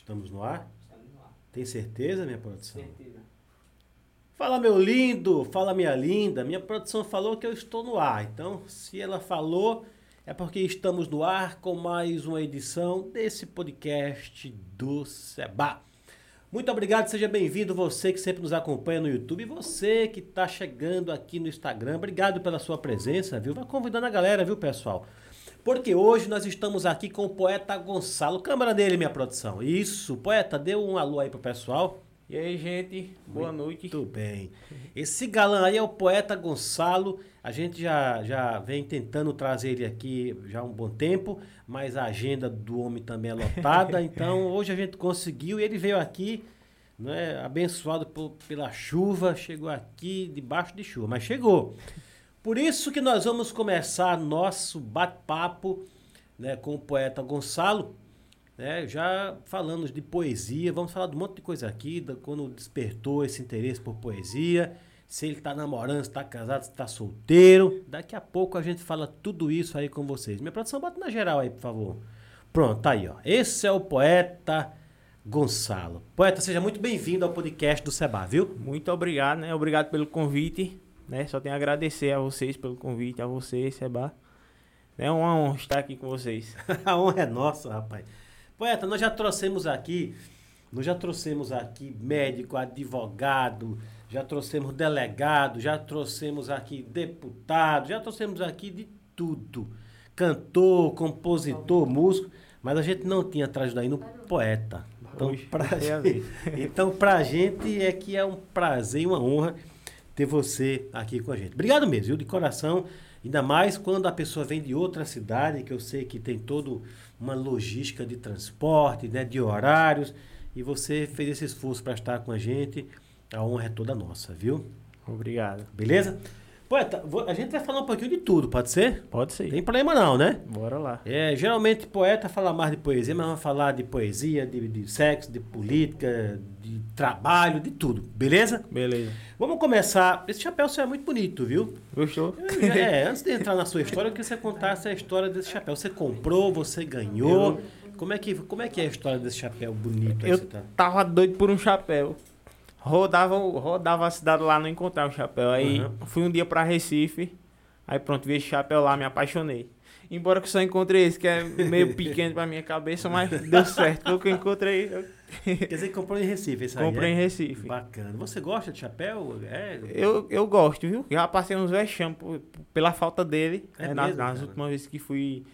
Estamos no ar? Estamos no ar. Tem certeza, minha produção? Certeza. Fala, meu lindo! Fala, minha linda! Minha produção falou que eu estou no ar. Então, se ela falou, é porque estamos no ar com mais uma edição desse podcast do Seba. Muito obrigado, seja bem-vindo você que sempre nos acompanha no YouTube e você que está chegando aqui no Instagram. Obrigado pela sua presença, viu? Vai convidando a galera, viu, pessoal? Porque hoje nós estamos aqui com o poeta Gonçalo. Câmera dele, minha produção. Isso, poeta, dê um alô aí pro pessoal. E aí, gente, boa noite. Muito bem. Esse galã aí é o poeta Gonçalo. A gente já, já vem tentando trazer ele aqui já há um bom tempo, mas a agenda do homem também é lotada. então hoje a gente conseguiu e ele veio aqui, né, abençoado por, pela chuva, chegou aqui debaixo de chuva, mas chegou. Por isso que nós vamos começar nosso bate-papo né, com o poeta Gonçalo. Né, já falamos de poesia, vamos falar de um monte de coisa aqui, da, quando despertou esse interesse por poesia, se ele está namorando, se está casado, se está solteiro. Daqui a pouco a gente fala tudo isso aí com vocês. Minha produção, bota na geral aí, por favor. Pronto, tá aí, ó. Esse é o poeta Gonçalo. Poeta, seja muito bem-vindo ao podcast do Seba, viu? Muito obrigado, né? Obrigado pelo convite, né? Só tenho a agradecer a vocês pelo convite, a você, Seba. É uma honra estar aqui com vocês. a honra é nossa, rapaz. Poeta, nós já trouxemos aqui, nós já trouxemos aqui médico, advogado, já trouxemos delegado, já trouxemos aqui deputado, já trouxemos aqui de tudo. Cantor, compositor, músico, mas a gente não tinha trazido ainda um poeta. Então, pra gente, então, pra gente é que é um prazer e uma honra ter você aqui com a gente. Obrigado mesmo, viu? De coração. Ainda mais quando a pessoa vem de outra cidade, que eu sei que tem todo uma logística de transporte, né, de horários, e você fez esse esforço para estar com a gente. A honra é toda nossa, viu? Obrigado. Beleza? Poeta, vou- a gente vai falar um pouquinho de tudo, pode ser? Pode ser. Tem problema não, né? Bora lá. É, geralmente poeta fala mais de poesia, mas vamos falar de poesia, de, de sexo, de política, de trabalho, de tudo, beleza? Beleza. Vamos começar. Esse chapéu seu é muito bonito, viu? Gostou? É, antes de entrar na sua história, eu queria que você contasse a história desse chapéu. Você comprou, você ganhou. Como é que, como é, que é a história desse chapéu bonito Eu tá? tava doido por um chapéu. Rodava, rodava a cidade lá, não encontrava o chapéu. Aí Uhum. fui um dia pra Recife. Aí pronto, vi esse chapéu lá, me apaixonei. Embora que só encontrei esse, que é meio pequeno pra minha cabeça, mas deu certo. Foi o que eu encontrei, eu Quer dizer que comprou em Recife, esse aí, comprei é? em Recife. Bacana. Você gosta de chapéu? É. Eu, eu gosto, viu? Já passei uns vexames pela falta dele. É né, nas mesmo, nas cara? últimas vezes que fui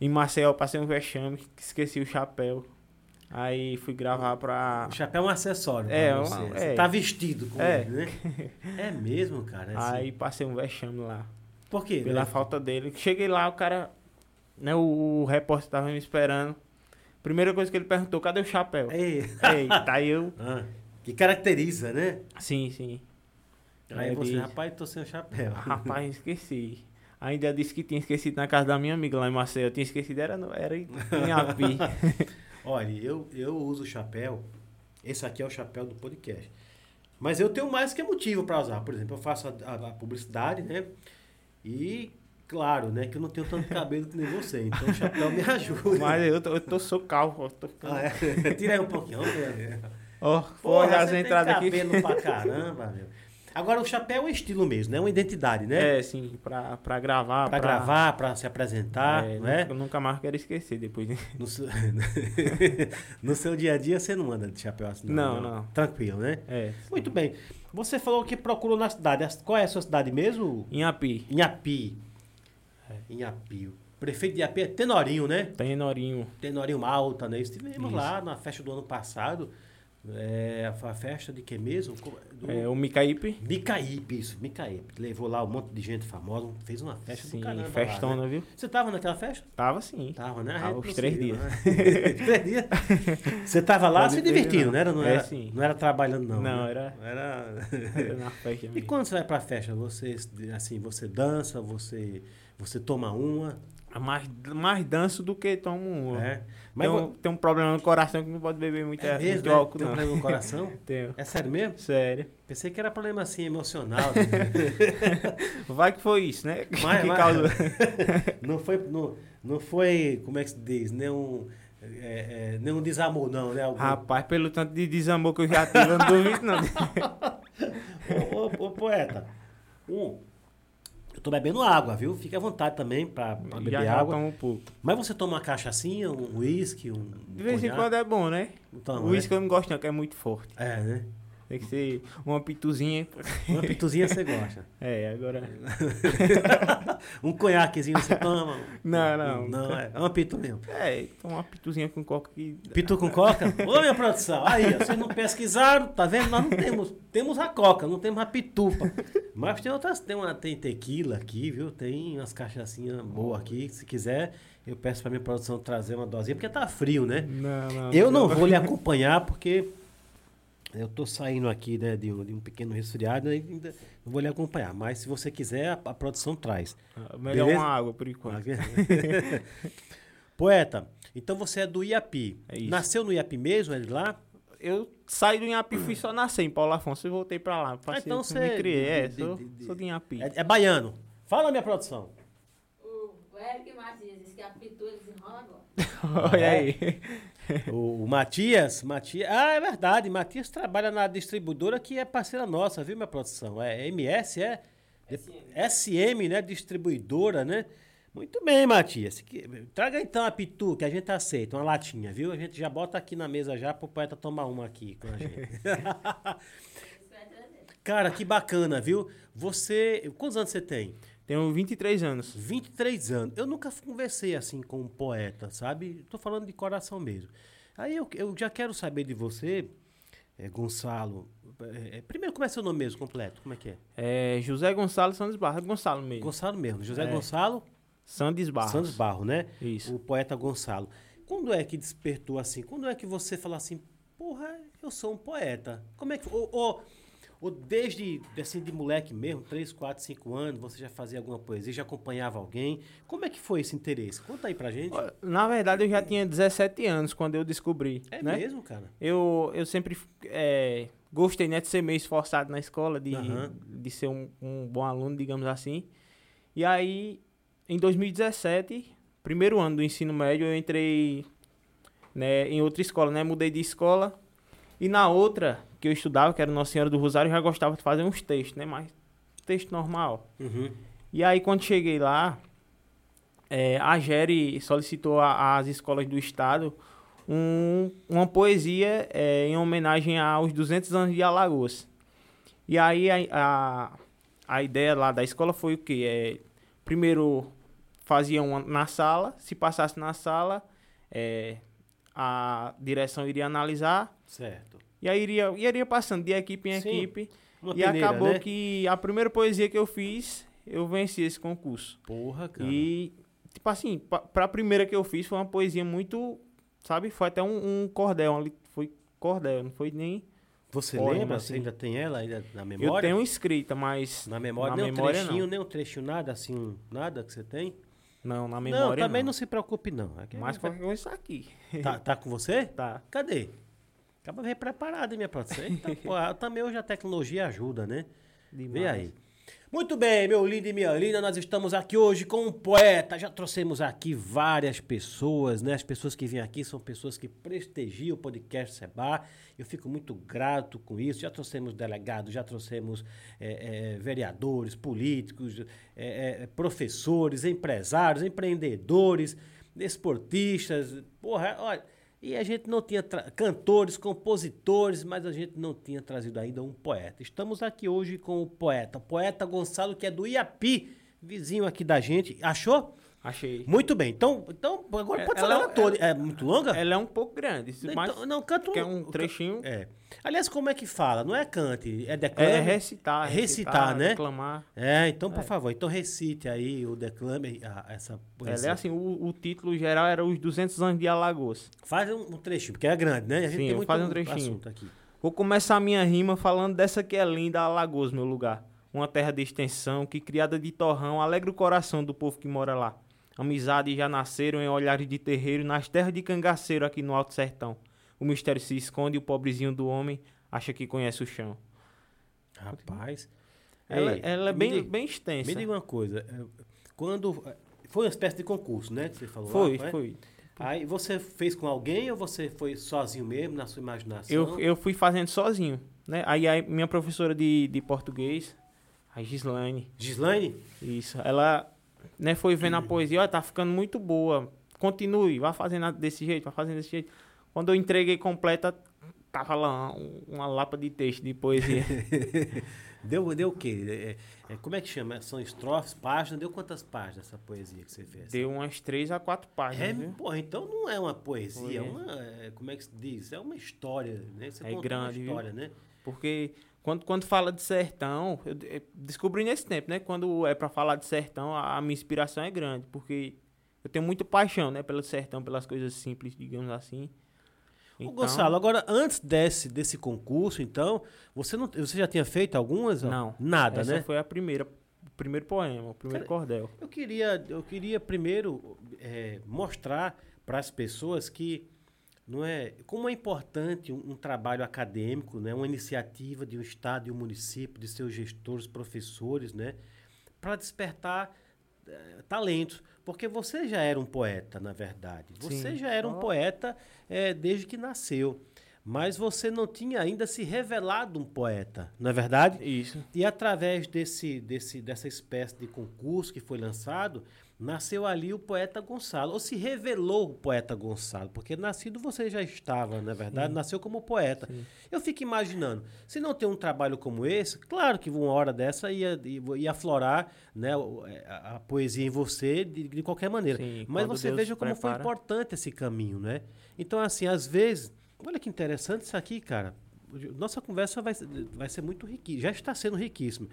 em Maceió, passei um vexame, que esqueci o chapéu. Aí fui gravar pra. O chapéu é um acessório. É, você. uma- Você é. tá vestido com É. ele, né? É mesmo, cara. é assim. Aí passei um vexame lá. Por quê? Pela né? falta dele. Cheguei lá, o cara. Né, o, o repórter tava me esperando. Primeira coisa que ele perguntou, cadê o chapéu? Ei. Eita, aí eu. Ah, que caracteriza, né? Sim, sim. Aí Aí você, disse, rapaz, tô sem o chapéu. Rapaz, esqueci. Ainda disse que tinha esquecido na casa da minha amiga lá em Maceió. Eu tinha esquecido, era, no- era em Api. Olha, eu, eu uso o chapéu. Esse aqui é o chapéu do podcast. Mas eu tenho mais que motivo para usar. Por exemplo, eu faço a, a- a publicidade, né? E, claro, né? Que eu não tenho tanto cabelo que nem você. Então o chapéu me ajuda. Mas eu tô, eu tô sou calvo. Tô. Ah, é? Tira aí um pouquinho. ver. Ó, olhar as entradas aqui. cabelo pra caramba, meu. Agora, o chapéu é um estilo mesmo, né? Uma identidade, né? É, sim, pra, pra gravar. Pra gravar, pra se apresentar, é, não é? nunca, mais quero esquecer depois. No seu... no seu dia a dia você não anda de chapéu assim, Não, não. Tranquilo, né? É, Muito bem. Você falou que procurou na cidade. Qual é a sua cidade mesmo? em Api. Inhapi. É. Inhapi. Prefeito de Inhapi é Tenorinho, né? Tenorinho. Tenorinho Malta, né? Estivemos Isso. lá na festa do ano passado. É, a festa de que mesmo? Do... É, o Micaípe. Micaípe, isso, Micaípe. Levou lá um monte de gente famosa, fez uma festa Sim, do caramba. lá, festona, né? viu? Você tava naquela festa? Tava sim. Tava, né? Tava gente os três dias. né? três dias. Você tava lá Pode se divertindo, não. não era? Não, É, era, não era trabalhando, não. Não, né? era- era... Era na festa E mesmo. quando você vai pra festa, você, assim, você dança, você, você toma uma, Mais, mais danço do que tomo uma. né? Mas tem, um, tem um problema no coração que não pode beber muito, é mesmo, muito né? álcool, Tem um não. problema no coração? Tenho. É sério mesmo? Sério. Pensei que era problema, assim, emocional. Vai que foi isso, né? Mas- que mas- causou. não, foi, não, não foi, como é que se diz, né? Um, é, é, nenhum desamor, não, né? Algum... Rapaz, pelo tanto de desamor que eu já tive, eu não duvido, não. ô, ô, ô, poeta, um, tô bebendo água, viu? Fique à vontade também pra, pra beber água. um pouco. Mas você toma uma cachaçinha, um uísque, um. De vez em quando é bom, né? Toma, o uísque eu não gosto não, que é muito forte. né? É, né? Tem que ser uma pituzinha. Uma pituzinha você gosta. É, agora... um conhaquezinho você toma? Não, não. Não, é, é uma pitu mesmo. É, toma uma pituzinha com coca que... Pitu com coca? Ô, minha produção, aí, vocês não pesquisaram, tá vendo? Nós não temos. Temos a coca, não temos a pitupa. Mas tem outras, tem, uma, tem tequila aqui, viu? Tem umas cachaçinhas boas aqui. Se quiser, eu peço pra minha produção trazer uma dosinha, porque tá frio, né? Não, não. Eu não vou lhe acompanhar, porque eu tô saindo aqui né, de, um, de um pequeno resfriado e ainda não vou lhe acompanhar. Mas se você quiser, a, a produção traz. Ah, Melhor Beleza? uma água, por enquanto. Poeta, então você é do Iapi. É. Nasceu no Iapi mesmo, é de lá? Eu saí do Inhapi, fui só nascer em Paulo Afonso e voltei pra lá. Passei, então me você- criei, é, de- sou, de- de- sou de Inhapi. É, é baiano. Fala, minha produção. O Eric Matias disse que a pintura desenrola agora. Olha É. aí. O, o Matias, Matias. Ah, é verdade. Matias trabalha na distribuidora que é parceira nossa, viu, minha produção? É MS, é? SM, né? Distribuidora, né? Muito bem, Matias. Traga então a pitu, que a gente aceita, uma latinha, viu? A gente já bota aqui na mesa já pro poeta tomar uma aqui com a gente. Cara, que bacana, viu? Você. Quantos anos você tem? Tenho 23 anos. 23 anos. Eu nunca conversei assim com um poeta, sabe? Tô falando de coração mesmo. Aí eu, eu já quero saber de você, eh, Gonçalo. eh, primeiro, como é seu nome mesmo, completo? Como é que é? É José Gonçalo Santos Barro. É Gonçalo mesmo. Gonçalo mesmo. José É. Gonçalo Santos Barros. Santos Barro, né? Isso. O poeta Gonçalo. Quando é que despertou assim? Quando é que você falou assim, porra, eu sou um poeta? Como é que. Ou, ou, ou desde assim, de moleque mesmo, 3, 4, 5 anos, você já fazia alguma poesia, já acompanhava alguém? Como é que foi esse interesse? Conta aí pra gente. Na verdade, eu já tinha 17 anos quando eu descobri. É né? mesmo, cara? Eu, eu sempre é, gostei né, de ser meio esforçado na escola, de, Aham. de ser um, um bom aluno, digamos assim. E aí, em 2017, primeiro ano do ensino médio, eu entrei né, em outra escola, né? Mudei de escola. E na outra que eu estudava, que era Nossa Senhora do Rosário, eu já gostava de fazer uns textos, né? Mas texto normal. Uhum. E aí, quando cheguei lá, é, a Gere solicitou às escolas do estado um- uma poesia é, em homenagem aos 200 anos de Alagoas. E aí, a, a, a ideia lá da escola foi o quê? É, primeiro, fazia uma na sala, se passasse na sala, é, a direção iria analisar, Certo. E aí iria, iria passando de equipe em Sim, equipe. E peneira, acabou né? que a primeira poesia que eu fiz, eu venci esse concurso. Porra, cara. E, tipo assim, pa, pra primeira que eu fiz foi uma poesia muito, sabe? Foi até um, um cordel ali, foi cordel, não foi nem... Você lembra? assim. Você ainda tem ela ainda na Eu memória? tenho escrita, mas... Na memória, Na nem memória, um trechinho, não. nem um trechinho, nada assim, nada que você tem? Não, na não, memória também não. não. se preocupe não. Aqui Mas qualquer coisa aqui. tá, tá com você? Tá. Cadê? Acaba bem preparado, hein, minha produção? Eita, também hoje a tecnologia ajuda, né? Vê Demais. aí. Muito bem, meu lindo e minha linda, nós estamos aqui hoje com um poeta. Já trouxemos aqui várias pessoas, né? As pessoas que vêm aqui são pessoas que prestigiam o podcast Seba. Eu fico muito grato com isso. Já trouxemos delegados, já trouxemos eh, eh, vereadores, políticos, eh, professores, empresários, empreendedores, esportistas. Porra, olha. E a gente não tinha cantores, compositores, mas a gente não tinha trazido ainda um poeta. Estamos aqui hoje com o poeta, o poeta Gonçalo, que é do Iapi, vizinho aqui da gente. Achou? Achei. Muito bem. Então, então agora É, pode ela falar é- ela toda. É muito longa? Ela é um pouco grande, mas Então, não, canta um, quer um trechinho. É. Aliás, como é que fala? Não é cante, é declame. É recitar. Recitar, né? Reclamar. É, então, por favor, então recite aí o declame, a- essa Ela é poesia. assim, o, o título geral era Os 200 anos de Alagoas. Faz um, um trechinho, porque é grande, né? A gente Sim, tem muito faço um trechinho. aqui. Vou começar a minha rima falando dessa que é linda, Alagoas, meu lugar. Uma terra de extensão que, criada de torrão, alegra o coração do povo que mora lá. Amizades já nasceram em olhares de terreiro nas terras de cangaceiro aqui no Alto Sertão. O mistério se esconde e o pobrezinho do homem acha que conhece o chão. Rapaz. Ela, Ei, ela é bem, diga- bem extensa. Me diga uma coisa. é, Quando. Foi uma espécie de concurso, né? Que você falou lá, Foi, não é? foi. Aí você fez com alguém ou você foi sozinho mesmo, na sua imaginação? Eu, eu fui fazendo sozinho, né? Aí a minha professora de, de português, a Gislaine, Gislaine? isso, ela né, foi vendo a poesia, ó, tá ficando muito boa, continue, vá fazendo desse jeito, vá fazendo desse jeito. Quando eu entreguei completa, tava lá um- uma lapa de texto, de poesia. Deu, deu o quê? É, é, como é que chama? São estrofes, páginas? Deu quantas páginas essa poesia que você fez? Deu umas três a quatro páginas, É, viu? porra, então não é uma poesia, é uma. é, como é que se diz? É uma história, né? Você É grande, uma viu? história, né? Porque quando, quando fala de sertão, eu, descobri nesse tempo, né? Quando é pra falar de sertão, a, a minha inspiração é grande, porque eu tenho muita paixão, né? Pelo sertão, pelas coisas simples, digamos assim. Ô, Então, Gonçalo, agora antes desse, desse concurso, então, você, não, você já tinha feito algumas? Não. Nada, essa né? foi a primeira, o primeiro poema, o primeiro Cara, cordel. Eu queria, eu queria primeiro é, mostrar para as pessoas que não é como é importante um, um trabalho acadêmico, né, uma iniciativa de um estado e um município, de seus gestores, professores, né, para despertar eh, talentos, porque você já era um poeta, na verdade. Você Sim. já era um poeta eh, desde que nasceu, mas você não tinha ainda se revelado um poeta, não é verdade? Isso. E através desse, desse, dessa espécie de concurso que foi lançado, nasceu ali o poeta Gonçalo, ou se revelou o poeta Gonçalo, porque nascido você já estava, na verdade, Sim. nasceu como poeta. Sim. Eu fico imaginando, se não tem um trabalho como esse, claro que uma hora dessa ia, ia, aflorar né, o- a, a poesia em você de, de qualquer maneira. Sim, Mas você Deus veja como foi prepara. importante esse caminho, né? Então, assim, às vezes, olha que interessante isso aqui, cara. Nossa conversa vai, ser- vai ser muito riquíssima, já está sendo riquíssima.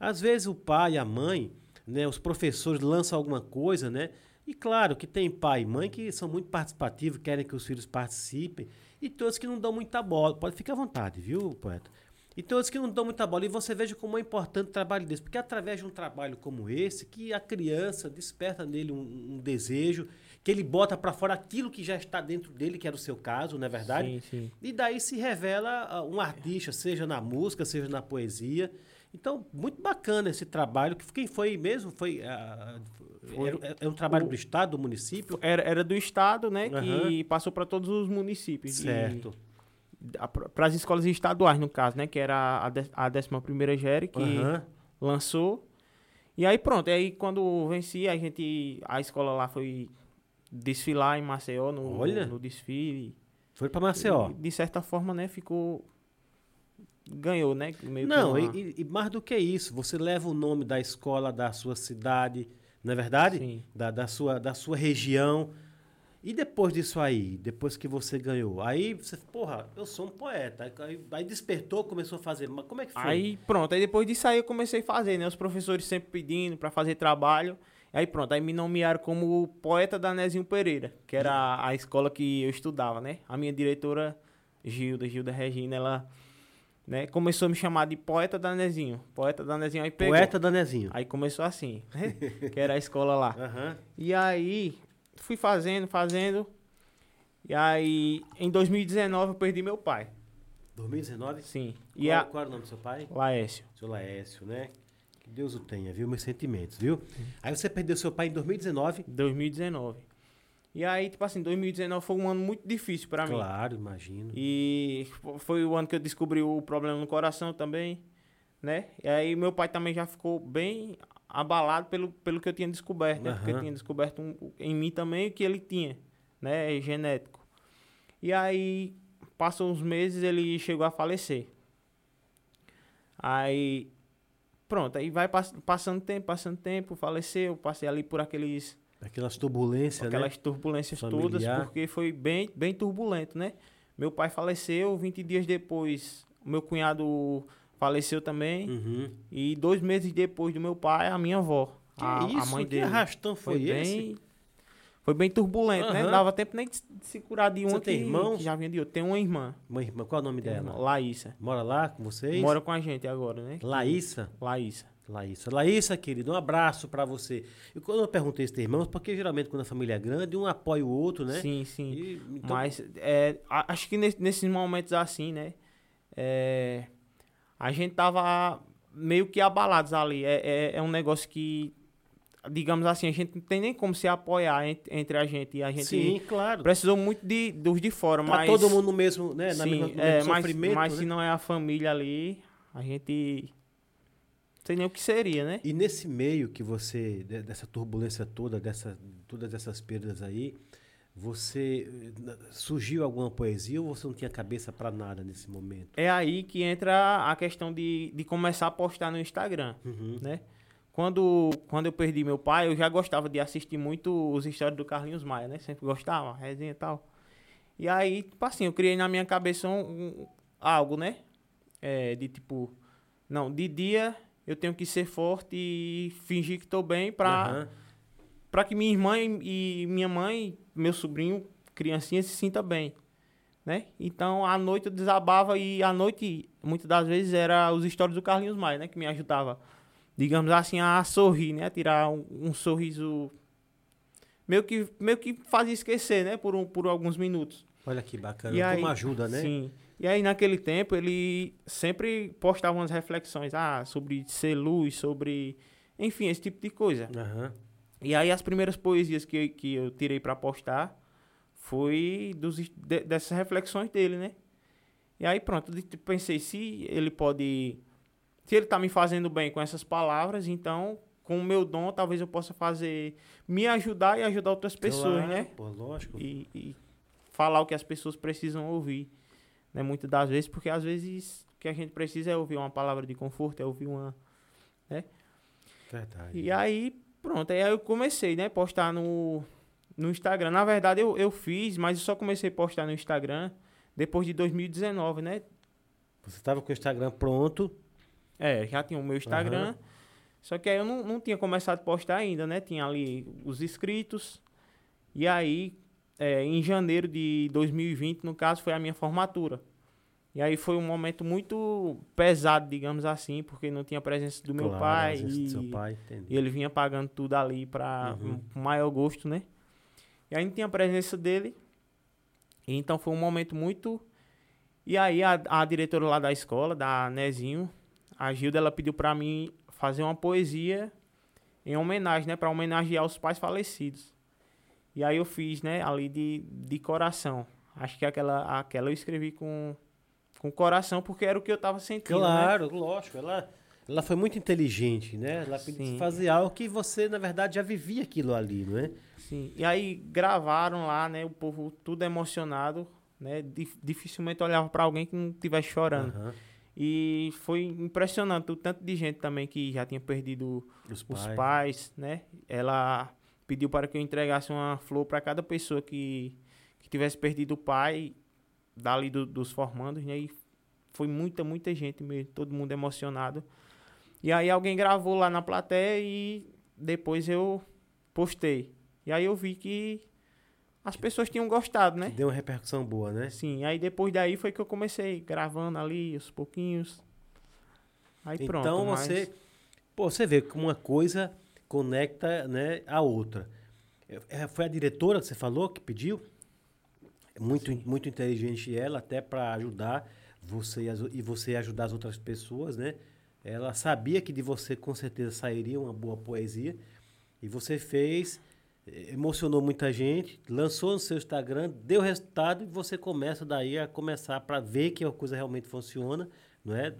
Às vezes o pai, a mãe, né, os professores lançam alguma coisa, né? E claro que tem pai e mãe que são muito participativos, querem que os filhos participem, e todos que não dão muita bola. Pode ficar à vontade, viu, poeta? E todos que não dão muita bola. E você veja como é importante o trabalho desse, porque é através de um trabalho como esse que a criança desperta nele um, um desejo, que ele bota para fora aquilo que já está dentro dele, que era o seu caso, não é verdade? Sim, sim. E daí se revela ah, um artista, seja na música, seja na poesia. Então, muito bacana esse trabalho. que Quem foi mesmo? Foi, ah, Foi era, é um trabalho o- do Estado, do município? Era, era do estado, né? Aham. Que passou para todos os municípios. Certo. Para as escolas estaduais, no caso, né? Que era a, de, a 11ª GERE, que Aham. lançou. E aí pronto, e aí quando venci, a gente. A escola lá foi desfilar em Maceió no, Olha. no desfile. Foi para Maceió. E, de certa forma, né, ficou. Ganhou, né? Meio que Não, uma- e, e mais do que isso, você leva o nome da escola da sua cidade, não é verdade? Sim. Da, da, sua, da sua região. E depois disso aí, depois que você ganhou, aí você, porra, eu sou um poeta. Aí, aí despertou, começou a fazer. Mas como é que foi? Aí pronto, aí depois disso aí eu comecei a fazer, né? Os professores sempre pedindo pra fazer trabalho. Aí pronto, aí me nomearam como poeta da Nezinho Pereira, que era a, a escola que eu estudava, né? A minha diretora, Gilda, Gilda Regina, ela né, começou a me chamar de poeta da Nezinho. Poeta da Nezinho, aí pegou. Poeta Danezinho. Aí começou assim, né? que era a escola lá. Aham. E aí, fui fazendo, fazendo. E aí, em 2019, eu perdi meu pai. 2019? Sim. E qual, a qual era o nome do seu pai? Laércio. Seu Laércio, né? Que Deus o tenha, viu? Meus sentimentos, viu? Aí você perdeu seu pai em 2019. 2019. E aí, tipo assim, 2019 foi um ano muito difícil pra mim. Claro, imagino. E fo- foi o ano que eu descobri o problema no coração também, né? E aí meu pai também já ficou bem abalado pelo, pelo que eu tinha descoberto, né? Porque eu tinha descoberto um- em mim também o que ele tinha, né? Genético. E aí, passou uns meses, ele chegou a falecer. Aí, pronto, aí vai pass- passando tempo, passando tempo, faleceu, passei ali por aqueles Aquelas turbulências, aquelas né? turbulências Familiar. todas, porque foi bem, bem turbulento, né? Meu pai faleceu, 20 dias depois, meu cunhado faleceu também, Uhum. e dois meses depois do meu pai, a minha avó, Que a, isso? a mãe que dele. arrastão foi, Foi esse? bem, foi bem turbulento, né? Aham. Não dava tempo nem de se- curar de Você uma tem que, irmãos? que já vinha de outra. Tem uma irmã, Uma irmã, qual é o nome tem dela? irmã, Laísa. Mora lá com vocês? Mora com a gente agora, né? Laísa? Laísa. Laísa. Laísa, querido, um abraço pra você. E quando eu perguntei tem irmãos, porque geralmente quando a família é grande, um apoia o outro, né? Sim, sim. E, então, Mas é, acho que nesse- nesses momentos assim, né? é, a gente tava meio que abalados ali. É, é, é um negócio que digamos assim, a gente não tem nem como se apoiar entre, entre a gente. E a gente Sim, claro. precisou muito de, dos de fora, Tá mas... todo mundo mesmo, né? Na Sim, mesma, no é, mas, mas né? se não é a família ali, a gente... Sei nem o que seria, né? E nesse meio que você, de- dessa turbulência toda, dessa, todas essas perdas aí, você surgiu alguma poesia ou você não tinha cabeça pra nada nesse momento? É aí que entra a questão de, de começar a postar no Instagram, Uhum. né? Quando, quando eu perdi meu pai, eu já gostava de assistir muito os histórias do Carlinhos Maia, né? Sempre gostava, resenha e tal. E aí, tipo assim, eu criei na minha cabeça um, um- algo, né? É, de tipo, não, de dia eu tenho que ser forte e fingir que tô bem pra, Aham. para que minha irmã e e minha mãe, meu sobrinho, criancinha, se sinta bem, né? Então, à noite eu desabava e à noite, muitas das vezes, era os stories do Carlinhos Maia, né? Que me ajudava, digamos assim, a sorrir, né? A tirar um, um sorriso... Meio que, meio que fazia esquecer, né? Por, um, por alguns minutos. Olha que bacana, E como aí- ajuda, né? Sim. E aí, naquele tempo, ele sempre postava umas reflexões, ah, sobre ser luz, sobre... Enfim, esse tipo de coisa. Aham. E aí as primeiras poesias que, que eu tirei pra postar foi dos, de- dessas reflexões dele, né? E aí pronto, pensei, se ele pode. Se ele tá me fazendo bem com essas palavras, então, com o meu dom, talvez eu possa fazer. Me ajudar e ajudar outras pessoas, Claro, né? Pô, lógico. E, e falar o que as pessoas precisam ouvir. Né? Muitas das vezes, porque às vezes o que a gente precisa é ouvir uma palavra de conforto, é ouvir uma. Verdade. E aí, pronto, aí eu comecei, né, postar no, no Instagram. Na verdade, eu, eu fiz, mas eu só comecei a postar no Instagram depois de 2019, né? Você estava com o Instagram pronto. É, já tinha o meu Instagram. Aham. Só que aí eu não, não tinha começado a postar ainda, né? Tinha ali os inscritos. E aí, é, em janeiro de 2020, no caso, foi a minha formatura. E aí foi um momento muito pesado, digamos assim, porque não tinha presença do meu Claro, pai. vezes do E, seu pai, e ele vinha pagando tudo ali para Uhum. um maior gosto, né? E aí não tinha a presença dele. Então foi um momento muito. E aí a, a diretora lá da escola, da Nezinho, a Gilda, ela pediu para mim fazer uma poesia em homenagem, né? Para homenagear os pais falecidos. E aí eu fiz, né? Ali de, de coração. Acho que aquela, aquela eu escrevi com, com coração, porque era o que eu tava sentindo, né? Claro, lógico. Ela, ela foi muito inteligente, né? Ela pediu Sim. fazer algo que você, na verdade, já vivia aquilo ali, não é? Sim. E aí gravaram lá, né? O povo tudo emocionado, né? Dif- dificilmente olhava pra alguém que não estivesse chorando. Aham. E foi impressionante o tanto de gente também que já tinha perdido Os os pais. pais, né? Ela pediu para que eu entregasse uma flor para cada pessoa que, que tivesse perdido o pai dali do- dos formandos, né? E foi muita, muita gente mesmo, todo mundo emocionado. E aí alguém gravou lá na plateia e depois eu postei. E aí eu vi que as pessoas tinham gostado, né? Deu uma repercussão boa, né? Sim, aí depois daí foi que eu comecei gravando ali, aos pouquinhos. Aí pronto. então mas- você. Pô, você vê como uma coisa conecta né, a outra. É, Foi a diretora que você falou que pediu? É Muito, muito inteligente ela, até para ajudar você e você ajudar as outras pessoas, né? Ela sabia que de você com certeza sairia uma boa poesia. E você fez, eh, emocionou muita gente, lançou no seu Instagram, deu resultado e você começa daí a começar para ver que a coisa realmente funciona, não é?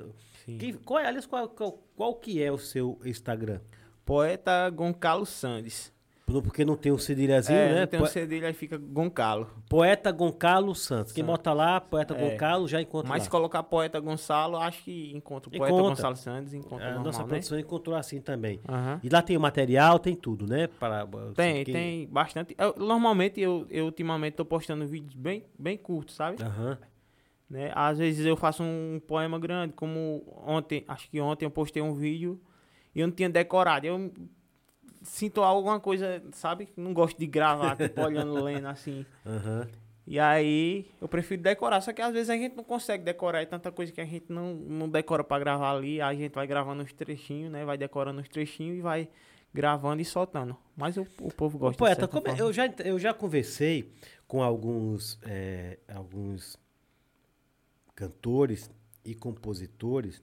Sim. Que, qual, é- aliás, qual, qual, qual que é o seu Instagram? Poeta Goncalo Sandes. Porque não tem um cedilhazinho, é, né? não tem um Po- cedilha, aí fica Goncalo. Poeta Goncalo Santos. Quem Santos. bota lá, Poeta É. Goncalo, já encontra Mas se lá. colocar Poeta Gonçalo, acho que encontra. O Poeta Encontra. Gonçalo Sandes encontra A normal, nossa né? produção encontrou assim também. Aham. E lá tem o material, tem tudo, né? Para, Tem, quem- tem bastante. Eu- normalmente eu, eu ultimamente tô postando vídeos bem, bem curtos, sabe? Aham. Né? Às vezes eu faço um poema grande, como ontem, acho que ontem eu postei um vídeo e eu não tinha decorado. Eu sinto alguma coisa, sabe? Não gosto de gravar, tipo, olhando, lendo assim. Aham. E aí eu prefiro decorar, só que às vezes a gente não consegue decorar, é tanta coisa que a gente não, não decora pra gravar ali, aí a gente vai gravando os trechinhos, né? Vai decorando os trechinhos e vai gravando e soltando. Mas o, o povo gosta de Poeta, como é- forma. eu, já, eu já conversei com alguns, é, alguns cantores e compositores.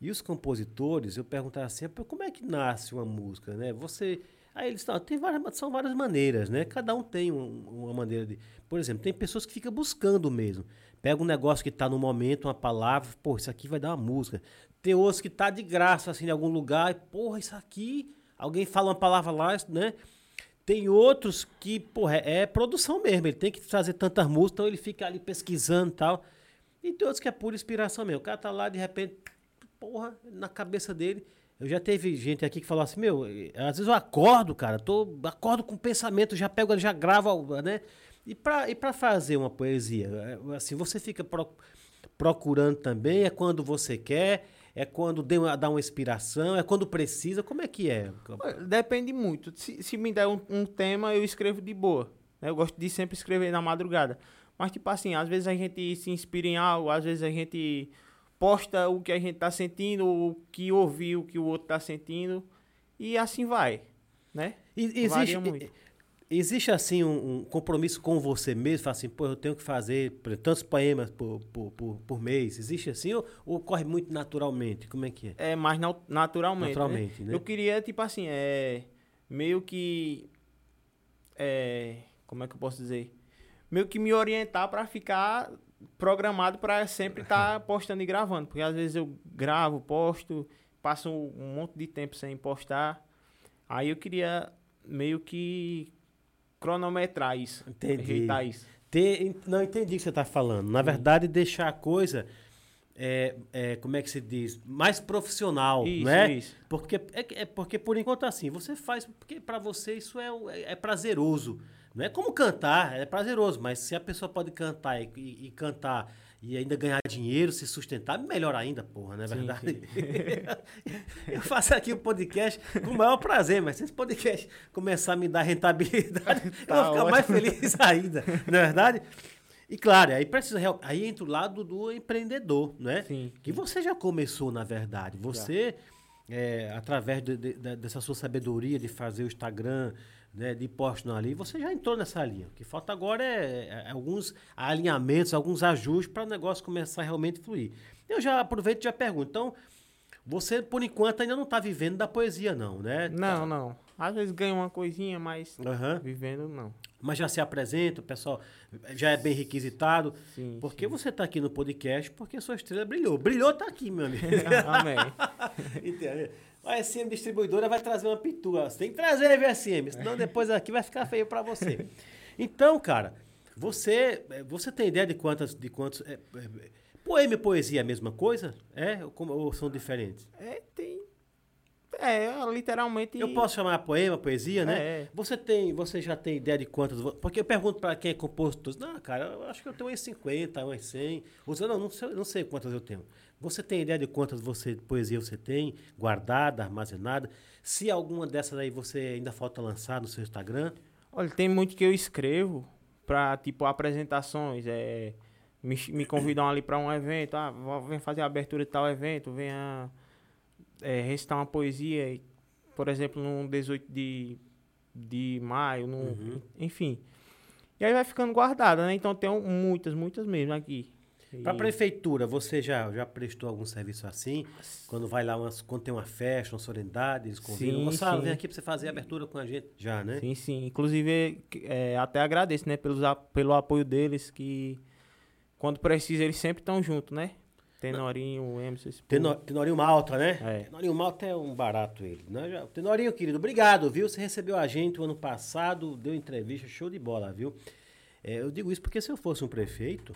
E os compositores, eu perguntava assim, "Pô, como é que nasce uma música, né? Você, Aí eles não, tem várias, são várias maneiras, né? Cada um tem um- uma maneira de. Por exemplo, tem pessoas que ficam buscando mesmo. Pega um negócio que está no momento, uma palavra, pô, isso aqui vai dar uma música. Tem outros que tá de graça, assim, em algum lugar, e, porra, isso aqui. Alguém fala uma palavra lá, né? Tem outros que, porra, é, é produção mesmo. Ele tem que fazer tantas músicas, então ele fica ali pesquisando e tal. E tem outros que é pura inspiração mesmo. O cara tá lá, de repente, porra, na cabeça dele. Eu já teve gente aqui que falou assim, meu, às vezes eu acordo, cara, tô, acordo com pensamento, já pego, já gravo, né? E pra, e pra fazer uma poesia, eh, assim, você fica pro- procurando também, é quando você quer, é quando uma- dá uma inspiração, é quando precisa, como é que é? Depende muito. Se, se me der um, um tema, eu escrevo de boa. né? Eu gosto de sempre escrever na madrugada. Mas, tipo assim, às vezes a gente se inspira em algo, às vezes a gente posta o que a gente tá sentindo, o que ouviu, o que o outro tá sentindo. E assim vai, né? E- Existe, muito. existe assim um, um compromisso com você mesmo? Fala assim, pô, eu tenho que fazer tantos poemas por, por, por, por mês. Existe assim ou, ou corre muito naturalmente? Como é que é? É mais naturalmente. Naturalmente, né? Eu queria, tipo assim, é. Meio que. É. Como é que eu posso dizer? Meio que me orientar pra ficar programado pra sempre estar postando e gravando. Porque às vezes eu gravo, posto, passo um monte de tempo sem postar. Aí eu queria meio que cronometrar isso. Entendi. Ajeitar isso. Ter, não entendi o que você está falando. Na verdade, deixar a coisa, é, é, como é que se diz, mais profissional, Isso, não é? isso. Porque é, é porque por enquanto assim, você faz porque para você isso é, é, é prazeroso. Não é como cantar, é prazeroso, mas se a pessoa pode cantar e, e- e cantar e ainda ganhar dinheiro, se sustentar, melhor ainda, porra, não é Sim, verdade? Eu faço aqui o podcast com o maior prazer, mas se esse podcast começar a me dar rentabilidade, eu Tá vou ficar mais ótimo. feliz ainda, não é verdade? E claro, aí precisa aí entra o lado do empreendedor, né? Sim. Que você já começou, na verdade. Você, é, através de- de- da- dessa sua sabedoria de fazer o Instagram, né, de postar ali, você já entrou nessa linha. O que falta agora é, é alguns alinhamentos, alguns ajustes para o negócio começar a realmente fluir. Eu já aproveito e já pergunto. Então, você, por enquanto, ainda não está vivendo da poesia, não, né? Não, não. Às vezes ganha uma coisinha, mas Aham. vivendo não. Mas já se apresenta, o pessoal já é bem requisitado. Sim. Porque você está aqui no podcast porque sua estrela brilhou. Brilhou, tá aqui, meu amigo. Amém. Entendeu? A SM Distribuidora vai trazer uma pintura. Você tem que trazer, viu, SM? Senão depois aqui vai ficar feio para você. Então, cara, você eh, você tem ideia de quantas de quantos é, é, poema e poesia é a mesma coisa? É ou, ou são diferentes? É, tem. É, literalmente. Eu posso chamar poema, poesia, né? É. Você tem, você já tem ideia de quantas? Porque eu pergunto para quem é compositor, não, cara, eu acho que eu tenho umas 50, umas 100. Você não, não sei, não sei quantas eu tenho. Você tem ideia de quantas você poesia você tem guardada, armazenada? Se alguma dessas aí você ainda falta lançar no seu Instagram? Olha, tem muito que eu escrevo pra, tipo, apresentações. É, me, me convidam ali pra um evento. Ah, vem fazer a abertura de tal evento, venha é, recitar uma poesia. Por exemplo, no 18 de, de maio, no, Uhum. enfim. E aí vai ficando guardada, né? Então tem muitas, muitas mesmo aqui. Para a prefeitura, você já, já prestou algum serviço assim? Quando vai lá, umas, quando tem uma festa, uma solenidade, eles convidam. Sim, Gonçalo, sim. vem aqui para você fazer a abertura com a gente. Já, né? Sim, sim. Inclusive, é, até agradeço, né, pelos, pelo apoio deles, que quando precisa eles sempre estão juntos, né? Tenorinho, Emerson, esse povo. Teno- Tenorinho Malta, né? É. Tenorinho Malta é um barato ele. Né? Tenorinho, querido, obrigado, viu? Você recebeu a gente o ano passado, deu entrevista, show de bola, viu? É, eu digo isso porque se eu fosse um prefeito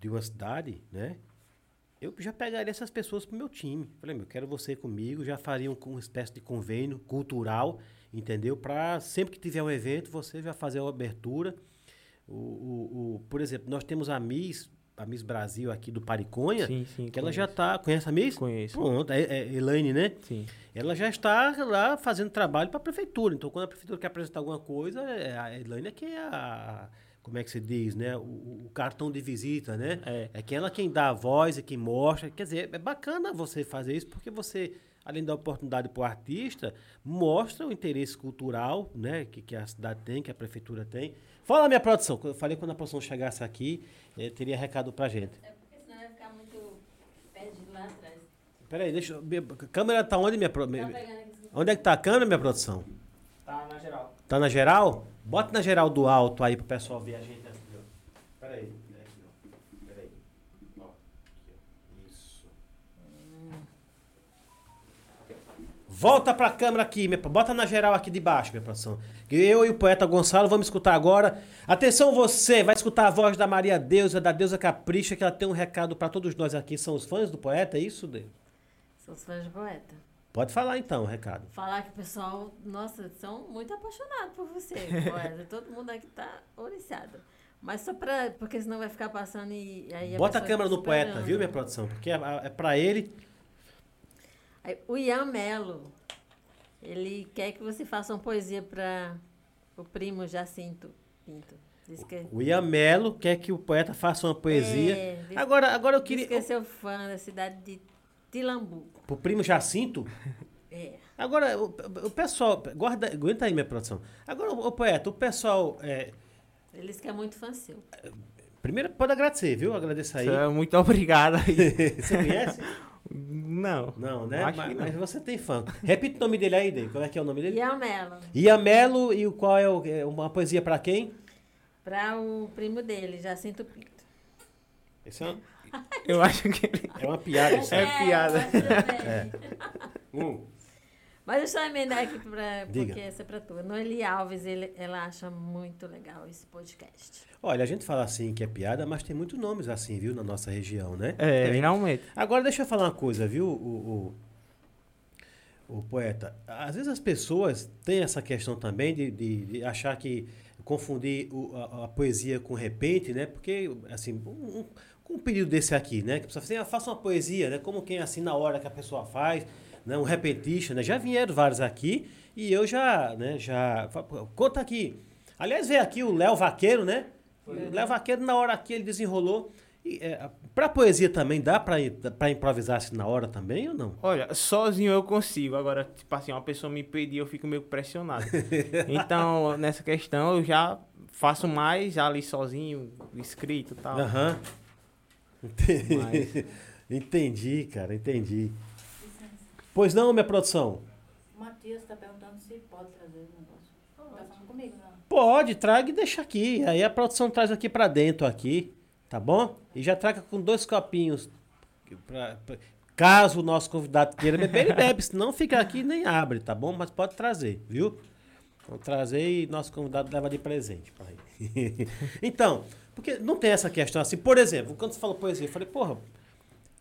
de uma cidade, né? Eu já pegaria essas pessoas pro meu time. Falei, meu, eu quero você comigo, já faria um, uma espécie de convênio cultural, entendeu? Para sempre que tiver um evento, você já fazer a abertura. O, o, o- por exemplo, nós temos a Miss, a Miss Brasil aqui do Pariconha, Sim, sim. que ela já conheço. está. Conhece a Miss? Conheço. Pronto, é, é Elaine, né? Sim. Ela já está lá fazendo trabalho para a prefeitura. Então, quando a prefeitura quer apresentar alguma coisa, é a Elaine é que é a. Como é que se diz, né? O, o cartão de visita, né? É. É quem ela quem dá a voz, é quem mostra. Quer dizer, é bacana você fazer isso, porque você, além da oportunidade para o artista, mostra o interesse cultural, né? Que, que a cidade tem, que a prefeitura tem. Fala, minha produção. Eu falei quando a produção chegasse aqui, eh, teria recado pra gente. É porque senão vai ficar muito perdido lá atrás. Peraí, deixa eu. minha- A câmera tá onde, minha. Tá minha- pegando aqui. onde é que tá a câmera, minha produção? Tá na geral. Tá na geral? Bota na geral do alto aí pro pessoal ver a gente aqui, ó. Pera. Pera aí. Isso. Volta pra câmera aqui, minha, bota na geral aqui de baixo, minha produção. Eu e o poeta Gonçalo vamos escutar agora. Atenção você, vai escutar a voz da Maria Deusa, da Deusa Capricha, que ela tem um recado pra todos nós aqui. São os fãs do poeta, é isso, Dê? Sou fã de poeta. Pode falar então o recado. Falar que o pessoal, nossa, são muito apaixonados por você, poeta. Todo mundo aqui tá oriciado. Mas só pra. Porque senão vai ficar passando e aí Bota a câmera no poeta, viu, minha produção? Porque é, é pra ele. O Ian Melo, ele quer que você faça uma poesia para o primo Jacinto Pinto. Que, O Ian Melo quer que o poeta faça uma poesia. É, agora, agora eu diz queria. que é seu fã da cidade de Tilambu. Pro primo Jacinto. É. Agora, o, o pessoal. Guarda, aguenta aí, minha produção. Agora, o, poeta, o pessoal. é, Eles que é muito fã seu. primeiro, pode agradecer, viu? Agradecer aí. É Muito obrigado aí. Você conhece? Não. Não, né? Acho mas, que não. mas você tem fã. Repita o nome dele aí, Dei. Qual é que é o nome dele? Ian Melo, Ian Melo e o qual é, o, é uma poesia pra quem? para o primo dele, Jacinto Pinto. Isso é Eu acho que ele... é uma piada. Isso É aí. piada. bem. Hum. Mas deixa eu emendar aqui, pra, Diga. porque essa é para tu. Noeli Alves, ele, ela acha muito legal esse podcast. Olha, a gente fala assim que é piada, mas tem muitos nomes assim, viu, na nossa região, né? É, Tem. realmente. Agora deixa eu falar uma coisa, viu, o, o, o poeta. Às vezes as pessoas têm essa questão também de, de, de achar que confundir o- a, a poesia com repente, né? Porque, assim, um, um- um pedido desse aqui, né? Que a pessoa fala assim, ah, faça uma poesia, né? Como quem assim na hora que a pessoa faz, né? Um repentista, né? Já vieram vários aqui e eu já, né? Já... Conta aqui. Aliás, veio aqui o Léo Vaqueiro, né? O Léo Vaqueiro, na hora aqui, ele desenrolou. E, é, pra poesia também, dá pra, pra improvisar assim na hora também ou não? Olha, sozinho eu consigo. Agora, tipo assim, uma pessoa me pedir, eu fico meio pressionado. Então, nessa questão, eu já faço mais ali sozinho, escrito e tal. Aham. Entendi. Mas- Entendi, cara, entendi. Pois não, minha produção? O Matias está perguntando se pode trazer o negócio. Tá falando comigo, não? Pode, traga e deixa aqui. Aí a produção traz aqui pra dentro aqui, tá bom? E já traga com dois copinhos. pra- pra- caso o nosso convidado queira beber, ele bebe. Senão fica aqui e nem abre, tá bom? Mas pode trazer, viu? Vou trazer e nosso convidado leva de presente ele. então, porque não tem essa questão assim. Por exemplo, quando você falou poesia, eu falei, porra,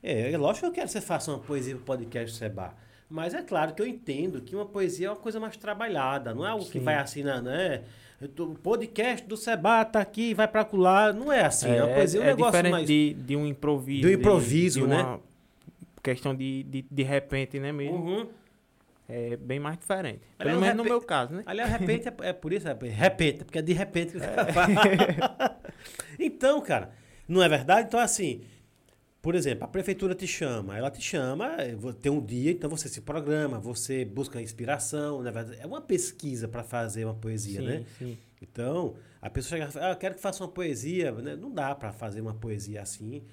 é, é lógico que eu quero que você faça uma poesia pro podcast Seba. Mas é claro que eu entendo que uma poesia é uma coisa mais trabalhada, não é algo que Sim. vai assim, né? Tô- O podcast do Seba tá aqui, vai pra lá. Não é assim. É, uma poesia é um é negócio diferente mais. de, de um improviso. De um improviso, de, de né? uma Questão de, de, de repente, né mesmo? Uhum. É bem mais diferente. Aliás, Pelo o menos no meu caso, né? Aliás, repente é, é por isso, é repente, porque é de repente que o cara fala. então, cara, não é verdade? Então, assim, por exemplo, a prefeitura te chama, ela te chama, tem um dia, então você se programa, você busca inspiração, na verdade, é uma pesquisa para fazer uma poesia, sim, né? sim. Então, a pessoa chega e fala, ah, eu quero que faça uma poesia, né? Não dá para fazer uma poesia assim.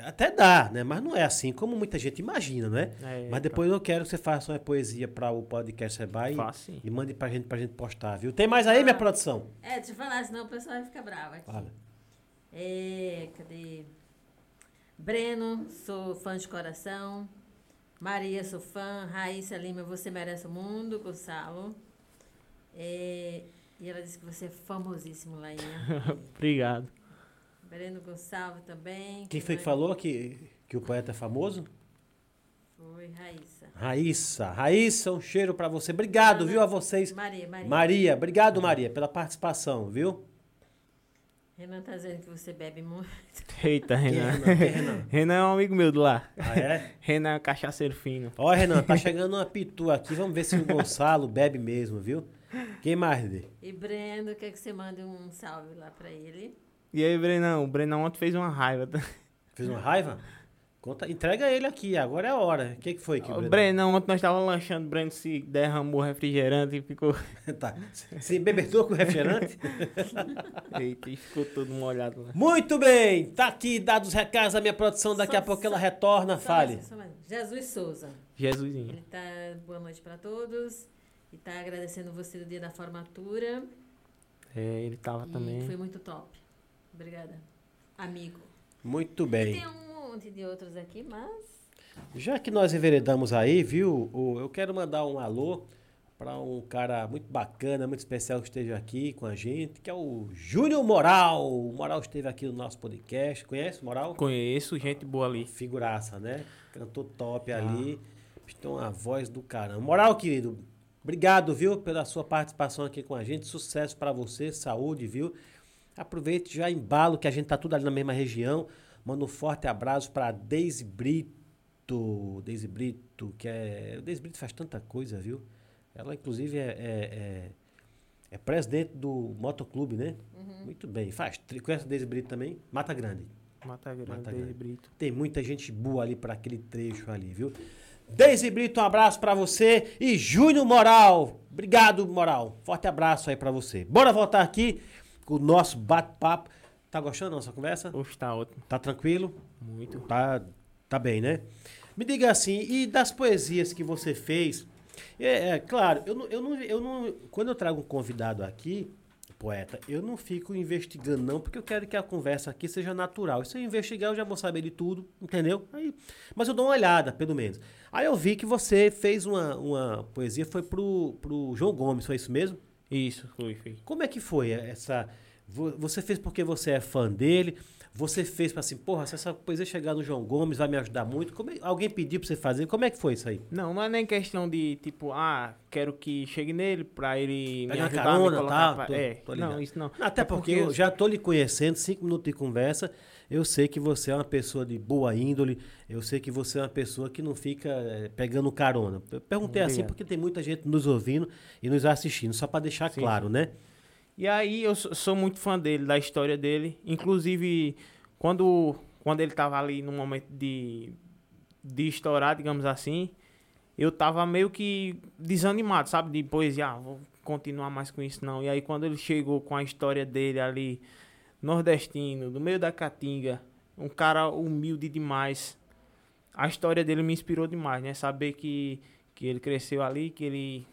Até dá, né? Mas não é assim como muita gente imagina, né? É, Mas depois eu quero que você faça uma poesia para o podcast Seba e, e mande pra gente, pra gente postar, viu? Tem mais aí, minha produção? É, deixa eu falar, senão o pessoal vai ficar bravo aqui. Fala. É, cadê? Breno, sou fã de coração. Maria, sou fã. Raíssa Lima, você merece o mundo. Gonçalo. É, e ela disse que você é famosíssimo em Obrigado. Breno Gonçalves também. Quem foi que falou que, que o poeta é famoso? Foi Raíssa. Raíssa. Raíssa, um cheiro pra você. Obrigado, Ana- viu, a vocês. Maria, Maria. Maria, obrigado, Maria, pela participação, viu? Renan tá dizendo que você bebe muito. Eita, é Renan. Renan? É Renan? Renan é um amigo meu do lá. Ah, é? Renan é cachaceiro fino. Ó, Renan, tá chegando uma pitu aqui. Vamos ver se o Gonçalo bebe mesmo, viu? Quem mais, Dê? E Breno, quer que você mande um salve lá pra ele? E aí, Brenão? O Brenão ontem fez uma raiva. Fez uma raiva? Conta, entrega ele aqui, agora é a hora. O que, que foi que O Breno- Brenão, ontem nós estávamos lanchando, o Breno se derramou refrigerante e ficou. tá. Se bebertou com refrigerante? Eita, e ficou todo molhado lá. Muito bem, tá aqui dados os recados da minha produção, daqui Só- a pouco ela só- retorna, Só fale. mais, só mais. Jesus Souza. Jesusinho. Ele tá boa noite pra todos. E tá agradecendo você no dia da formatura. É, ele tava e também. foi muito top. Obrigada. Amigo. Muito E bem. tem um monte de outros aqui, mas. Já que nós enveredamos aí, viu? Eu quero mandar um alô para um cara muito bacana, muito especial que esteja aqui com a gente, que é o Júnior Moral. O Moral esteve aqui no nosso podcast. Conhece o Moral? Conheço gente boa ali. Figuraça, né? Cantor top ali. Tem uma voz do caramba. Moral, querido, obrigado, viu, pela sua participação aqui com a gente. Sucesso para você, saúde, viu? Aproveite já embalo, que a gente tá tudo ali na mesma região. Manda um forte abraço para Deise Brito. Deise Brito, que é. Deise Brito faz tanta coisa, viu? Ela, inclusive, é, é, é, é presidente do Motoclube, né? Muito bem. Faz. Conhece a Deise Brito também? Mata Grande. Mata Grande, Mata Grande. Brito. Tem muita gente boa ali para aquele trecho ali, viu? Deise Brito, um abraço para você. E Júnior Moral, obrigado, Moral. Forte abraço aí para você. Bora voltar aqui o nosso bate-papo. Tá gostando da nossa conversa? Oxe, tá ótimo. Tá tranquilo? Muito. Tá, tá bem, né? Me diga assim, e das poesias que você fez? É, é, claro, eu não, eu, não, eu não. Quando eu trago um convidado aqui, poeta, eu não fico investigando, não, porque eu quero que a conversa aqui seja natural. E se eu investigar, eu já vou saber de tudo, entendeu? Aí, mas eu dou uma olhada, pelo menos. Aí eu vi que você fez uma, uma poesia, foi pro, pro João Gomes, foi isso mesmo? Isso, foi, foi. Como é que foi essa. vo- Você fez porque você é fã dele? Você fez para assim, porra, se essa poesia chegar no João Gomes vai me ajudar muito? Como é- alguém pediu para você fazer? Como é que foi isso aí? Não, não é nem questão de, tipo, ah, quero que chegue nele pra ele me Pegar ajudar carona, a me colocar tá? pra... Tô- é, tô não, isso não. Até É porque, eu já tô lhe conhecendo, cinco minutos de conversa, eu sei que você é uma pessoa de boa índole, eu sei que você é uma pessoa que não fica eh, pegando carona. Eu perguntei assim Obrigado. porque tem muita gente nos ouvindo e nos assistindo, só para deixar Sim, claro, né? E aí eu sou muito fã dele, da história dele. Inclusive, quando, quando ele tava ali no momento de, de estourar, digamos assim, eu tava meio que desanimado, sabe? De poesia, ah, vou continuar mais com isso não. E aí quando ele chegou com a história dele ali, nordestino, do meio da caatinga, um cara humilde demais. A história dele me inspirou demais, né? Saber que, que ele cresceu ali, que ele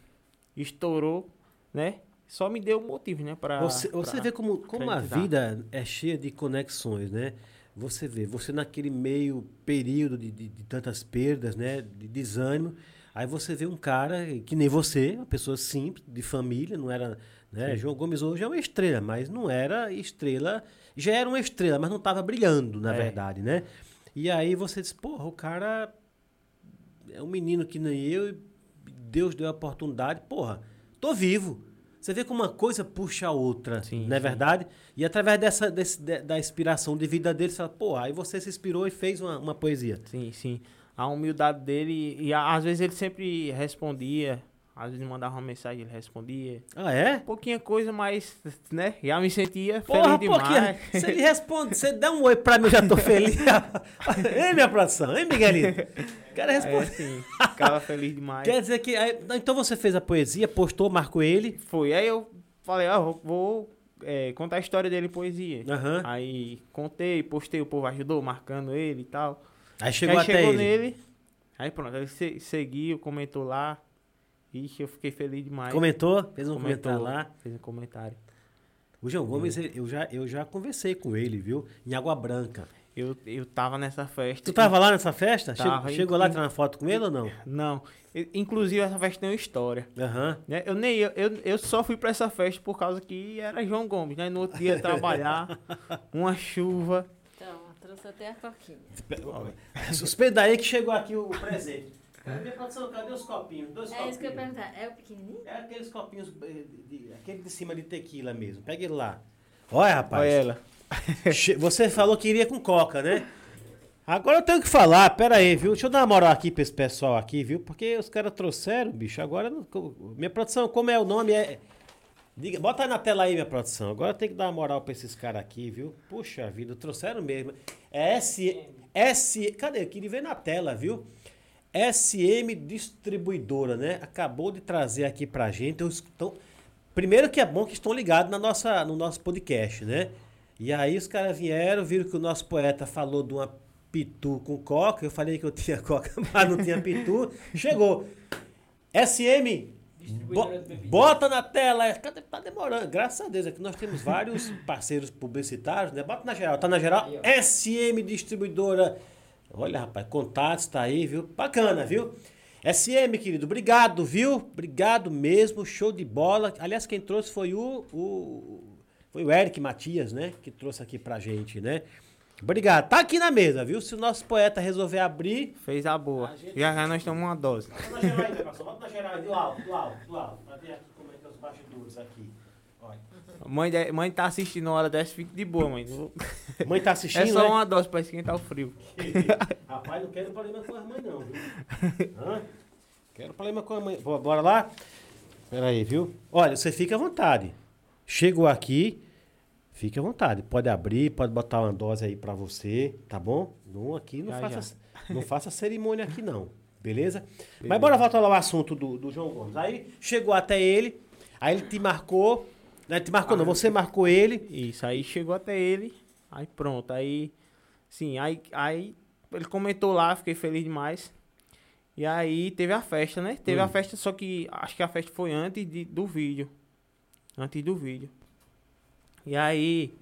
estourou, né? Só me deu motivo, né? Pra, Você, você pra- vê como, como a vida é cheia de conexões, né? Você vê, você naquele meio período de, de, de tantas perdas, né? De desânimo, aí você vê um cara que nem você, uma pessoa simples, de família, não era. Né? João Gomes hoje é uma estrela, mas não era estrela. Já era uma estrela, mas não estava brilhando, na É. verdade, né? E aí você diz, porra, o cara é um menino que nem eu, e Deus deu a oportunidade, porra, tô vivo. Você vê como uma coisa puxa a outra, Sim, não é sim. verdade? E através dessa, desse- de- da inspiração de vida dele, você fala, porra, aí você se inspirou e fez uma, uma poesia. Sim, sim. A humildade dele, e às vezes ele sempre respondia, às vezes mandava uma mensagem, ele respondia. Ah, é? Pouquinha coisa, mas, né? Já me sentia Porra, feliz demais. pouquinho. Se ele responde, você dá um oi pra mim, eu já tô feliz. hein, minha produção? Hein, Miguelito? O cara É, responde. assim, ficava feliz demais. Quer dizer que. aí- então você fez a poesia, postou, marcou ele. Foi, aí eu falei, ah, vou, vou, é, contar a história dele em poesia. Aham. Aí contei, postei, o povo ajudou, marcando ele e tal. Aí chegou aí até chegou ele. nele, aí pronto, ele se, seguiu, comentou lá. Ixi, eu fiquei feliz demais. Comentou, fez um Comentou, comentário lá. Fez um comentário. O João Gomes, ele- eu já, eu já conversei com ele, viu? Em Água Branca. Eu, eu tava nessa festa. Tu tava lá nessa festa? Tava, chegou, chegou lá e- tirar uma foto com ele ou não? Não. I- Inclusive, essa festa tem uma história. Aham. Né? Eu, nem, eu, eu, eu só fui pra essa festa por causa que era João Gomes, né? No outro dia trabalhar, uma chuva. Então, trouxe até a coquinha. Suspeita daí que chegou aqui o presente. Cadê, produção? Cadê os copinhos? Dois É isso que eu ia perguntar. É o pequenininho? É aqueles copinhos, eh, de- de- aquele de cima de tequila mesmo. Pega ele lá. Olha, rapaz. Olha ela. Você falou que iria com coca, né? Agora eu tenho que falar, pera aí, viu? Deixa eu dar uma moral aqui pra esse pessoal aqui, viu? Porque os caras trouxeram, bicho. Agora, não- minha produção, como é o nome? É. Diga, bota aí na tela aí, minha produção. Agora tem que dar uma moral pra esses caras aqui, viu? Puxa vida, trouxeram mesmo. É S. S. Cadê? Eu queria ver na tela, viu? SM Distribuidora, né? Acabou de trazer aqui pra gente. Eu estou- Primeiro que é bom que estão ligados na nossa, no nosso podcast, né? E aí os caras vieram, viram que o nosso poeta falou de uma pitu com coca. Eu falei que eu tinha coca, mas não tinha pitu. Chegou. SM Bo- bota na tela, é, tá demorando. Graças a Deus, aqui nós temos vários parceiros publicitários, né? Bota na geral, tá na geral? SM Distribuidora. Olha, rapaz, contatos tá aí, viu? Bacana, viu? SM, querido, obrigado, viu? Obrigado mesmo, show de bola. Aliás, quem trouxe foi o, o foi o Eric Matias, né? Que trouxe aqui pra gente, né? Obrigado. Tá aqui na mesa, viu? Se o nosso poeta resolver abrir, Fez a boa. Já já nós tomamos uma dose. Bota na geral aí, pastor. Bota na geral aí, do alto, do alto, do alto. Pra ver aqui como é que é os bastidores aqui. Olha. Mãe, de- mãe tá assistindo uma hora dessa, fica de boa, mãe. Mãe tá assistindo, É só né? uma dose pra esquentar o frio. Rapaz, não quero problema com a mãe, não, viu? Hã? Quero problema com a mãe. Bo- Bora lá? Pera aí, viu? Olha, você fica à vontade. Chegou aqui, fique à vontade. Pode abrir, pode botar uma dose aí pra você, tá bom? Não, aqui não, Já, faça, não faça cerimônia aqui, não. Beleza? Mas bora voltar lá ao assunto do, do João Gomes. Aí chegou até ele, aí ele te marcou. Né? Te marcou, não, você marcou ele. Isso, aí chegou até ele, aí pronto, aí, sim, aí, aí ele comentou lá, fiquei feliz demais. E aí teve a festa, né? Teve Hum. a festa, só que acho que a festa foi antes de- do vídeo. Antes do vídeo. E aí,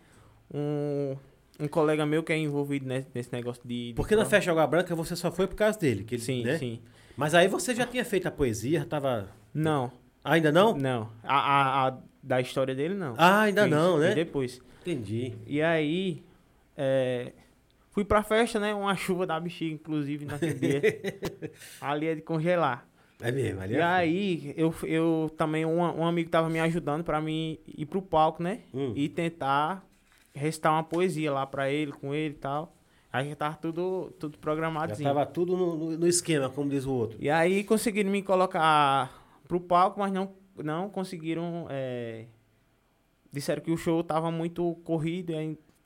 um, um colega meu que é envolvido nesse, nesse negócio de... de Porque na prova- festa Água Branca você só foi por causa dele. Que ele, Sim, né? sim. Mas aí você já tinha feito a poesia, tava. Não, Ainda não? não. A, a, a da história dele, não. Ah, ainda Fiz, não, né? Depois. Entendi. E aí, é, fui pra festa, né? Uma chuva da bexiga, inclusive, naquele dia. Ali é de congelar. É mesmo, ali E é- aí, eu, eu também, um, um amigo tava me ajudando pra mim ir pro palco, né? Hum. E tentar recitar uma poesia lá pra ele, com ele e tal. Aí já tava tudo, tudo Já programadozinho. tava tudo no, no- no esquema, como diz o outro. E aí conseguiram me colocar pro palco, mas não, não conseguiram. é, Disseram que o show tava muito corrido,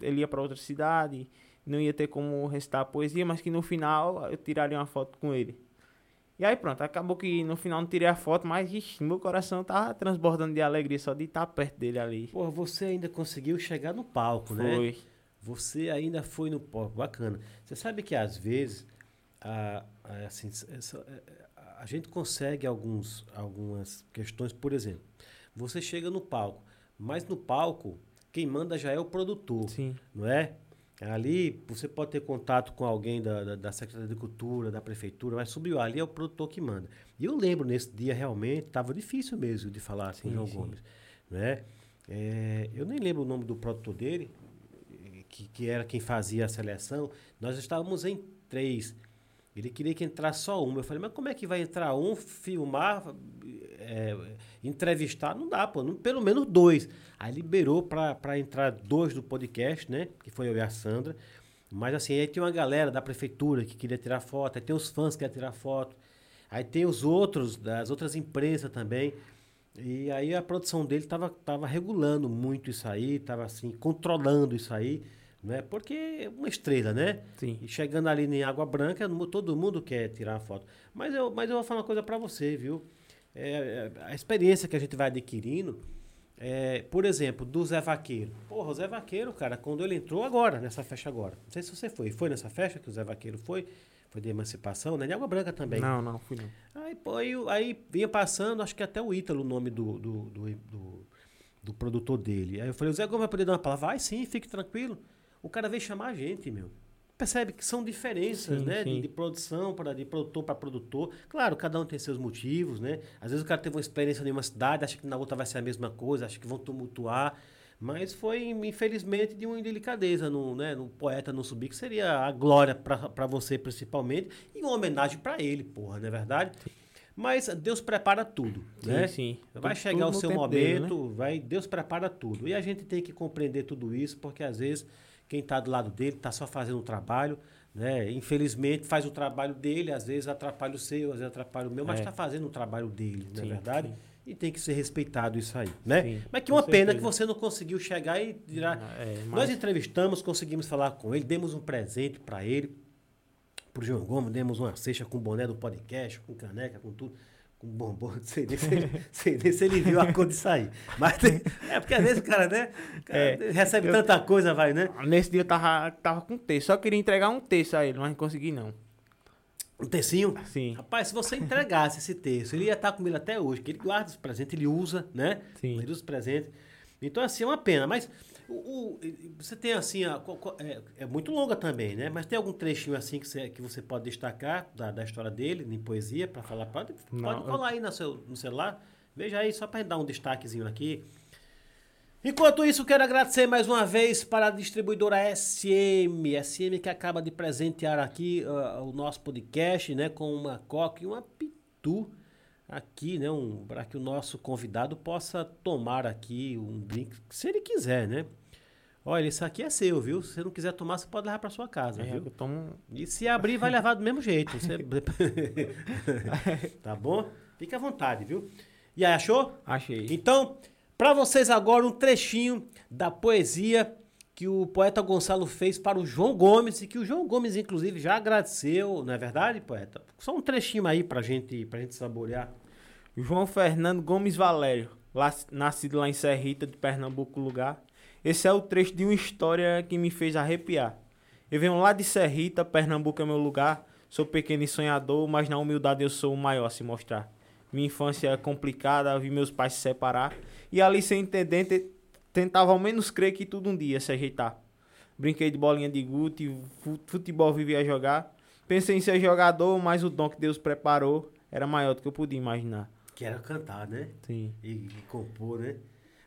ele ia pra outra cidade, não ia ter como recitar a poesia, mas que no final eu tiraria uma foto com ele. E aí pronto, acabou que no final não tirei a foto, mas ixi, meu coração tava transbordando de alegria só de estar perto dele ali. Porra, você ainda conseguiu chegar no palco, né? Foi. Você ainda foi no palco, bacana. Você sabe que às vezes a, a, assim, essa- a gente consegue alguns, algumas questões, por exemplo, você chega no palco, mas no palco quem manda já é o produtor. Sim. não é? Ali você pode ter contato com alguém da, da, da Secretaria de Cultura, da Prefeitura, mas subiu ali é o produtor que manda. E eu lembro nesse dia realmente, estava difícil mesmo de falar com o Sim, João sim. Gomes. Né? É, eu nem lembro o nome do produtor dele, eh, que, que era quem fazia a seleção. Nós estávamos em três. Ele queria que entrasse só um. Eu falei, mas como é que vai entrar um, filmar, é, entrevistar? Não dá, pô. não- pelo menos dois. Aí liberou para entrar dois do podcast, né? Que foi eu e a Sandra. Mas assim, aí tem uma galera da prefeitura que queria tirar foto, aí tem os fãs que querem tirar foto. Aí tem os outros, das outras empresas também. E aí a produção dele estava tava regulando muito isso aí, estava assim, controlando isso aí, né? Porque é uma estrela, né? Sim. E chegando ali em Água Branca, todo mundo quer tirar uma foto. Mas eu, mas eu vou falar uma coisa para você, viu? É, é, a experiência que a gente vai adquirindo, é, por exemplo, do Zé Vaqueiro. Porra, o Zé Vaqueiro, cara, quando ele entrou agora, nessa festa agora. Não sei se você foi. Foi nessa festa que o Zé Vaqueiro foi? Foi de emancipação, né? De Água Branca também. Não, não, fui não. Aí, pô, aí, aí vinha passando, acho que até o Ítalo, o nome do, do, do, do, do produtor dele. Aí eu falei, o Zé Gomes vai poder dar uma palavra? Vai sim, fique tranquilo. O cara veio chamar a gente, meu. Percebe que são diferenças, Sim, né? De, sim. de produção, para de produtor para produtor. Claro, cada um tem seus motivos, né? Às vezes o cara teve uma experiência em uma cidade, acha que na outra vai ser a mesma coisa, acha que vão tumultuar. Mas foi, infelizmente, de uma indelicadeza no, né, no poeta não subir, que seria a glória para você, principalmente, e uma homenagem para ele, porra, não é verdade? Mas Deus prepara tudo, Sim, né? sim. Vai Tudo- chegar tudo o seu tempo dele, né? momento, vai, Deus prepara tudo. E a gente tem que compreender tudo isso, porque às vezes quem está do lado dele está só fazendo um trabalho, né? Infelizmente faz o trabalho dele, às vezes atrapalha o seu, às vezes atrapalha o meu, mas É. está fazendo o trabalho dele, não é Sim, verdade? sim. E tem que ser respeitado isso aí, né? Sim, mas que uma pena certeza. que você não conseguiu chegar e tirar. É, Nós mas- entrevistamos, conseguimos falar com ele, demos um presente para ele, pro João Gomes, demos uma cesta com boné do podcast, com caneca, com tudo, com bombom, não sei nem se ele, sei nem se ele viu a cor disso aí. Mas tem- é porque às vezes o cara, né? cara É, recebe eu- tanta coisa, vai, né? Nesse dia eu tava, tava com texto. Só queria entregar um texto a ele, mas não consegui não. Um textinho? Sim, Rapaz, se você entregasse esse texto, ele ia estar com ele até hoje, que ele guarda os presentes, ele usa, né? sim. Ele usa os presentes. Então, assim, é uma pena. Mas o, o- você tem, assim, a- é, é muito longa também, né? Mas tem algum trechinho, assim, que você, que você pode destacar da, da história dele, em poesia, para falar? Pode, Não, pode eu- colar aí no, seu, no celular. Veja aí, só para dar um destaquezinho aqui. Enquanto isso, quero agradecer mais uma vez para a distribuidora SM, SM que acaba de presentear aqui ah, o nosso podcast, né, com uma coca e uma pitu aqui, né, um, para que o nosso convidado possa tomar aqui um drink, se ele quiser, né? Olha, isso aqui é seu, viu? Se você não quiser tomar, você pode levar para sua casa, É, viu? eu tomo. E se abrir, vai levar do mesmo jeito. Você- tá bom? Fique à vontade, viu? E aí, achou? Achei. Então, para vocês agora um trechinho da poesia que o poeta Gonçalo fez para o João Gomes e que o João Gomes inclusive já agradeceu, não é verdade, poeta? Só um trechinho aí pra gente, pra gente saborear. João Fernando Gomes Valério, lá- nascido lá em Serrita, de Pernambuco, lugar. Esse é o trecho de uma história que me fez arrepiar. Eu venho lá de Serrita, Pernambuco é meu lugar. Sou pequeno e sonhador, mas na humildade eu sou o maior a se mostrar. Minha infância é complicada, vi meus pais se separar. E ali, sem entender, te- tentava ao menos crer que tudo um dia ia se ajeitar. Brinquei de bolinha de gude, fu- futebol vivia jogar. Pensei em ser jogador, mas o dom que Deus preparou era maior do que eu podia imaginar. Que era cantar, né? Sim. E, e compor, né?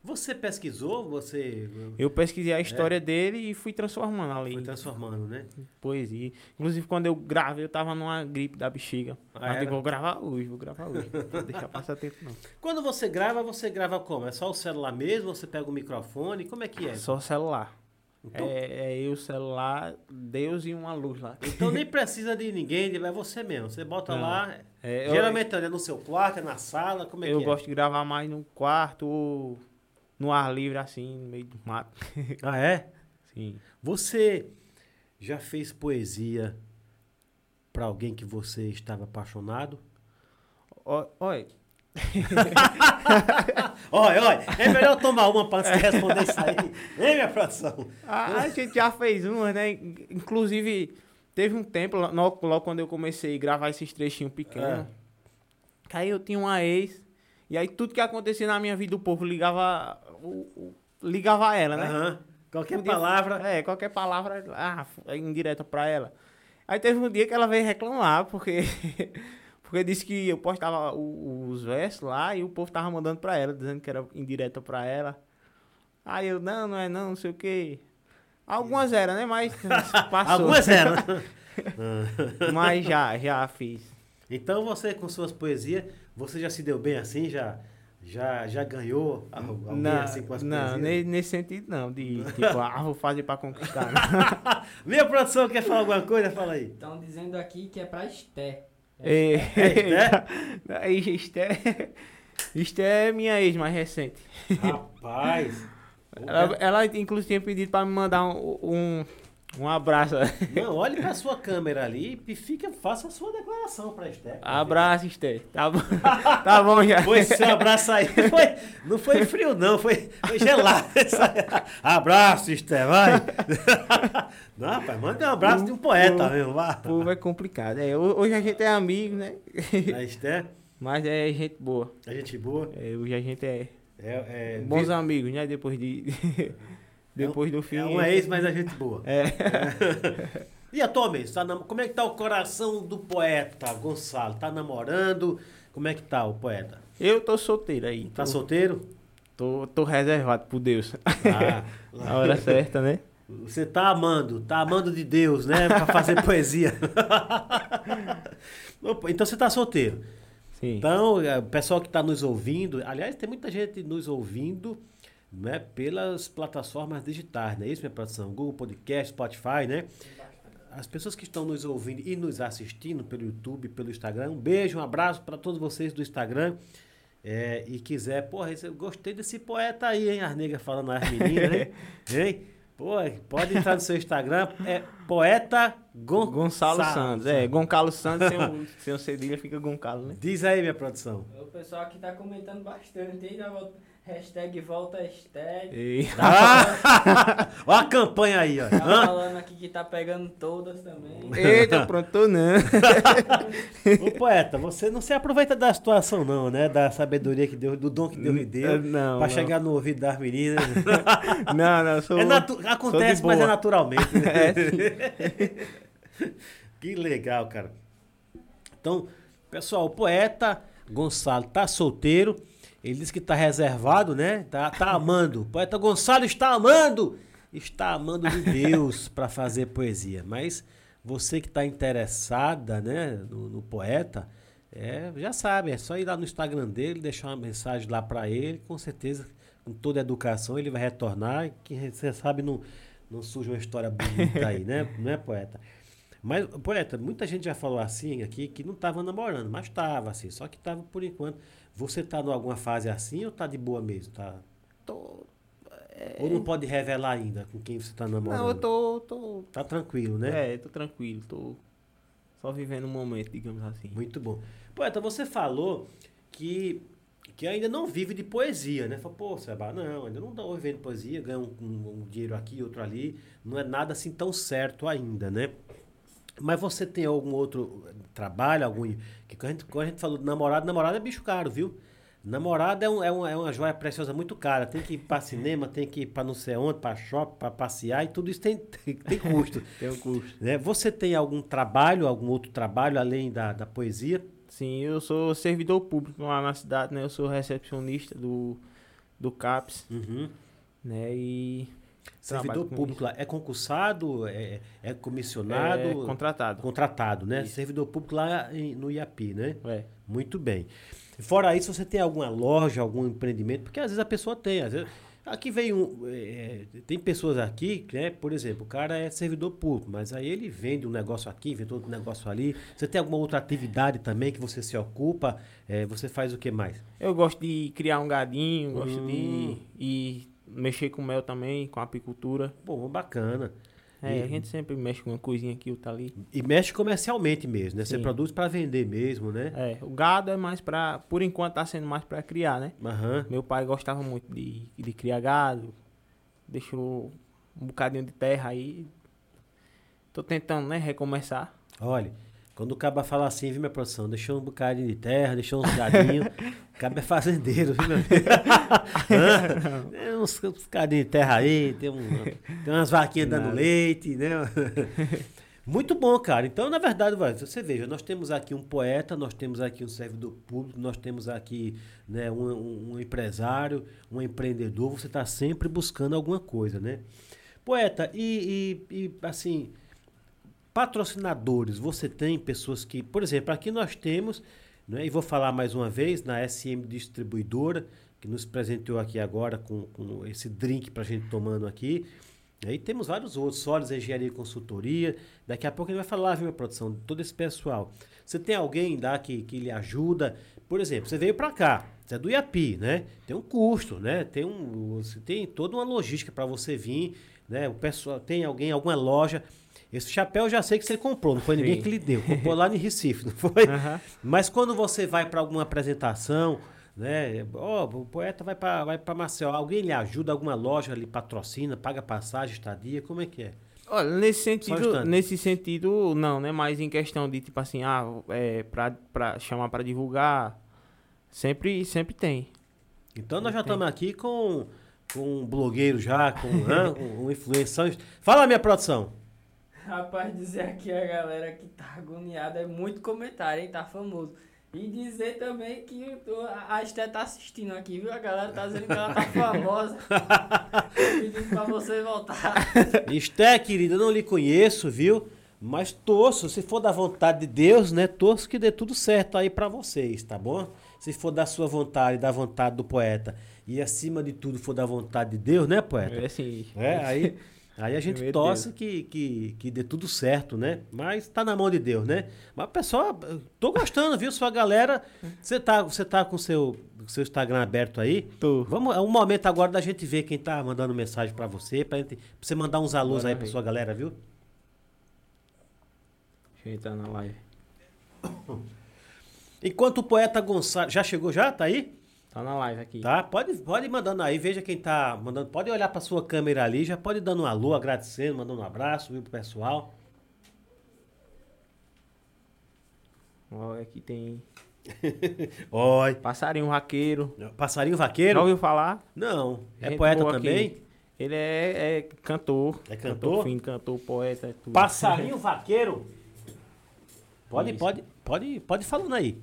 Você pesquisou, você Eu pesquisei a história dele e fui transformando ali foi transformando, né? poesia. Inclusive, quando eu gravei, eu tava numa gripe da bexiga. Ah, Mas eu vou gravar hoje, vou gravar hoje. Não vou deixar passar tempo, não. Quando você grava, você grava como? É só o celular mesmo? Você pega o microfone? Como é que é? Só celular. Então, É, é eu, o celular, Deus e uma luz lá. então nem precisa de ninguém, é você mesmo. Você bota Não. lá. É, eu- geralmente é no seu quarto, é na sala, como é eu que gosto de gravar mais no quarto ou no ar livre, assim, no meio do mato. Ah, é? Sim. Você já fez poesia para alguém que você estava apaixonado? Olha, Olha, olha, é melhor tomar uma para de responder isso aí. Hein, minha produção? A, a gente já fez uma, né? Inclusive, teve um tempo, lo- logo, logo quando eu comecei a gravar esses trechinhos pequenos, É. que aí eu tinha uma ex, e aí tudo que acontecia na minha vida, o povo ligava, o- o- ligava ela, né? Aham. Qualquer Podia- palavra. É, qualquer palavra, ah, f- indireta pra ela. Aí teve um dia que ela veio reclamar, porque... Porque disse que eu postava o- os versos lá e o povo tava mandando pra ela, dizendo que era indireta pra ela. Aí eu, não, não é não, não sei o quê. Algumas eram, né? Mas passou. Algumas eram. Mas já, já fiz. Então você, com suas poesias, você já se deu bem assim? Já, já, já ganhou al- alguém Não, assim com as não poesias? ne- nesse sentido não, de tipo, ah, vou fazer pra conquistar. né? Minha produção quer falar alguma coisa? Fala aí. Estão dizendo aqui que é pra Esté. É, É, Esté, Esté é minha ex mais recente. Rapaz. Ela, ela inclusive tinha pedido pra me mandar um, um, um abraço. Não, olhe pra sua câmera ali e fica, faça a sua declaração pra Esther. Abraço, Esté. Tá bom, tá bom já. Pois seu abraço aí foi, não foi frio, não, foi, foi gelado. Abraço, Esther, vai. Não, rapaz, manda um abraço de um poeta mesmo, vá. O povo é complicado. É, ho- hoje a gente é amigo, né? A Esther, Mas é gente boa. a gente boa. É, hoje a gente é É, é, bons amigos, né? Depois de. Depois do fim. é uma ex, mas a gente boa. É. E atualmente, tá nam- como é que tá o coração do poeta, Gonçalo? Tá namorando? Como é que tá o poeta? Eu tô solteiro aí. Tá tô, solteiro? Tô, tô reservado por Deus. Ah, Na hora certa, né? Você tá amando, tá amando de Deus, né? Pra fazer poesia. Então você tá solteiro. Sim. Então, é, o pessoal que está nos ouvindo, aliás, tem muita gente nos ouvindo né, pelas plataformas digitais, não é isso, minha produção? Google Podcast, Spotify, né? As pessoas que estão nos ouvindo e nos assistindo pelo YouTube, pelo Instagram, um beijo, um abraço para todos vocês do Instagram. É, e quiser, porra, esse- eu gostei desse poeta aí, hein? As negras falando as meninas, né? Hein? Pô, pode entrar no seu Instagram, é poeta Gon Gonçalo Sa- Santos. É, Goncalo Santos, sem o, sem o cedilha fica Goncalo, né? Diz aí, minha produção. O pessoal aqui tá comentando bastante, hein? Já vou- Hashtag volta hashtag. E- Ah! Olha a campanha aí, ó. Tá Hã? falando aqui que tá pegando todas também. Eita, pronto, não. Ô poeta, você não se aproveita da situação, não, né? Da sabedoria que Deus, do dom que Deus lhe deu. Não, pra não. chegar no ouvido das meninas. Não, não, sou. É natu- acontece, de mas é naturalmente. né? É, que legal, cara. Então, pessoal, o poeta Gonçalo tá solteiro. Ele disse que tá reservado, né? Tá, tá amando. O poeta Gonçalo está amando. Está amando de Deus para fazer poesia. Mas você que está interessada, né, no, no poeta, é, já sabe, é só ir lá no Instagram dele, deixar uma mensagem lá para ele, com certeza, com toda a educação, ele vai retornar, e que você sabe, não, não surge uma história bonita aí, né, não é, poeta? Mas, poeta, muita gente já falou assim aqui que não estava namorando, mas estava assim, só que estava por enquanto. Você está em alguma fase assim ou tá de boa mesmo? Tá? tô- Ou não pode revelar ainda com quem você está namorando? Não, eu tô. tô Tá tranquilo, né? É, tô tranquilo, tô só vivendo um momento, digamos assim. Muito bom. Poeta, você falou que, que ainda não vive de poesia, né? Falou, pô, Seba, não, ainda não estou vivendo de poesia, ganho um, um- um dinheiro aqui, outro ali. Não é nada assim tão certo ainda, né? Mas você tem algum outro trabalho, algum. Que quando a gente, quando a gente falou de namorado, namorado é bicho caro, viu? Namorado é, um, é, um, é uma joia preciosa muito cara. Tem que ir para cinema, tem que ir para não sei onde, para shopping, para passear, e tudo isso tem, tem, tem custo. Tem um custo. né? Você tem algum trabalho, algum outro trabalho além da, da poesia? Sim, eu sou servidor público lá na cidade, né? Eu sou recepcionista do, do CAPS, Uhum. né? E. Servidor trabalho público lá é concursado, é, é comissionado, É, contratado. contratado, né? Isso. Servidor público lá em- no IAPI, né? É. Muito bem. Fora isso, você tem alguma loja, algum empreendimento? Porque às vezes a pessoa tem. Às vezes, aqui vem um. é, tem pessoas aqui, né? Por exemplo, o cara é servidor público, mas aí ele vende um negócio aqui, vende outro negócio ali. Você tem alguma outra atividade também que você se ocupa? É, você faz o que mais? Eu gosto de criar um gadinho, gosto Hum. de e mexer com mel também, com apicultura. Bom, bacana. É, E- a gente sempre mexe com uma coisinha aqui, outra ali. E mexe comercialmente mesmo, né? Você Sim. produz para vender mesmo, né? É, o gado é mais pra. Por enquanto tá sendo mais pra criar, né? Aham. Meu pai gostava muito de, de criar gado. Deixou um bocadinho de terra aí. Tô tentando, né, recomeçar. Olha, quando o caba fala assim, viu minha produção? Deixou um bocadinho de terra, deixou uns gadinhos. o caba é fazendeiro, viu, meu? Hã? Tem uns, uns bocadinhos de terra aí, tem, um, tem umas vaquinhas dando leite, né? Muito bom, cara. Então, na verdade, você veja, nós temos aqui um poeta, nós temos aqui um servidor público, nós temos aqui né, um, um- um empresário, um empreendedor. Você está sempre buscando alguma coisa, né? Poeta, e, e- e, assim, patrocinadores, você tem pessoas que, por exemplo, aqui nós temos, né, e vou falar mais uma vez, na SM Distribuidora, que nos presenteou aqui agora com, com esse drink para a gente tomando aqui. Aí temos vários outros, Solis Engenharia e Consultoria. Daqui a pouco gente vai falar, viu, minha produção, todo esse pessoal. Você tem alguém lá que, que lhe ajuda? Por exemplo, você veio para cá, você é do IAPI, né? Tem um custo, né? Tem, um, você tem toda uma logística para você vir, né? O pessoal, tem alguém, alguma loja. Esse chapéu eu já sei que você comprou, não foi ninguém Sim. que lhe deu. Comprou lá em Recife, não foi? Aham. Mas quando você vai para alguma apresentação, né? Ó, o poeta vai para vai para Maceió, alguém lhe ajuda, alguma loja lhe patrocina, paga passagem, estadia, como é que é? Olha, nesse um sentido, nesse sentido, não, né? Mas em questão de, tipo assim, ah, é, pra, pra chamar pra divulgar, sempre, sempre tem. Então nós já estamos aqui com, com um blogueiro já, com, hã, com um influencer. Fala, minha produção. Rapaz, dizer aqui a galera que tá agoniada é muito comentário, hein? Tá famoso. E dizer também que a a Esté tá assistindo aqui, viu? A galera tá dizendo que ela tá famosa. Pedindo pra você voltar. Esté, querida, eu não lhe conheço, viu? Mas torço, se for da vontade de Deus, né? Torço que dê tudo certo aí pra vocês, tá bom? Se for da sua vontade, da vontade do poeta, e acima de tudo for da vontade de Deus, né, poeta? É assim. É, aí, aí a gente Meu torce que, que, que dê tudo certo, né? Mas tá na mão de Deus, né? Mas, pessoal, tô gostando, viu? Sua galera, você tá, você tá com o seu, seu Instagram aberto aí? Tô. Vamos, é um momento agora da gente ver quem tá mandando mensagem pra você, pra, gente, pra você mandar uns alôs Bora aí pra sua galera, viu? Deixa eu entrar na live. Enquanto o poeta Gonçalo. Já chegou já? Tá aí? Tá na live aqui. Tá? Pode, pode ir mandando aí, veja quem tá mandando. Pode olhar pra sua câmera ali, já pode ir dando um alô, agradecendo, mandando um abraço, viu, pro pessoal. Olha, aqui tem Oi. passarinho vaqueiro. Passarinho Já vaqueiro? ouviu falar? Não. É Gente poeta também? aqui. Ele é, é cantor. É cantor? fino, cantor, poeta, é tudo. Passarinho vaqueiro? Pode, Isso. pode, pode, pode falando aí.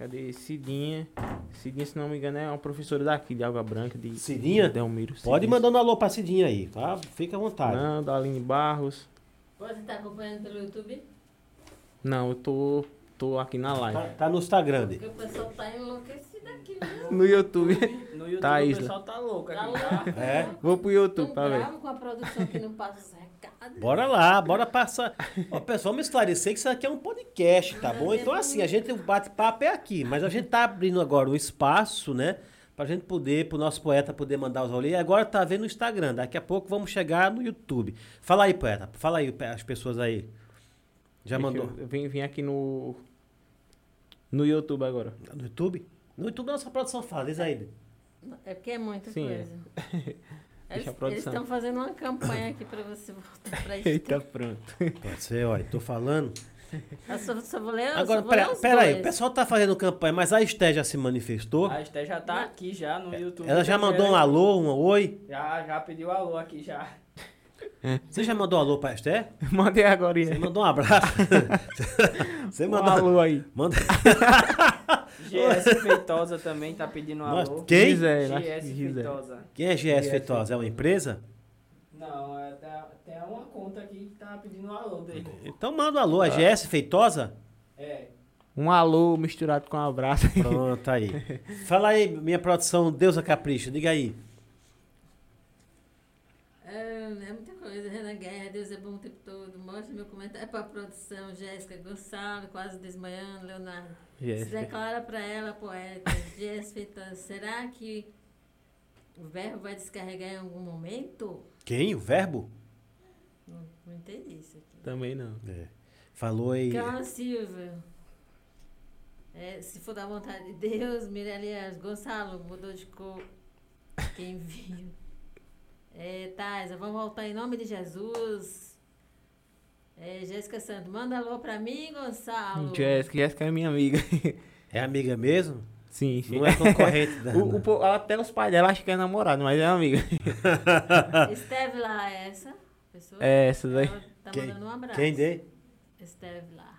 Cadê Cidinha? Cidinha, se não me engano, é uma professora daqui, de Água Branca, de Cidinha? Delmiro. Pode ir Cidinha. mandando alô pra Cidinha aí, tá? Fica à vontade. Nando, Aline Barros. Você está acompanhando pelo YouTube? Não, eu tô, tô aqui na live. Tá, tá no Instagram. Porque o pessoal tá enlouquecido aqui, viu? No YouTube. No YouTube Tá, o Isla. pessoal tá louco Tá aqui, louco. tá? É. Vou pro YouTube Tão pra ver. com a produção que não passa. Bora lá, bora passar. Ó, pessoal, me esclarecer que isso aqui é um podcast, tá bom? Então, assim, a gente bate papo é aqui, mas a gente tá abrindo agora um espaço, né? Pra gente poder, pro nosso poeta poder mandar os rolês. E agora tá vendo no Instagram, daqui a pouco vamos chegar no YouTube. Fala aí, poeta, fala aí as pessoas aí. Já Deixa mandou Eu, eu vim, vim aqui no. No YouTube agora. no YouTube? No YouTube da nossa produção fala, diz aí. É porque é muita Sim, é. Eles a produção. estão fazendo uma campanha aqui para você voltar para isso. Eita, pronto. Pode ser, olha, tô falando. Eu só, só vou ler, Agora, vou ler pera, pera aí, o pessoal tá fazendo campanha, mas a Esté já se manifestou? A Esté já tá aqui já no YouTube. Ela já mandou um alô, um oi? Já, já pediu alô aqui já. Você já mandou alô pra Esté? Mandei agora. Você mandou um abraço. Você Um mandou. alô aí. Manda... GS Feitosa também tá pedindo Nossa, alô. quem? Gisele, GS. Feitosa. Quem é GS Feitosa? É uma empresa? Não, é, tá- tem uma conta aqui que tá pedindo um alô dele. Então manda um alô. É GS Feitosa? É. Um alô misturado com um abraço. Pronto, aí. Fala aí, minha produção Deusa Capricho, diga aí. É, é muita coisa. Renan Guerra, Deus é bom o tempo Mostra meu comentário para a produção. Jéssica Gonçalo, quase desmanhando. Leonardo. Se Jéssica. declara para ela, poeta. Jéssica Feitosa, será que o verbo vai descarregar em algum momento? Quem? O verbo? Não, não entendi isso aqui. Também não. É. Falou aí. Carla Silva. É, se for da vontade de Deus, Mirelias Gonçalo mudou de cor. Quem viu? É, Taisa, vamos voltar em nome de Jesus. É, Jéssica Santos, manda alô pra mim, Gonçalo. Jéssica, Jéssica é minha amiga. É amiga mesmo? Sim, sim. Não é concorrente da. O, o até os pais dela acham que é namorado, mas é amiga. Esteve lá, é essa pessoa? É essa daí. Ela tá Quem- mandando um abraço. Quem dê? Esteve lá.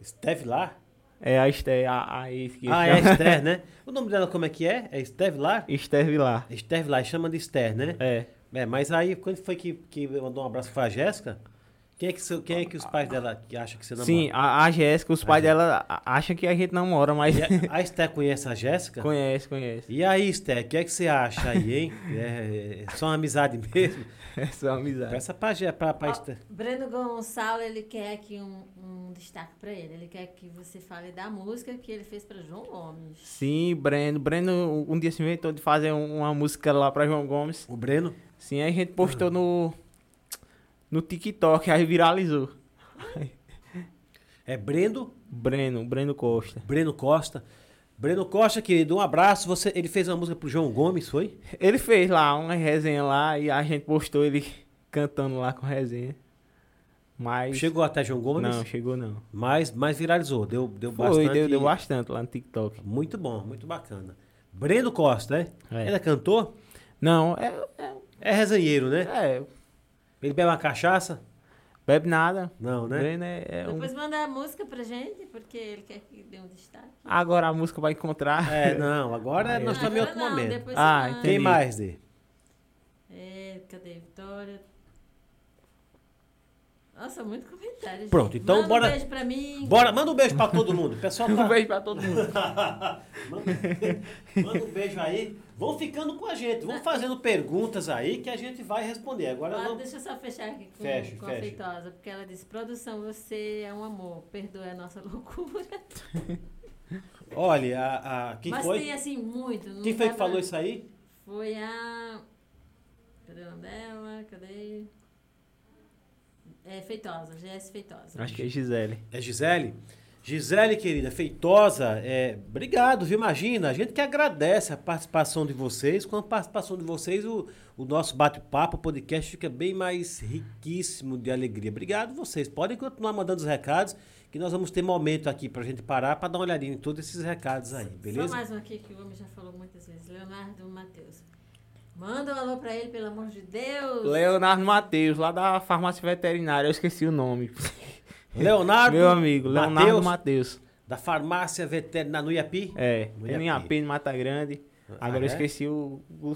Esteve lá? É a Esther, a, a ex que Ah, é a. Esther, né? O nome dela como é que é? É Esteve lá? Esther lá. Esteve lá, chama de Esther, né? É. É, mas aí, quando foi que, que mandou um abraço foi a Jéssica? Quem é que, seu- quem é que os pais dela que acham que você namora? Sim, a, a Jéssica, os pais dela acham que a gente namora, mas a, a Esther conhece a Jéssica? conhece, conhece. E aí, Esther, o que é que você acha aí, hein? É, é só uma amizade mesmo? É só amizade. Peça pra, Gé- pra, pra Esther. Breno Gonçalo, ele quer aqui um, um destaque pra ele. Ele quer que você fale da música que ele fez pra João Gomes. Sim, Breno. Breno um dia se inventou de fazer um- uma música lá pra João Gomes. O Breno? Sim, aí a gente postou no, no TikTok, aí viralizou. É Breno, Breno, Breno Costa. Breno Costa. Breno Costa, querido, um abraço. Você, ele fez uma música pro João Gomes, foi? Ele fez lá uma resenha lá e a gente postou ele cantando lá com resenha. Mas. Chegou até João Gomes? Não, chegou não. Mas, mas viralizou, deu, deu Foi, bastante. deu, deu bastante lá no TikTok. Muito bom, muito bacana. Breno Costa, né? É. Ele é cantor? Não, é, é, É resenheiro, né? é, Ele bebe uma cachaça? Bebe nada. Não, né? Breno é, é um- Depois manda a música pra gente, porque ele quer que dê um destaque. Agora a música vai encontrar. É, não, agora nós estamos em outro não, momento. Ah, manda. Quem mais, Dê? É, cadê Vitória? Nossa, muito comentário. gente. Pronto, então Manda bora- Um beijo pra mim. Bora, manda um beijo pra todo mundo. Pessoal tá... Um beijo pra todo mundo. manda, manda um beijo aí. Vão ficando com a gente, vão fazendo perguntas aí que a gente vai responder. Agora Ah, vamos... deixa eu só fechar aqui com, Feche, com feche. a Feitosa, porque ela disse, produção, você é um amor, perdoe a nossa loucura. Olha, a, a- quem Mas foi? tem assim muito. não Quem foi que falou pra- isso aí? Foi a. Cadê o nome dela? Cadê? É Feitosa, GS Feitosa. Acho que é Gisele. É Gisele? Gisele, querida, feitosa, é, obrigado, viu? Imagina, a gente que agradece a participação de vocês. Com a participação de vocês, o, o nosso bate-papo, o podcast fica bem mais riquíssimo de alegria. Obrigado vocês. Podem continuar mandando os recados, que nós vamos ter momento aqui pra gente parar pra dar uma olhadinha em todos esses recados aí, Só beleza? mais um aqui que o homem já falou muitas vezes. Leonardo Matheus. Manda um alô pra ele, pelo amor de Deus. Leonardo Matheus, lá da farmácia veterinária, eu esqueci o nome. Leonardo. Meu amigo, Leonardo Matheus. Da farmácia veterinária no Iapi. É, No Iapi. Em Mata Grande. Ah, Agora eu é? esqueci o, o-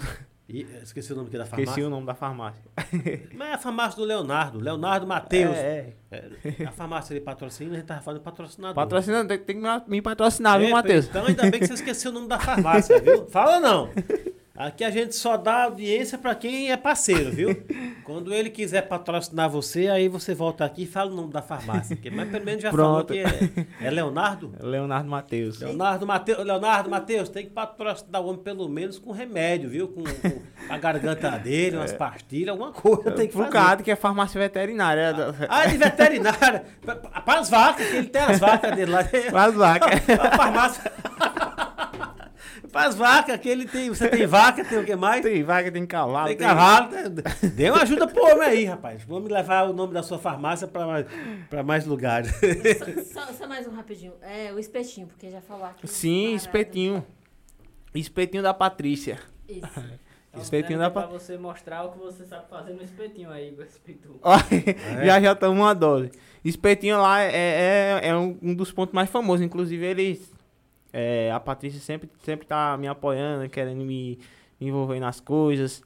E, esqueci o nome aqui da farmácia. esqueci o nome da farmácia. Mas é a farmácia do Leonardo. Leonardo Matheus. É, É, a farmácia ele patrocina, a gente tava falando é. patrocinador. Patrocinando, tem, tem que me patrocinar, viu, É, Matheus? Então ainda bem que você esqueceu o nome da farmácia, viu? Fala não. Aqui a gente só dá audiência pra quem é parceiro, viu? Quando ele quiser patrocinar você, aí você volta aqui e fala o nome da farmácia. que- Mas pelo menos já falou Pronto. que é, é Leonardo? Leonardo Matheus. Leonardo Mateus, Leonardo Mateus, tem que patrocinar o homem pelo menos com remédio, viu? Com, com a garganta dele, umas pastilhas, alguma coisa tem que fazer. Cado, que é farmácia veterinária. Ah, de veterinária. Para as vacas, que ele tem as vacas dele lá. As vacas. A farmácia. Para as vacas, que ele tem. Você tem vaca, tem o que mais? Tem vaca, tem cavalo. Tem cavalo. tem- Dê uma ajuda pro homem aí, rapaz. Vamos levar o nome da sua farmácia para mais, pra mais lugares. Só, só- só mais um rapidinho. É, o espetinho, porque já falou aqui. Sim, Parado. espetinho. Espetinho da Patrícia. Isso. Então, Espetinho da pra pa- você mostrar o que você sabe fazer no espetinho aí, Igor Espetu. Ó, É? já já tomou uma dose. Espetinho lá é, é, é um, um dos pontos mais famosos. Inclusive, eles. É, a Patrícia sempre, sempre tá me apoiando, querendo me, me envolver nas coisas,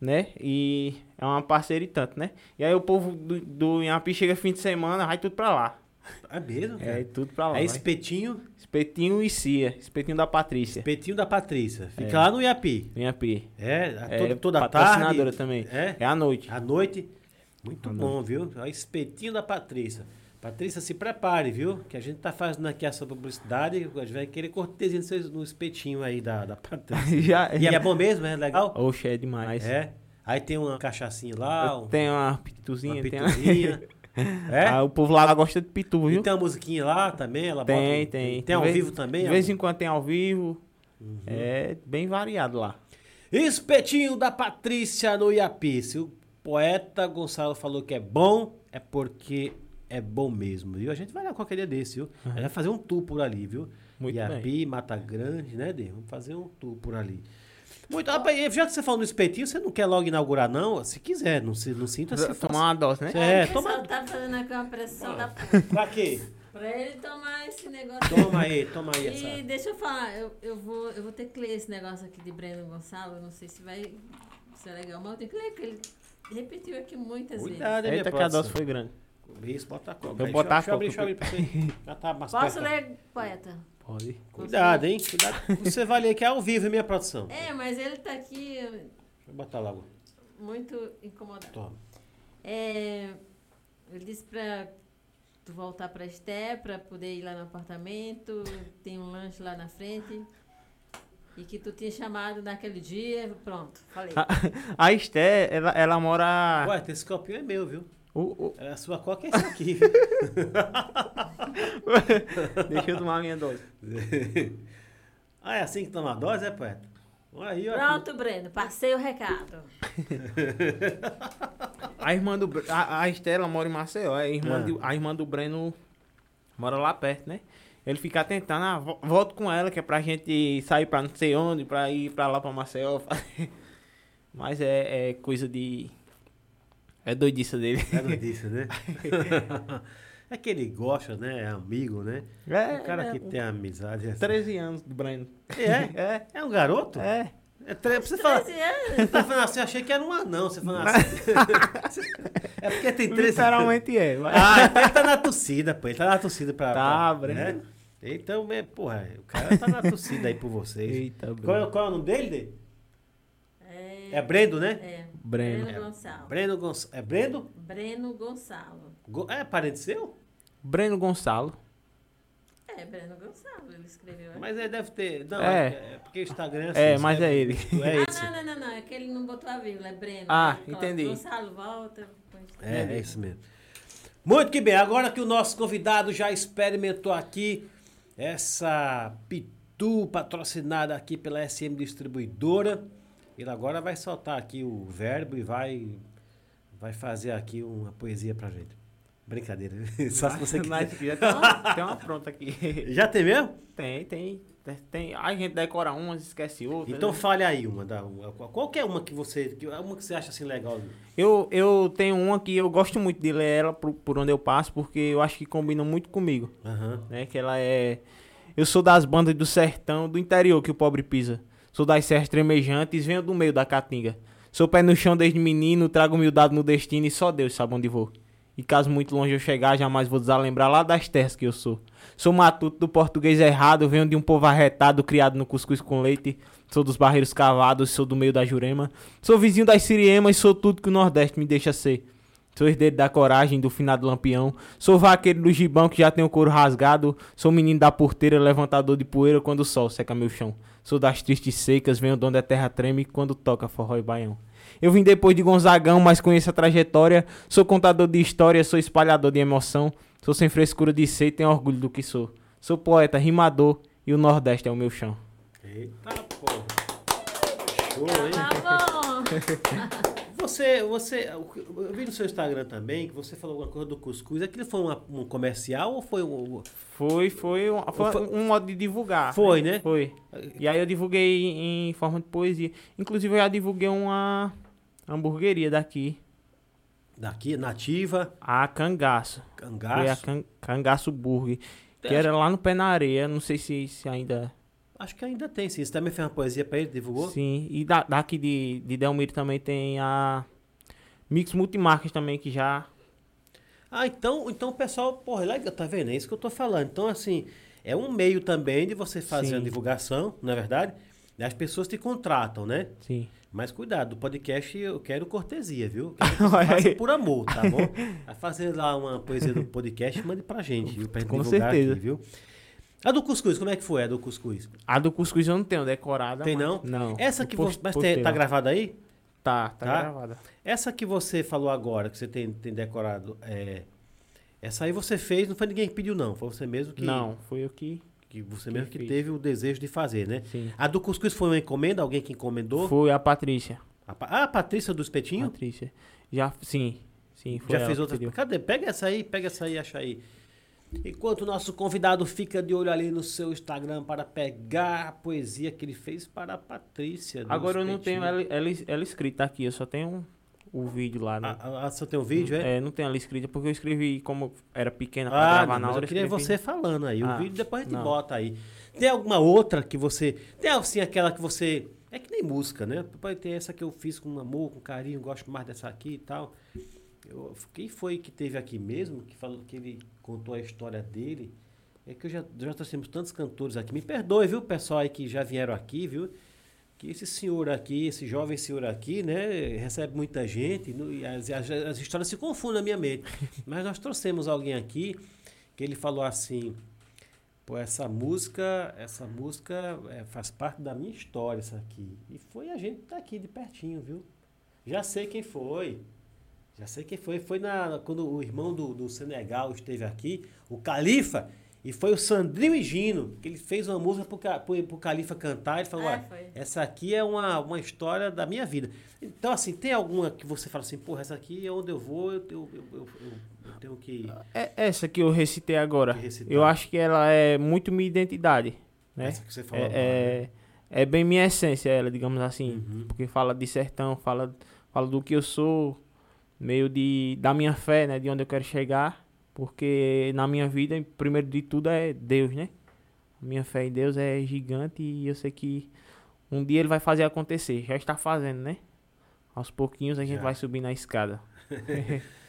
né? E é uma parceira e tanto, né? E aí o povo do, do Inhapi chega fim de semana, vai tudo pra lá. É mesmo? É, cara? tudo pra lá. É espetinho, Espetinho e Cia. Espetinho da Patrícia. espetinho da Patrícia. Fica É. lá no Iapi. Inhapi. É, a É, toda, toda tarde. também. É, É à noite. à noite. Muito À bom, viu? É o espetinho da Patrícia. Patrícia, se prepare, viu? Que a gente tá fazendo aqui essa publicidade. A gente vai querer cortesia no espetinho aí da, da Patrícia. já, E já... é bom mesmo, é legal? Oxe, é demais. É. Aí tem uma cachaçinha lá, um- Tem uma pituzinha, uma pituzinha. É? Ah, o povo lá gosta de pitu, E viu? tem uma musiquinha lá também, ela Tem, bota- tem. Tem ao vez- vivo também? De vez em quando tem ao vivo. Uhum. É bem variado lá. Espetinho da Patrícia no Iapi. Se o poeta Gonçalo falou que é bom, é porque é bom mesmo, viu? A gente vai lá qualquer dia desse, viu? A gente vai fazer um tour por ali, viu? Muito Iapi, Mata Grande, né, Dê? Vamos fazer um tour por ali. Muito, rapaz, já que você falou no espetinho, você não quer logo inaugurar, não? Se quiser, não, se, não sinta se Tomar uma dose, né? É, pessoal toma- tá fazendo aqui uma pressão da Pra quê? Pra ele tomar esse negócio. Toma aí, toma aí E essa. deixa eu falar, eu, eu, vou, eu vou ter que ler esse negócio aqui de Breno Gonçalo, não sei se vai ser legal, mas eu tenho que ler, porque ele repetiu aqui muitas Cuidado, hein, minha Eita que a dose foi grande. Isso, bota a coca. Vou botar deixa, a deixa eu abrir, coca. deixa eu abrir pra você. Já tá mais. Posso ler, poeta? Pode. Cuidado, hein? Cuidado. Você vai ler que é ao vivo, minha produção. É, mas ele tá aqui Deixa eu botar logo. muito incomodado. Toma. É, ele disse pra tu voltar pra Esté, pra poder ir lá no apartamento, tem um lanche lá na frente. E que tu tinha chamado naquele dia, pronto, falei. A Esté, ela, ela mora. Ué, esse copinho é meu, viu? O- o- É, A sua coca é esse aqui? Deixa eu tomar a minha dose. ah, é assim que toma a dose, é, poeta? Aí, ó. Pronto, Breno, passei o recado. A irmã do. A, a Esté, ela mora em Maceió. A irmã, Ah. do- a irmã do Breno mora lá perto, né? Ele fica tentando, ah, vo- volto com ela, que é pra gente sair pra não sei onde, pra ir pra lá pra Maceió. Mas é, é coisa de. É doidice dele. É notícia, né? é que ele gosta, né? É amigo, né? É, o cara é, que tem amizade. Assim. 13 anos do Breno. é? É, É um garoto? é. É tre... Você fala. 13 anos. Você tá falando assim, eu achei que era um anão. Você falando assim. é porque tem três. Literalmente é. mas- Ah, então ele tá na torcida, pô. Ele tá na torcida pra. Tá, pra, Breno. né? Então, é, porra, o cara tá na torcida aí por vocês. Eita, Qual, é- Breno. qual é o nome dele? Dê? É, É Brendo, né? é, Breno. Breno Gonçalo. Breno Gonçalo. É Brendo? Breno Gonçalo. Go- É parente seu? Breno Gonçalo. É, Breno Gonçalo, ele escreveu. é? Mas ele deve ter. Não, É. é, porque o Instagram É, assim, mas né? é ele. É ah, esse. não, não, não, não, é que ele não botou a vírgula, é Breno. Ah, Ele coloca entendi. Gonçalo, volta. É, é isso mesmo. Muito que bem, agora que o nosso convidado já experimentou aqui essa pitu patrocinada aqui pela SM Distribuidora, ele agora vai soltar aqui o verbo e vai vai fazer aqui uma poesia pra gente. Brincadeira, só se você quiser. tem uma, tem uma pronta aqui. Já tem mesmo? Tem, tem. tem. A gente decora umas, esquece outras. Então né? fale aí uma, da, uma. Qualquer uma que você. Uma que você acha assim legal. Eu, eu tenho uma que eu gosto muito de ler ela por, por onde eu passo, porque eu acho que combina muito comigo. Aham. né? Que ela é. Eu sou das bandas do sertão, do interior que o pobre pisa. Sou das serras tremejantes, venho do meio da caatinga. Sou pé no chão desde menino, trago humildade no destino e só Deus sabe onde vou. E caso muito longe eu chegar, jamais vou desalembrar lá das terras que eu sou. Sou matuto do português errado, venho de um povo arretado, criado no cuscuz com leite. Sou dos barreiros cavados, sou do meio da Jurema. Sou vizinho das Siriemas, sou tudo que o Nordeste me deixa ser. Sou herdeiro da coragem do finado lampião. Sou vaqueiro do gibão que já tem o couro rasgado. Sou menino da porteira, levantador de poeira quando o sol seca meu chão. Sou das tristes secas, venho de onde a terra treme quando toca forró e baião. Eu vim depois de Gonzagão, mas conheço a trajetória. Sou contador de história, sou espalhador de emoção. Sou sem frescura de ser e tenho orgulho do que sou. Sou poeta, rimador e o Nordeste é o meu chão. Eita porra. Show, hein? Tá bom. Você, você, eu vi no seu Instagram também que você falou alguma coisa do cuscuz. Aquilo foi uma- um comercial ou foi um. Foi, foi, um, foi Foi- um modo de divulgar. Foi, né? Foi. E aí eu divulguei em forma de poesia. Inclusive eu já divulguei uma hamburgueria daqui, Daqui, nativa, a Cangaço. Foi a cangaço. Can, Cangaço Burger. Que era lá no pé na areia, não sei se, se ainda. Acho que ainda tem, sim. Você também fez uma poesia pra ele, divulgou? Sim. E da, daqui de, de Delmiro também tem a Mix Multimarcas também, que já. Ah, então, então o pessoal, porra, é legal, tá vendo? É isso que eu tô falando. Então, assim, é um meio também de você fazer Sim. uma divulgação, não é verdade? As pessoas te contratam, né? Sim. Mas cuidado, do podcast eu quero cortesia, viu? Faça por amor, tá bom? Vai fazer lá uma poesia do podcast, mande pra gente, viu? Pra gente Com divulgar certeza. aqui, viu? A do cuscuz, como é que foi a do cuscuz? A do Cuscuz eu não tenho decorada. Tem não? Não. Essa que Post- você. Mas tá gravada aí? Tá, tá, Tá? gravada. Essa que você falou agora, que você tem, tem decorado, é, essa aí você fez, não foi ninguém que pediu, não. Foi você mesmo que. Não, foi eu que. Que você que mesmo que fiz. teve o desejo de fazer, né? Sim. A do cuscuz foi uma encomenda? Alguém que encomendou? Foi a Patrícia. A, ah, a Patrícia do Espetinho? Patrícia. Já, sim. Sim, foi Já fez pediu. Cadê? Pega essa aí, pega essa aí, acha aí. Enquanto o nosso convidado fica de olho ali no seu Instagram para pegar a poesia que ele fez para a Patrícia. Agora eu não tenho ela, ela, ela escrita aqui, eu só tenho o vídeo lá. Né? Ah, ah, só tem um vídeo, é? É, não tenho ela escrita porque eu escrevi como era pequena pra Ah, gravar não, na hora. eu queria escrevi. você falando aí. O Ah, vídeo depois a gente não. bota aí. Tem alguma outra que você. Tem assim aquela que você. É que nem música, né? Pode ter essa que eu fiz com amor, com carinho, gosto mais dessa aqui e tal. Eu- quem foi que teve aqui mesmo, que falou que ele contou a história dele? É que eu já, já trouxemos tantos cantores aqui. Me perdoe, viu, pessoal aí que já vieram aqui, viu? Que esse senhor aqui, esse jovem senhor aqui, né, recebe muita gente no- e as, as, as histórias se confundem na minha mente. Mas nós trouxemos alguém aqui que ele falou assim, pô, essa música, essa música é, faz parte da minha história, essa aqui. E foi a gente daqui de pertinho, viu? Já sei quem foi. Já sei quem foi. Foi na, quando o irmão do, do Senegal esteve aqui, o Califa, e foi o Sandrinho e Gino, que ele fez uma música pro, pro, pro Califa cantar. Ele falou, É, "Ué, foi. essa aqui é uma, uma história da minha vida. Então, assim, tem alguma que você fala assim, porra, essa aqui é onde eu vou, eu, eu, eu, eu- eu tenho que... É essa que eu recitei agora. Que recitar. Eu acho que ela é muito minha identidade. Né? Essa que você falou agora, É, né? é, é bem minha essência, ela, digamos assim. Uhum. Porque fala de sertão, fala, fala do que eu sou, meio de da minha fé, né? De onde eu quero chegar. Porque na minha vida, primeiro de tudo, é Deus, né? A minha fé em Deus é gigante e eu sei que um dia ele vai fazer acontecer. Já está fazendo, né? Aos pouquinhos a gente Já. vai subir na escada.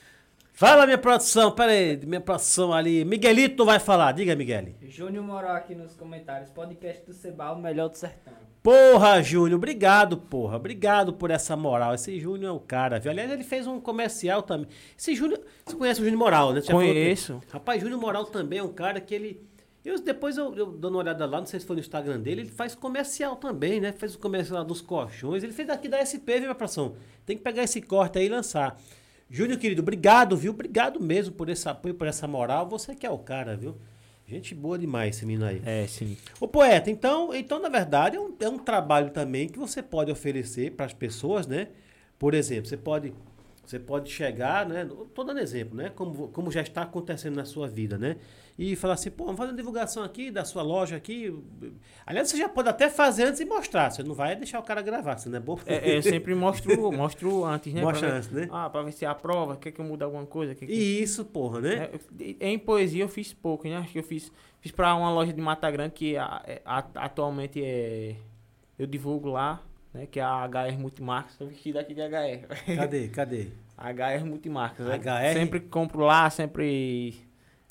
Fala, minha produção, pera aí, minha produção ali. Miguelito vai falar, diga, Miguel. Júnior Moral aqui nos comentários. Podcast do Seba, o melhor do sertão. Porra, Júnior, obrigado, porra. Obrigado por essa moral. Esse Júnior é o cara, viu? Aliás, ele fez um comercial também. Esse Júnior, você conhece o Júnior Moral, né? Você falou que- Conheço. Rapaz, Júnior Moral também é um cara que ele. Eu, depois eu, eu dando uma olhada lá, não sei se foi no Instagram dele, ele faz comercial também, né? Fez o comercial lá dos colchões. Ele fez aqui da SP, viu, minha produção? Tem que pegar esse corte aí e lançar. Júnior, querido, obrigado, viu? Obrigado mesmo por esse apoio, por essa moral. Você que é o cara, viu? Gente boa demais esse menino aí. É, sim. Ô poeta, então, então na verdade é um, é um trabalho também que você pode oferecer para as pessoas, né? Por exemplo, você pode você pode chegar, né? Tô dando exemplo, né? Como, como já está acontecendo na sua vida, né? E falar assim, pô, vamos fazer uma divulgação aqui da sua loja aqui. Aliás, você já pode até fazer antes e mostrar. Você não vai deixar o cara gravar, você não é bom? É, é, eu sempre mostro, mostro antes, né? Mostra Pra ver- antes, né? Ah, pra ver se aprova, quer que eu mude alguma coisa. Quer que... Isso, porra, né? É, em poesia eu fiz pouco, né? Acho que eu fiz, fiz pra uma loja de Mata Grande que a- é- a- atualmente é. Eu divulgo lá, né? Que é a HR Multimarcas. Tô vestido aqui de HR. Cadê? Cadê? HR Multimarcas. né? HR? Sempre compro lá, sempre.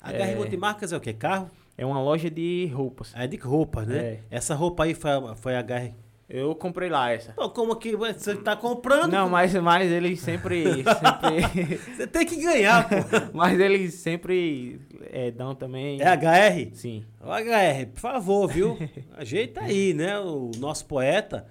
A É. HR Multimarcas é o quê? Carro? É uma loja de roupas. É de roupa, né? É. Essa roupa aí foi, a- foi a HR. Eu comprei lá essa. Pô, como que você tá comprando? Não, mas, mas eles sempre. sempre Você tem que ganhar, pô. mas eles sempre é, dão também. É HR? Sim. Ô, HR, por favor, viu? Ajeita aí, né? O nosso poeta.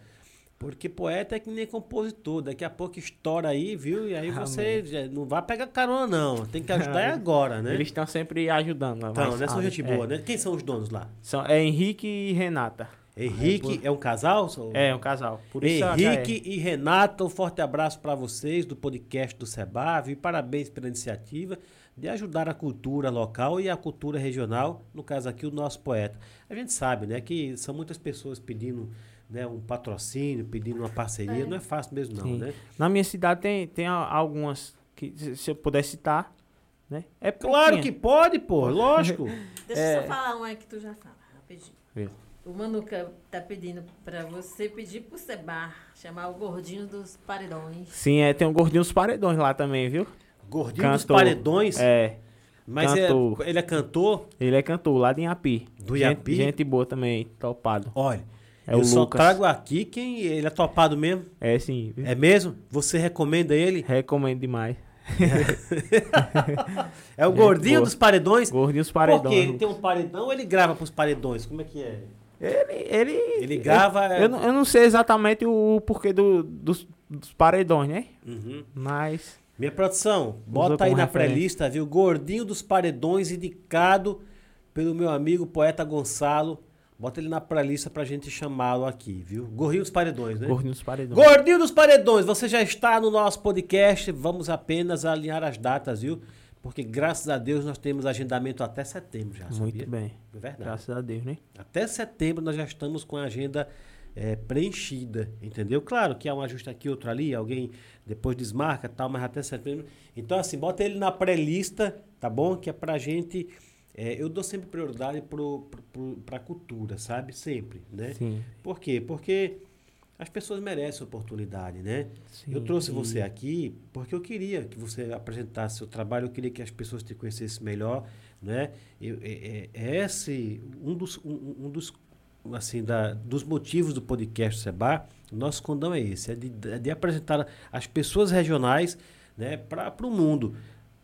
Porque poeta é que nem compositor. Daqui a pouco estoura aí, viu? E aí você já não vai pegar carona, não. Tem que ajudar é agora, né? Eles estão sempre ajudando. lá, Então, mas, né? Ah, gente é. boa, né? Quem são os donos lá? São, é Henrique e Renata. Henrique é um casal? É, um casal. Por isso é Henrique e Renata, um forte abraço para vocês do podcast do Seba, viu? E parabéns pela iniciativa de ajudar a cultura local e a cultura regional, no caso aqui o nosso poeta. A gente sabe, né, que são muitas pessoas pedindo né, um patrocínio, pedindo uma parceria, É. não é fácil mesmo não, Sim. né? Na minha cidade tem, tem a- algumas que, se eu puder citar, né? É Claro pouquinha. que pode, pô, lógico. Deixa É. eu só falar uma que tu já fala, rapidinho. O Manuca tá pedindo pra você pedir pro Sebar chamar o gordinho dos paredões. Sim, é, tem um gordinho dos paredões lá também, viu? Gordinho dos Cantor. paredões, É, mas é- ele é cantor ele é cantor lá de Iapi. do gente, Iapi. Gente boa também, topado. Olha, É eu o só Lucas. trago aqui quem ele é topado mesmo. É sim? É mesmo? Você recomenda ele? recomendo demais. É o Gente gordinho boa. dos paredões? Gordinho dos Porque paredões. ele tem um paredão ou ele grava pros paredões? Como é que é? Ele, ele, Ele grava. Eu, não- eu não sei exatamente o porquê do, dos, dos paredões, né? Uhum. Mas. Minha produção, bota aí na pré-lista, viu? Gordinho dos paredões, indicado pelo meu amigo poeta Gonçalo. Bota ele na pré-lista pra gente chamá-lo aqui, viu? Gordinho dos paredões, né? Gordinho dos paredões. Gordinho dos Paredões, você já está no nosso podcast. Vamos apenas alinhar as datas, viu? Porque graças a Deus nós temos agendamento até setembro já, sabia? Muito bem. É verdade. Graças a Deus, né? Até setembro nós já estamos com a agenda eh, preenchida, entendeu? Claro que há um ajuste aqui, outro ali, alguém depois desmarca tal, mas até setembro. Então, assim, bota ele na pré-lista, tá bom? Que é pra gente. Eh, eu dou sempre prioridade pro, pra cultura, sabe? Sempre, né? Sim. Por quê? Porque as pessoas merecem oportunidade, né? sim. Eu trouxe E- você aqui porque eu queria que você apresentasse seu trabalho, eu queria que as pessoas te conhecessem melhor, né? Eu, é, é- é esse um dos, um, um dos assim da, dos motivos do podcast Seba. Nosso condão é esse, é de, é de apresentar as pessoas regionais, né, para o mundo.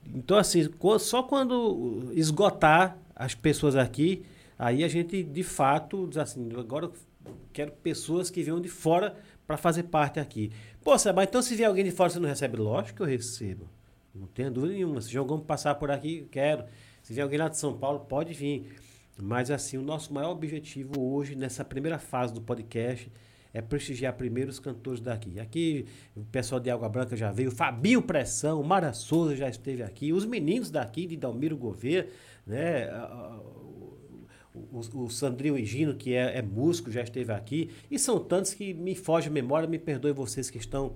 Então assim, só quando esgotar as pessoas aqui, aí a gente de fato diz assim, agora quero pessoas que venham de fora para fazer parte aqui. Pô, Seba, então se vier alguém de fora você não recebe? Lógico que eu recebo. Não tenho dúvida nenhuma. Se jogam passar por aqui, quero. Se vier alguém lá de São Paulo, pode vir. Mas assim, o nosso maior objetivo hoje, nessa primeira fase do podcast, é prestigiar primeiro os cantores daqui. Aqui, o pessoal de Água Branca já veio, Fabinho Pressão, Mara Souza já esteve aqui, os meninos daqui, de Dalmiro Gouveia, né? o, o Sandrinho Higino, que é, é músico, já esteve aqui. E são tantos que me foge a memória, me perdoe vocês que estão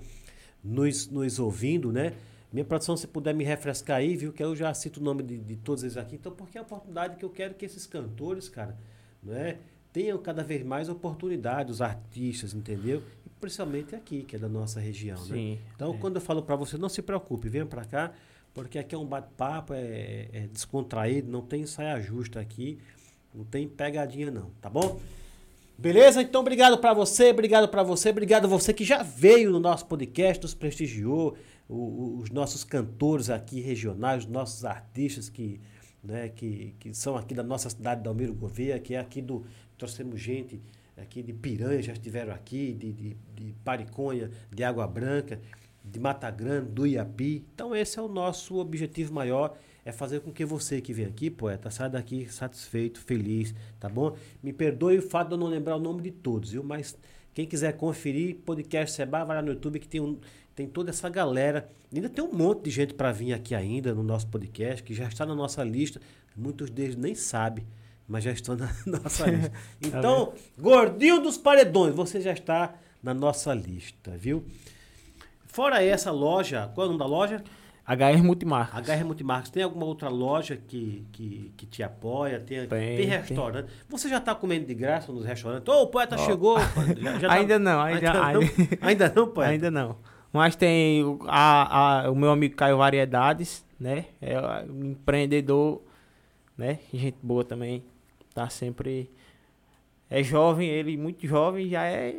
nos, nos ouvindo, né? Minha produção, se puder me refrescar aí, viu? Que eu já cito o nome de, de todos eles aqui. Então, porque é a oportunidade que eu quero que esses cantores, cara, né? Tenham cada vez mais oportunidade, os artistas, entendeu? E principalmente aqui, que é da nossa região, né? Sim. Então, é. quando eu falo para você, não se preocupe, venha para cá, porque aqui é um bate-papo, é, é descontraído, não tem saia justa aqui, não tem pegadinha não, tá bom? Beleza? Então, obrigado para você, obrigado para você, obrigado a você que já veio no nosso podcast, nos prestigiou, o- os nossos cantores aqui regionais, os nossos artistas que, né, que, que são aqui da nossa cidade de Almiro Gouveia, que é aqui do. Trouxemos gente aqui de Piranha, já estiveram aqui, de, de, de Pariconha, de Água Branca. de Mata Grande, do Iapi. Então esse é o nosso objetivo maior, é fazer com que você que vem aqui, poeta, saia daqui satisfeito, feliz, tá bom? Me perdoe o fato de eu não lembrar o nome de todos, viu? Mas quem quiser conferir, podcast Seba, vai lá no YouTube que tem, um, tem toda essa galera. Ainda tem um monte de gente para vir aqui ainda no nosso podcast, que já está na nossa lista. Muitos deles nem sabem, mas já estão na nossa lista. Então, Gordinho dos Paredões, você já está na nossa lista, viu? Fora essa loja, qual é o nome da loja? HR Multimarcas. HR Multimarcas. Tem alguma outra loja que, que, que te apoia? Tem, Tem, tem restaurante. Você já está comendo de graça nos restaurantes? Ô, o poeta chegou. Já- já tá- Ainda não, ainda- não? ainda- Ainda não, poeta? Ainda não. Mas tem o, a, a- o meu amigo Caio Variedades, né? É um empreendedor, né? Gente boa também. Tá sempre. É jovem, ele muito jovem, já é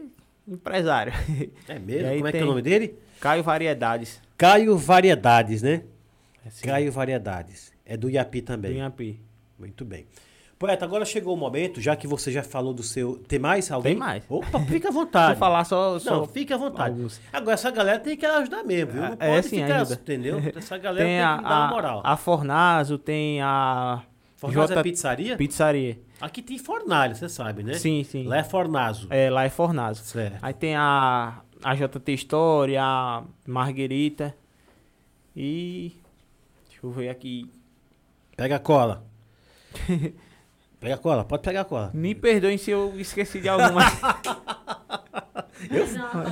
empresário. É mesmo? Como é que é o nome dele? Caio Variedades. Caio Variedades, né? Assim, Caio Variedades. É do Iapi do também. Inhapi. Muito bem. Poeta, agora chegou o momento, já que você já falou do seu. Tem mais alguém? Tem mais. Opa, fica à Vou vontade. falar só. só Não, fica à vontade. alguns. Agora, essa galera tem que ajudar mesmo, viu? Não É, pode sim, ficar, ajuda. entendeu? Essa galera tem, Tem a, que dar uma moral. a, a Fornazo, tem a Fornazo é J- pizzaria? Pizzaria. Aqui tem fornalha, você sabe, né? Sim, sim. Lá é Fornazo. É, lá é Fornazo. Certo. Aí tem a, a JT Story, a Marguerita. E. Deixa eu ver aqui. Pega a cola. Pega a cola, pode pegar a cola. Me perdoem se eu esqueci de alguma.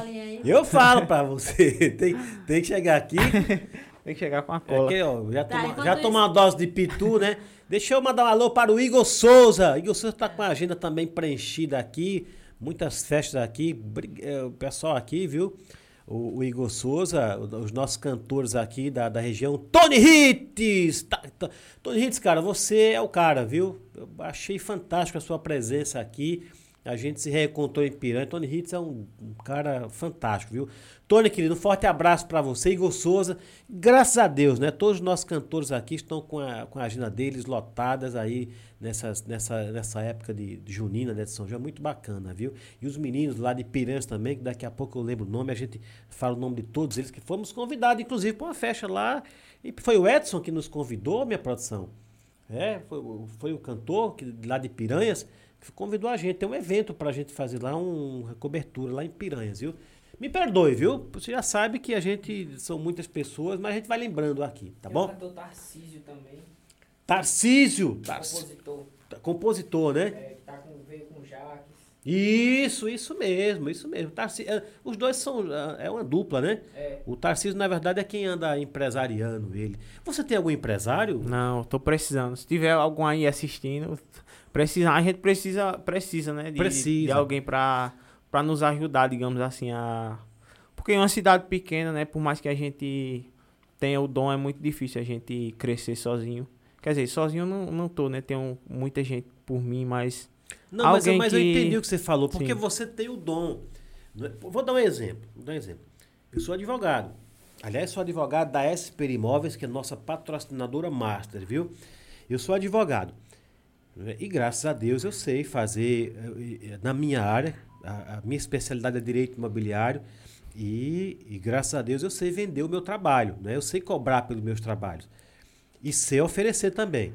Aí. Eu falo pra você, tem, tem que chegar aqui. Tem que chegar com a cola. Aqui, ó, já Tá, toma, já toma uma dose de pitu, né? Deixa eu mandar um alô para o Igor Souza. Igor Souza tá com a agenda também preenchida aqui. Muitas festas aqui. É, O pessoal aqui, viu? O, o Igor Souza, os nossos cantores aqui da, da região. Tony Hits! Tá- tá- Tony Hits, cara, você é o cara, viu? Eu achei fantástico a sua presença aqui. A gente se reencontrou em Piranha. Tony Hits é um, um cara fantástico, viu? Tony, querido, um forte abraço pra você, Igor Souza. Graças a Deus, né? Todos os nossos cantores aqui estão com a, com a agenda deles lotadas aí nessas, nessa, nessa época de, de junina, né? De São João. Muito bacana, viu? E os meninos lá de Piranhas também, que daqui a pouco eu lembro o nome, a gente fala o nome de todos eles, que fomos convidados, inclusive, para uma festa lá. E foi o Edson que nos convidou, minha produção. É, foi, foi o cantor que, lá de Piranhas que convidou a gente. Tem um evento pra gente fazer lá, um- uma cobertura lá em Piranhas, viu? Me perdoe, viu? Você já sabe que a gente são muitas pessoas, mas a gente vai lembrando aqui, tá Tem o bom? Tarcísio também. Tarcísio, Tarc- Compositor. compositor, né? É, que tá com, veio com o Jaques. Isso, isso mesmo, isso mesmo. Tarci- é, os dois são é uma dupla, né? É. O Tarcísio, na verdade, é quem anda empresariando ele. Você tem algum empresário? Não, tô precisando. Se tiver algum aí assistindo, precisa, a gente precisa, precisa, né? De, Precisa. de alguém pra, pra nos ajudar, digamos assim, a. Porque em uma cidade pequena, né? Por mais que a gente tenha o dom, é muito difícil a gente crescer sozinho. Quer dizer, sozinho eu não, não tô, né? Tenho muita gente por mim, mas. Não, mas, eu- Alguém mas eu que- entendi o que você falou, porque Sim. você tem o dom. Não é? Vou dar um exemplo. Vou dar um exemplo. Eu sou advogado. Aliás, sou advogado da SP Imóveis, que é nossa patrocinadora master, viu? Eu sou advogado. né? E graças a Deus eu sei fazer, eh, eh, na minha área, a, a minha especialidade é direito imobiliário, e, e graças a Deus eu sei vender o meu trabalho, né? eu sei cobrar pelos meus trabalhos. E sei oferecer também.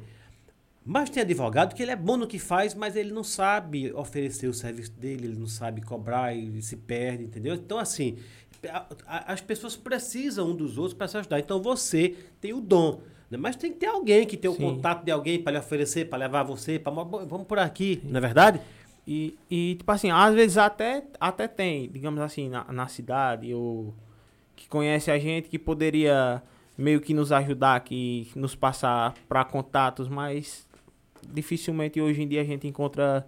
Mas tem advogado que ele é bom no que faz, mas ele não sabe oferecer o serviço dele, ele não sabe cobrar, ele se perde, entendeu? Então, assim, a- a- as pessoas precisam um dos outros para se ajudar. Então, você tem o dom. né? Mas tem que ter alguém que tem o Sim. contato de alguém para lhe oferecer, para levar você, para vamos por aqui, não é verdade? E, e, tipo assim, às vezes até, até tem, digamos assim, na, na cidade, ou que conhece a gente, que poderia meio que nos ajudar, que nos passar para contatos, mas dificilmente hoje em dia a gente encontra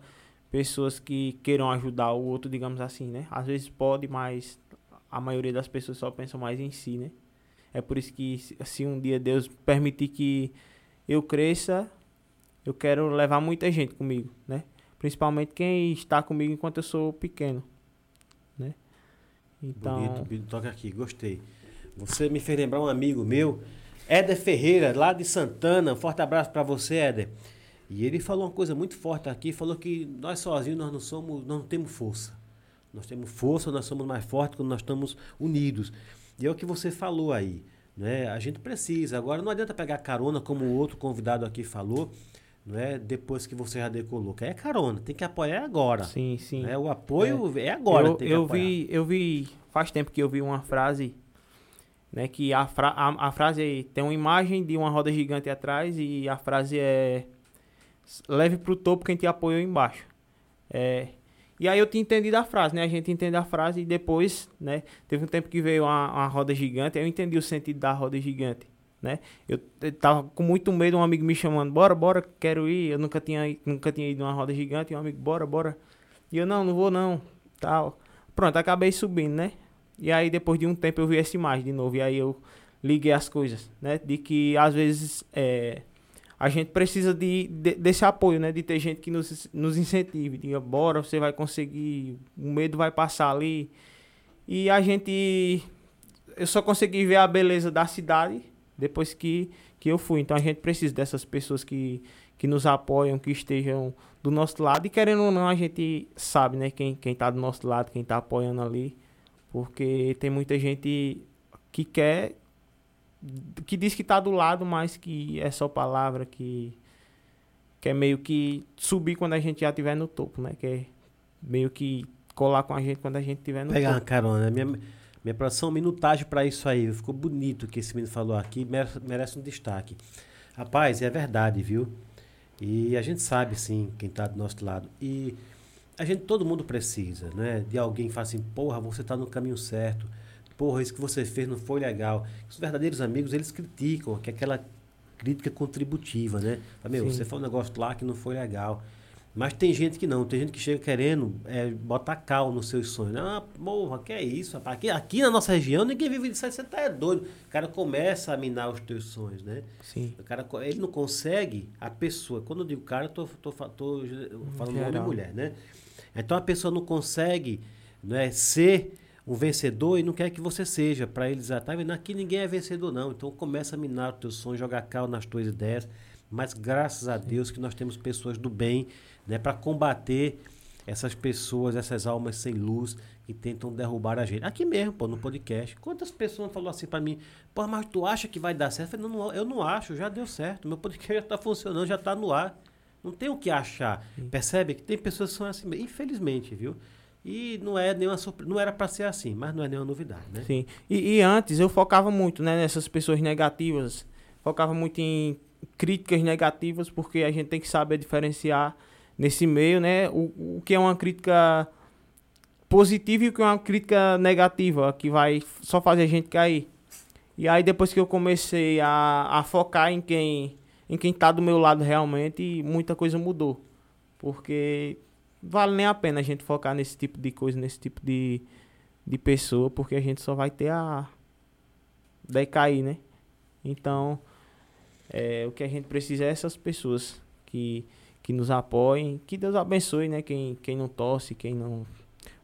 pessoas que queiram ajudar o outro, digamos assim, né? Às vezes pode, mas a maioria das pessoas só pensam mais em si, né? É por isso que se um dia Deus permitir que eu cresça, eu quero levar muita gente comigo, né? Principalmente quem está comigo enquanto eu sou pequeno, né? Então, Bonito, toca aqui, gostei. Você me fez lembrar um amigo meu, Éder Ferreira, lá de Santana. Um forte abraço para você, Éder. E ele falou uma coisa muito forte aqui, falou que nós sozinhos nós não somos, nós não temos força. Nós temos força, nós somos mais fortes quando nós estamos unidos. E é o que você falou aí. Né? A gente precisa. Agora, não adianta pegar carona, como o outro convidado aqui falou, não é? depois que você já decolou. Que é carona, tem que apoiar agora. Sim, sim. Né? O apoio é, agora. eu, eu vi, eu vi, faz tempo que eu vi uma frase, né, que a, fra, a, a frase tem uma imagem de uma roda gigante atrás e a frase é leve pro topo quem te apoiou embaixo. É, e aí eu tinha entendido a frase, né, a gente entende a frase e depois, né, teve um tempo que veio uma, uma roda gigante, aí eu entendi o sentido da roda gigante. Né? Eu, tava com muito medo, um amigo me chamando, bora, bora, quero ir. Eu nunca tinha, nunca tinha ido numa roda gigante, um amigo, bora, bora. E eu, não, não vou não, tal. Pronto, acabei subindo, né? E aí depois de um tempo eu vi essa imagem de novo, e aí eu liguei as coisas, né? De que às vezes é, a gente precisa de, de- desse apoio, né? De ter gente que nos, nos incentive, diga, bora, você vai conseguir, o medo vai passar ali. E a gente, eu só consegui ver a beleza da cidade depois que, que eu fui. Então a gente precisa dessas pessoas que, que nos apoiam, que estejam do nosso lado. E querendo ou não, a gente sabe, né, quem, quem tá do nosso lado, quem tá apoiando ali. Porque tem muita gente que quer, que diz que tá do lado, mas que é só palavra, que quer meio que subir quando a gente já estiver no topo, né? Quer meio que colar com a gente quando a gente estiver no Pegar uma topo. carona. Minha, minha produção, minutagem para isso aí. Ficou bonito o que esse menino falou aqui, merece, merece um destaque. Rapaz, é verdade, viu? E a gente sabe, sim, quem tá do nosso lado. E a gente, todo mundo precisa, né? De alguém que fala assim, porra, você tá no caminho certo. Porra, isso que você fez não foi legal. Os verdadeiros amigos, eles criticam, que é aquela crítica contributiva, né? Fala, Meu, Sim. você falou um negócio lá que não foi legal. Mas tem gente que não, tem gente que chega querendo é, botar cal nos seus sonhos. Ah, porra, que é isso, rapaz? Aqui, aqui na nossa região ninguém vive disso, aí você tá é doido. O cara começa a minar os teus sonhos, né? Sim. O cara, ele não consegue, a pessoa, quando eu digo cara, eu tô, tô, fa- tô falando homem e geral. mulher, né? Então a pessoa não consegue né, ser um vencedor e não quer que você seja. Para eles, ah, tá vendo? Aqui ninguém é vencedor, não. Então começa a minar os teus sonhos, jogar cal nas tuas ideias. Mas graças a Deus que nós temos pessoas do bem né, para combater essas pessoas, essas almas sem luz que tentam derrubar a gente. Aqui mesmo, pô, no podcast. Quantas pessoas falaram assim para mim, pô, mas tu acha que vai dar certo? Eu falei, não, eu não acho, já deu certo. Meu podcast já está funcionando, já está no ar. Não tem o que achar. Percebe que tem pessoas que são assim, mesmo, infelizmente, viu? E não é nenhuma não era para ser assim, mas não é nenhuma novidade, né? Sim. E, e antes eu focava muito, né, nessas pessoas negativas. Focava muito em críticas negativas, porque a gente tem que saber diferenciar nesse meio, né, o, o que é uma crítica positiva e o que é uma crítica negativa, que vai só fazer a gente cair. E aí depois que eu comecei a, a focar em quem em quem tá do meu lado realmente, muita coisa mudou. Porque vale nem a pena a gente focar nesse tipo de coisa, nesse tipo de, de pessoa, porque a gente só vai ter a decair, né? Então, é, o que a gente precisa é essas pessoas que, que nos apoiem, que Deus abençoe, né? Quem, quem não torce, quem não.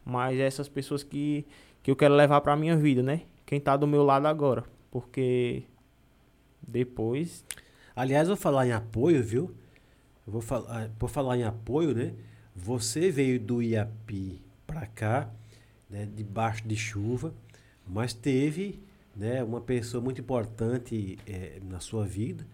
Mas é essas pessoas que, que eu quero levar pra minha vida, né? Quem tá do meu lado agora. Porque depois. Aliás, vou falar em apoio, viu? Vou falar, por falar em apoio, né? Você veio do Iapi para cá, né, debaixo de chuva, mas teve, né, uma pessoa muito importante eh, na sua vida.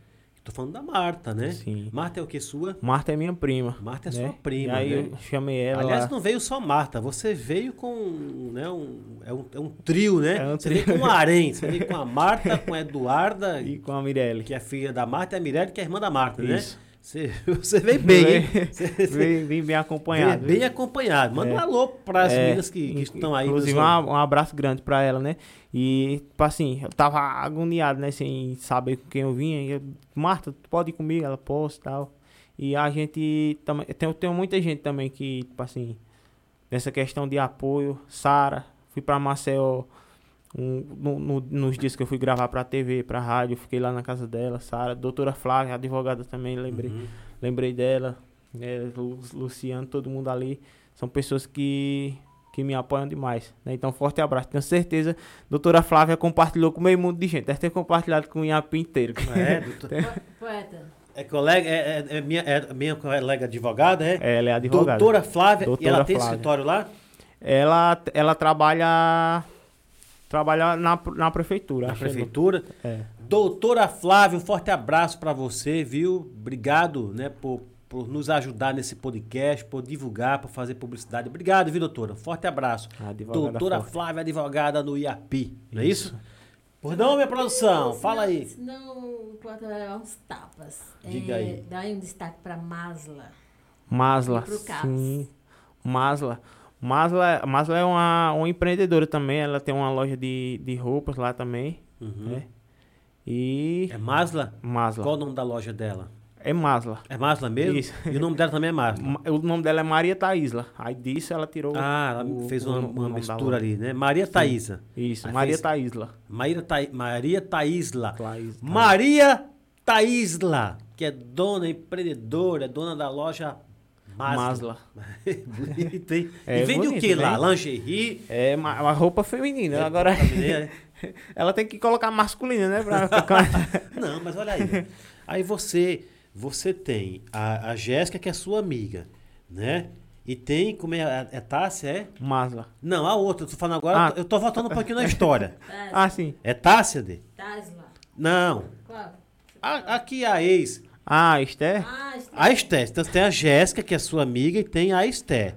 Estou falando da Marta, né? Sim. Marta é o que sua? Marta é minha prima. Marta é né? sua prima, E aí né? eu chamei ela. Aliás, não veio só Marta, você veio com, né, um, é, um, é um trio, né? É um você trio. veio com um harém, você veio com a Marta, com a Eduarda, E com a Mirelle. que é filha da Marta, e a Mirelle, que é irmã da Marta, né? Você, você veio bem, hein? Você, Vem, vem bem acompanhado. veio bem acompanhado. Manda É. um alô para as É, meninas que, que estão aí. Inclusive, um, um abraço grande pra ela, né? E, tipo assim, eu tava agoniado, né? Sem saber com quem eu vinha. E eu, Marta, tu pode ir comigo? Ela, posso e tal. E a gente também. Tem, tem muita gente também que, tipo assim, nessa questão de apoio. Sara, fui pra Maceió. Um- no- no- nos dias que eu fui gravar pra TV, pra rádio, fiquei lá na casa dela, Sara, doutora Flávia, advogada também, lembrei Uhum. lembrei dela, é, Lu- Luciano, todo mundo ali, são pessoas que, que me apoiam demais, né? Então, forte abraço, tenho certeza, doutora Flávia compartilhou com meio mundo de gente, deve ter compartilhado com o Inhapi inteiro. É, doutor- Po- Poeta. é colega, é, é- é minha, é minha colega advogada, é? Ela é advogada. Doutora Flávia, e Doutora ela tem Flávia. escritório lá? Ela, ela trabalha Trabalha na, na prefeitura. Na acho que é- prefeitura. É. Doutora Flávia, um forte abraço para você, viu? Obrigado, né, por, por nos ajudar nesse podcast, por divulgar, por fazer publicidade. Obrigado, viu, doutora? Um forte abraço. Advogada doutora forte. Flávia, advogada no IAPI, não é isso? Por não, minha produção, fala aí. Senão, pode levar uns tapas. Diga É, aí. Dá aí um destaque pra Masla. Masla. Sim. Masla. Masla, Masla é uma, uma empreendedora também. Ela tem uma loja de, de roupas lá também. Uhum. né? E. É Masla? Masla. Qual o nome da loja dela? É Masla. É Masla mesmo? Isso. E o nome dela também é Masla? Ma- O nome dela é Maria Taísla. Aí disso ela tirou. Ah, ela o- fez uma, uma mistura ali, né? Maria Thaísa. Isso, Aí Maria fez- Taísla. Maria, Thaí- Maria Thaísla. Thaís- Maria Thaísla, que é dona empreendedora, dona da loja Masla. Masla. Bonito, hein? É e vende o bonito, que né? lá? Lingerie? É ma- uma roupa feminina. Agora É. ela tem que colocar masculina, né? Pra ficar... Não, mas olha aí. Aí você, você tem a, a Jéssica, que é sua amiga, né? E tem, como é, a- é Tássia, é? Masla. Não, a outra, eu tô falando agora, Ah. eu tô- eu tô voltando um pouquinho na história. Ah, sim. É Tássia, de? Tasla. Não. Qual? A- aqui a ex, Ah, Esther? Ah. A Esté. Então tem a Jéssica, que é sua amiga, e tem a Esté.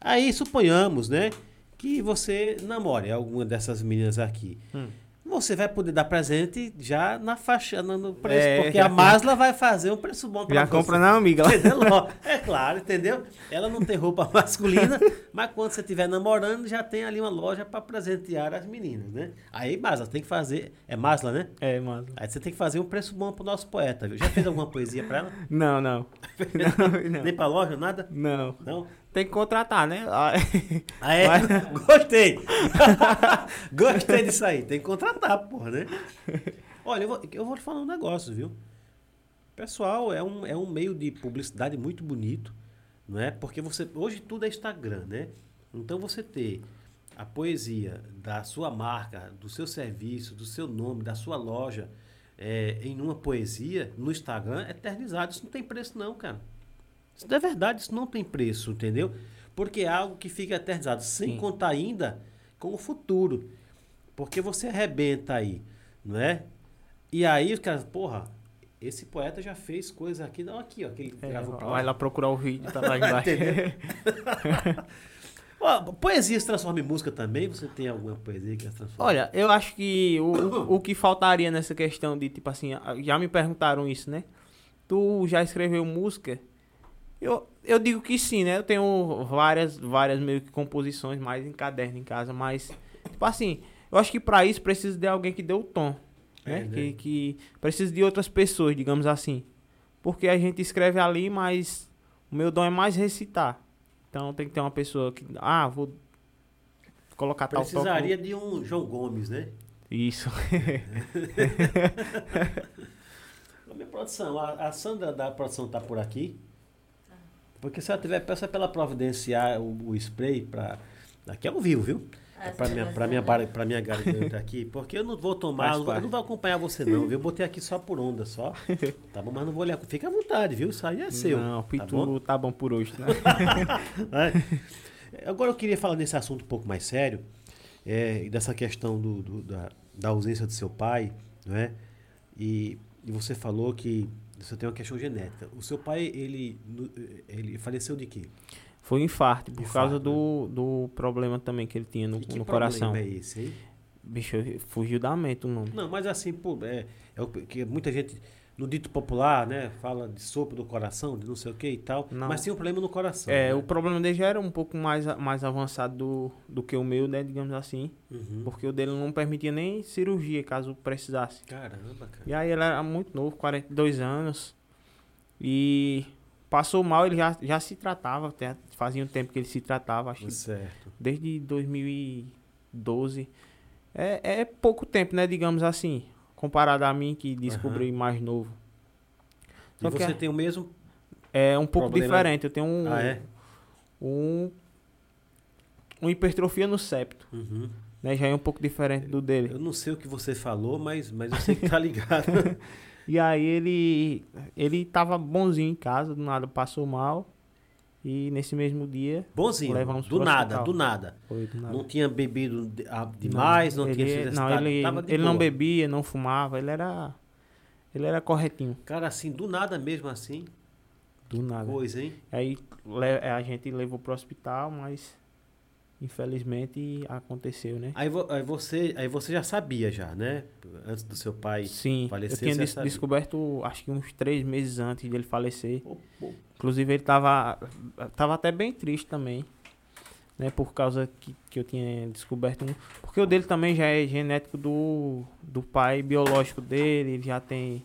Aí suponhamos, né, que você namore alguma dessas meninas aqui. Hum. Você vai poder dar presente já na faixa, no- preço, É, porque já- a Masla vai fazer um preço bom Já você. compra na amiga. Entendeu? É claro, entendeu? Ela não tem roupa masculina, mas quando você estiver namorando, já tem ali uma loja para presentear as meninas, né? Aí, Masla, tem que fazer. É Masla, né? É, Masla. Aí você tem que fazer um preço bom pro nosso poeta, viu? Já fez alguma poesia para ela? Não, não. Não, não. Nem pra loja, nada? Não. Não? Tem que contratar, né? Ah, Ah, é? Mas- Gostei. Gostei disso aí. Tem que contratar, porra, né? Olha, eu vou, eu vou te falar um negócio, viu? Pessoal, é um, é um meio de publicidade muito bonito, não é? Porque você hoje tudo é Instagram, né? Então você ter a poesia da sua marca, do seu serviço, do seu nome, da sua loja é, em uma poesia no Instagram, eternizado. Isso não tem preço não, cara. Isso é verdade, isso não tem preço, entendeu? Porque é algo que fica eternizado, sem Sim. contar ainda com o futuro. Porque você arrebenta aí, não é? E aí os caras, porra, esse poeta já fez coisa aqui, não aqui, ó, que ele é, gravou vai lá procurar o vídeo, tá lá embaixo. Ó, poesia se transforma em música também? Você tem alguma poesia que se transforma? Olha, eu acho que o, o, o que faltaria nessa questão de, tipo assim, já me perguntaram isso, né? Tu já escreveu música? Eu, eu digo que sim, né? Eu tenho várias, várias meio que composições mais em caderno em casa, mas, tipo assim, eu acho que pra isso precisa de alguém que dê o tom, né? É, né? Que, que precisa de outras pessoas, digamos assim. Porque a gente escreve ali, mas o meu dom é mais recitar. Então tem que ter uma pessoa que, ah, vou colocar tal. Precisaria de um João Gomes, né? Isso. Ô, Minha produção, a, a Sandra da produção tá por aqui. Porque se ela tiver, peça pra ela providenciar o, o spray pra. Aqui é ao vivo, viu? É pra minha, pra, minha, bar- pra minha garganta aqui. Porque eu não vou tomar, eu não vou- eu parte. não vou acompanhar você não, viu? Eu botei aqui só por onda, só. Tá bom, mas não vou olhar. Fica à vontade, viu? Isso aí é seu. Não, tá Pitu bom? tá bom, por hoje, né? É. Agora eu queria falar nesse assunto um pouco mais sério, é, dessa questão do, do- da, da ausência do seu pai, não é? E, e você falou que você tem uma questão genética. O seu pai, ele, no- ele faleceu de quê? Foi um infarto, por Infarto, causa né? do, do problema também que ele tinha no, e que no problema coração. é esse, hein? Bicho, fugiu da mente o nome. Não, mas assim, pô, é, é o que muita gente, no dito popular, né, fala de sopro do coração, de não sei o que e tal, Não. mas tem um problema no coração. É, né? o problema dele já era um pouco mais, mais avançado do, do que o meu, né, digamos assim. Uhum. Porque o dele não permitia nem cirurgia, caso precisasse. Caramba, cara. E aí ele era muito novo, 42 anos. E passou mal, ele já, já se tratava, até fazia um tempo que ele se tratava, acho que Certo. desde 2012. É, é pouco tempo, né, digamos assim, comparado a mim que descobri mais novo. E Só que você é- tem o mesmo... É um pouco Problema- diferente, eu tenho um, Ah, é? um, uma hipertrofia no septo, Uhum. né, já é um pouco diferente do dele. Eu não sei o que você falou, mas, mas eu sei que tá ligado. E aí ele ele tava bonzinho em casa, do nada passou mal. E nesse mesmo dia, Bonzinho, Levamos do nada, do nada. foi do nada. Não tinha bebido ah, demais, não, tinha se ele, não, exercitado, ele, ele não bebia, não fumava, ele era ele era corretinho, Cara, assim, do nada mesmo assim, do nada. coisa, hein? Aí a gente levou pro hospital, mas infelizmente aconteceu, né? Aí, vo- aí você, aí você já sabia já, né? Antes do seu pai Sim, falecer, eu tinha des- sabia. descoberto acho que uns três meses antes dele falecer. Ô, pô, Inclusive ele tava, tava até bem triste também, né? Por causa que, que eu tinha descoberto um. Porque o dele também já é genético do, do pai biológico dele, ele já tem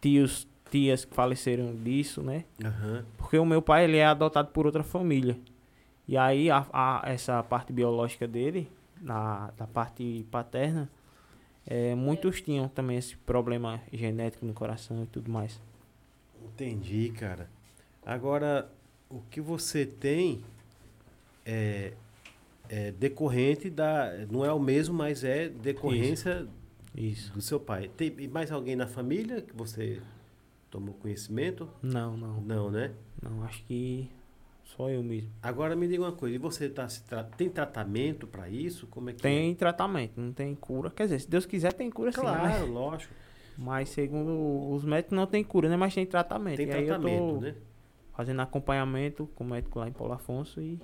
tios, tias que faleceram disso, né? aham. Porque o meu pai ele é adotado por outra família. E aí a, a- essa parte biológica dele, na, da parte paterna, é, muitos tinham também esse problema genético no coração e tudo mais. Entendi, cara. Agora, o que você tem é, é decorrente da. Não é o mesmo, mas é decorrência Isso. do seu pai. Tem mais alguém na família que você tomou conhecimento? Não, não. Não, né? Não, acho que só eu mesmo. Agora me diga uma coisa, e você tá se tra... tem tratamento para isso? Como é que Tem tratamento, não tem cura. Quer dizer, se Deus quiser, tem cura é? sim, Claro, né? lógico. Mas segundo os médicos, não tem cura, né? Mas tem tratamento. Tem e tratamento, tô né? fazendo acompanhamento com o médico lá em Paulo Afonso e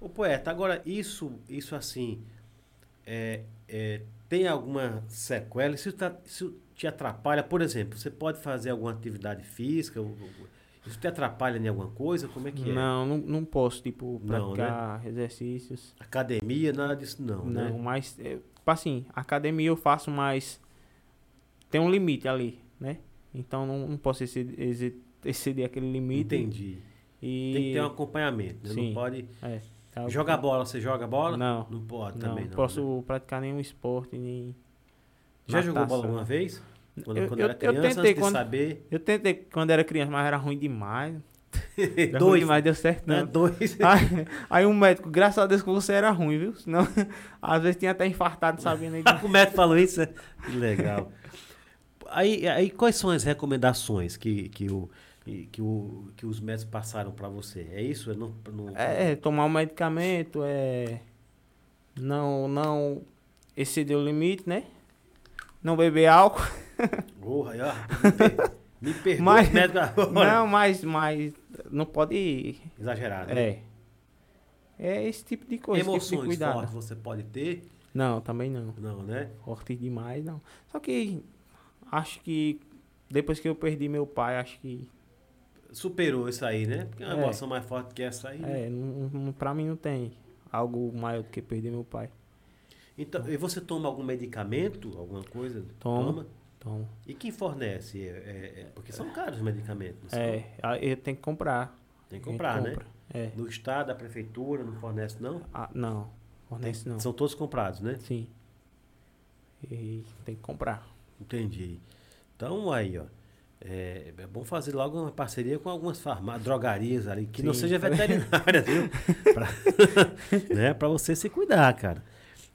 Ô poeta, agora isso, isso assim, é, é, tem alguma sequela? Isso, tá- isso te atrapalha? Por exemplo, você pode fazer alguma atividade física? Ou- ou- Isso te atrapalha em alguma coisa? Como é que é? não, não, não posso, tipo, Não, né? praticar exercícios. Academia, nada disso não, Não, né? mas, é, tipo assim, academia eu faço mais. Tem um limite ali, né? Então não, não posso exceder, exceder aquele limite. Entendi. E... Tem que ter um acompanhamento, né? Não Sim. pode... É, Jogar que- bola, você joga bola? Não. Não pode Não, também não. posso né? praticar nenhum esporte, nem. Já jogou bola alguma vez? Quando, Eu- quando eu- era eu criança, tentei antes de quando- saber... Eu tentei quando era criança, mas era ruim demais. Era ruim Dois, demais, deu certo né? não. Dois. Aí, aí um médico, graças a Deus que você era ruim, viu? Senão, às vezes tinha até infartado sabendo aí. o médico falou isso, né? Que legal. Aí, aí quais são as recomendações que, que, o, que, o, que os médicos passaram para você? É isso? É não, não- É, tomar um medicamento, é. Não, não exceder o limite, né? Não beber álcool. Porra, aí, ó, me, per, me perdoa, Mas-. Não, mas, mas não pode. Exagerado, né? É. É esse tipo de coisa, tipo Emoções cuidado. fortes você pode ter? Não, também não. Não, né? Forte demais, não. Só que acho que depois que eu perdi meu pai, acho que. Superou isso aí, né? Porque é uma É. emoção mais forte que essa aí. né? É, não, não, pra mim não tem algo maior do que perder meu pai. Então, e você toma algum medicamento, alguma coisa? Tomo. Toma? Então, E quem fornece? É, é- é- porque são caros os medicamentos. não é, a- eu tenho que comprar. Tem que comprar, né? É. No estado, a prefeitura não fornece, não? Ah, não, fornece não. São todos comprados, né? Sim. E tem que comprar. Entendi. Então, aí, ó. É, é bom fazer logo uma parceria com algumas farmácias, drogarias ali, que não Sim. seja veterinária, viu? Pra, né? pra você se cuidar, cara.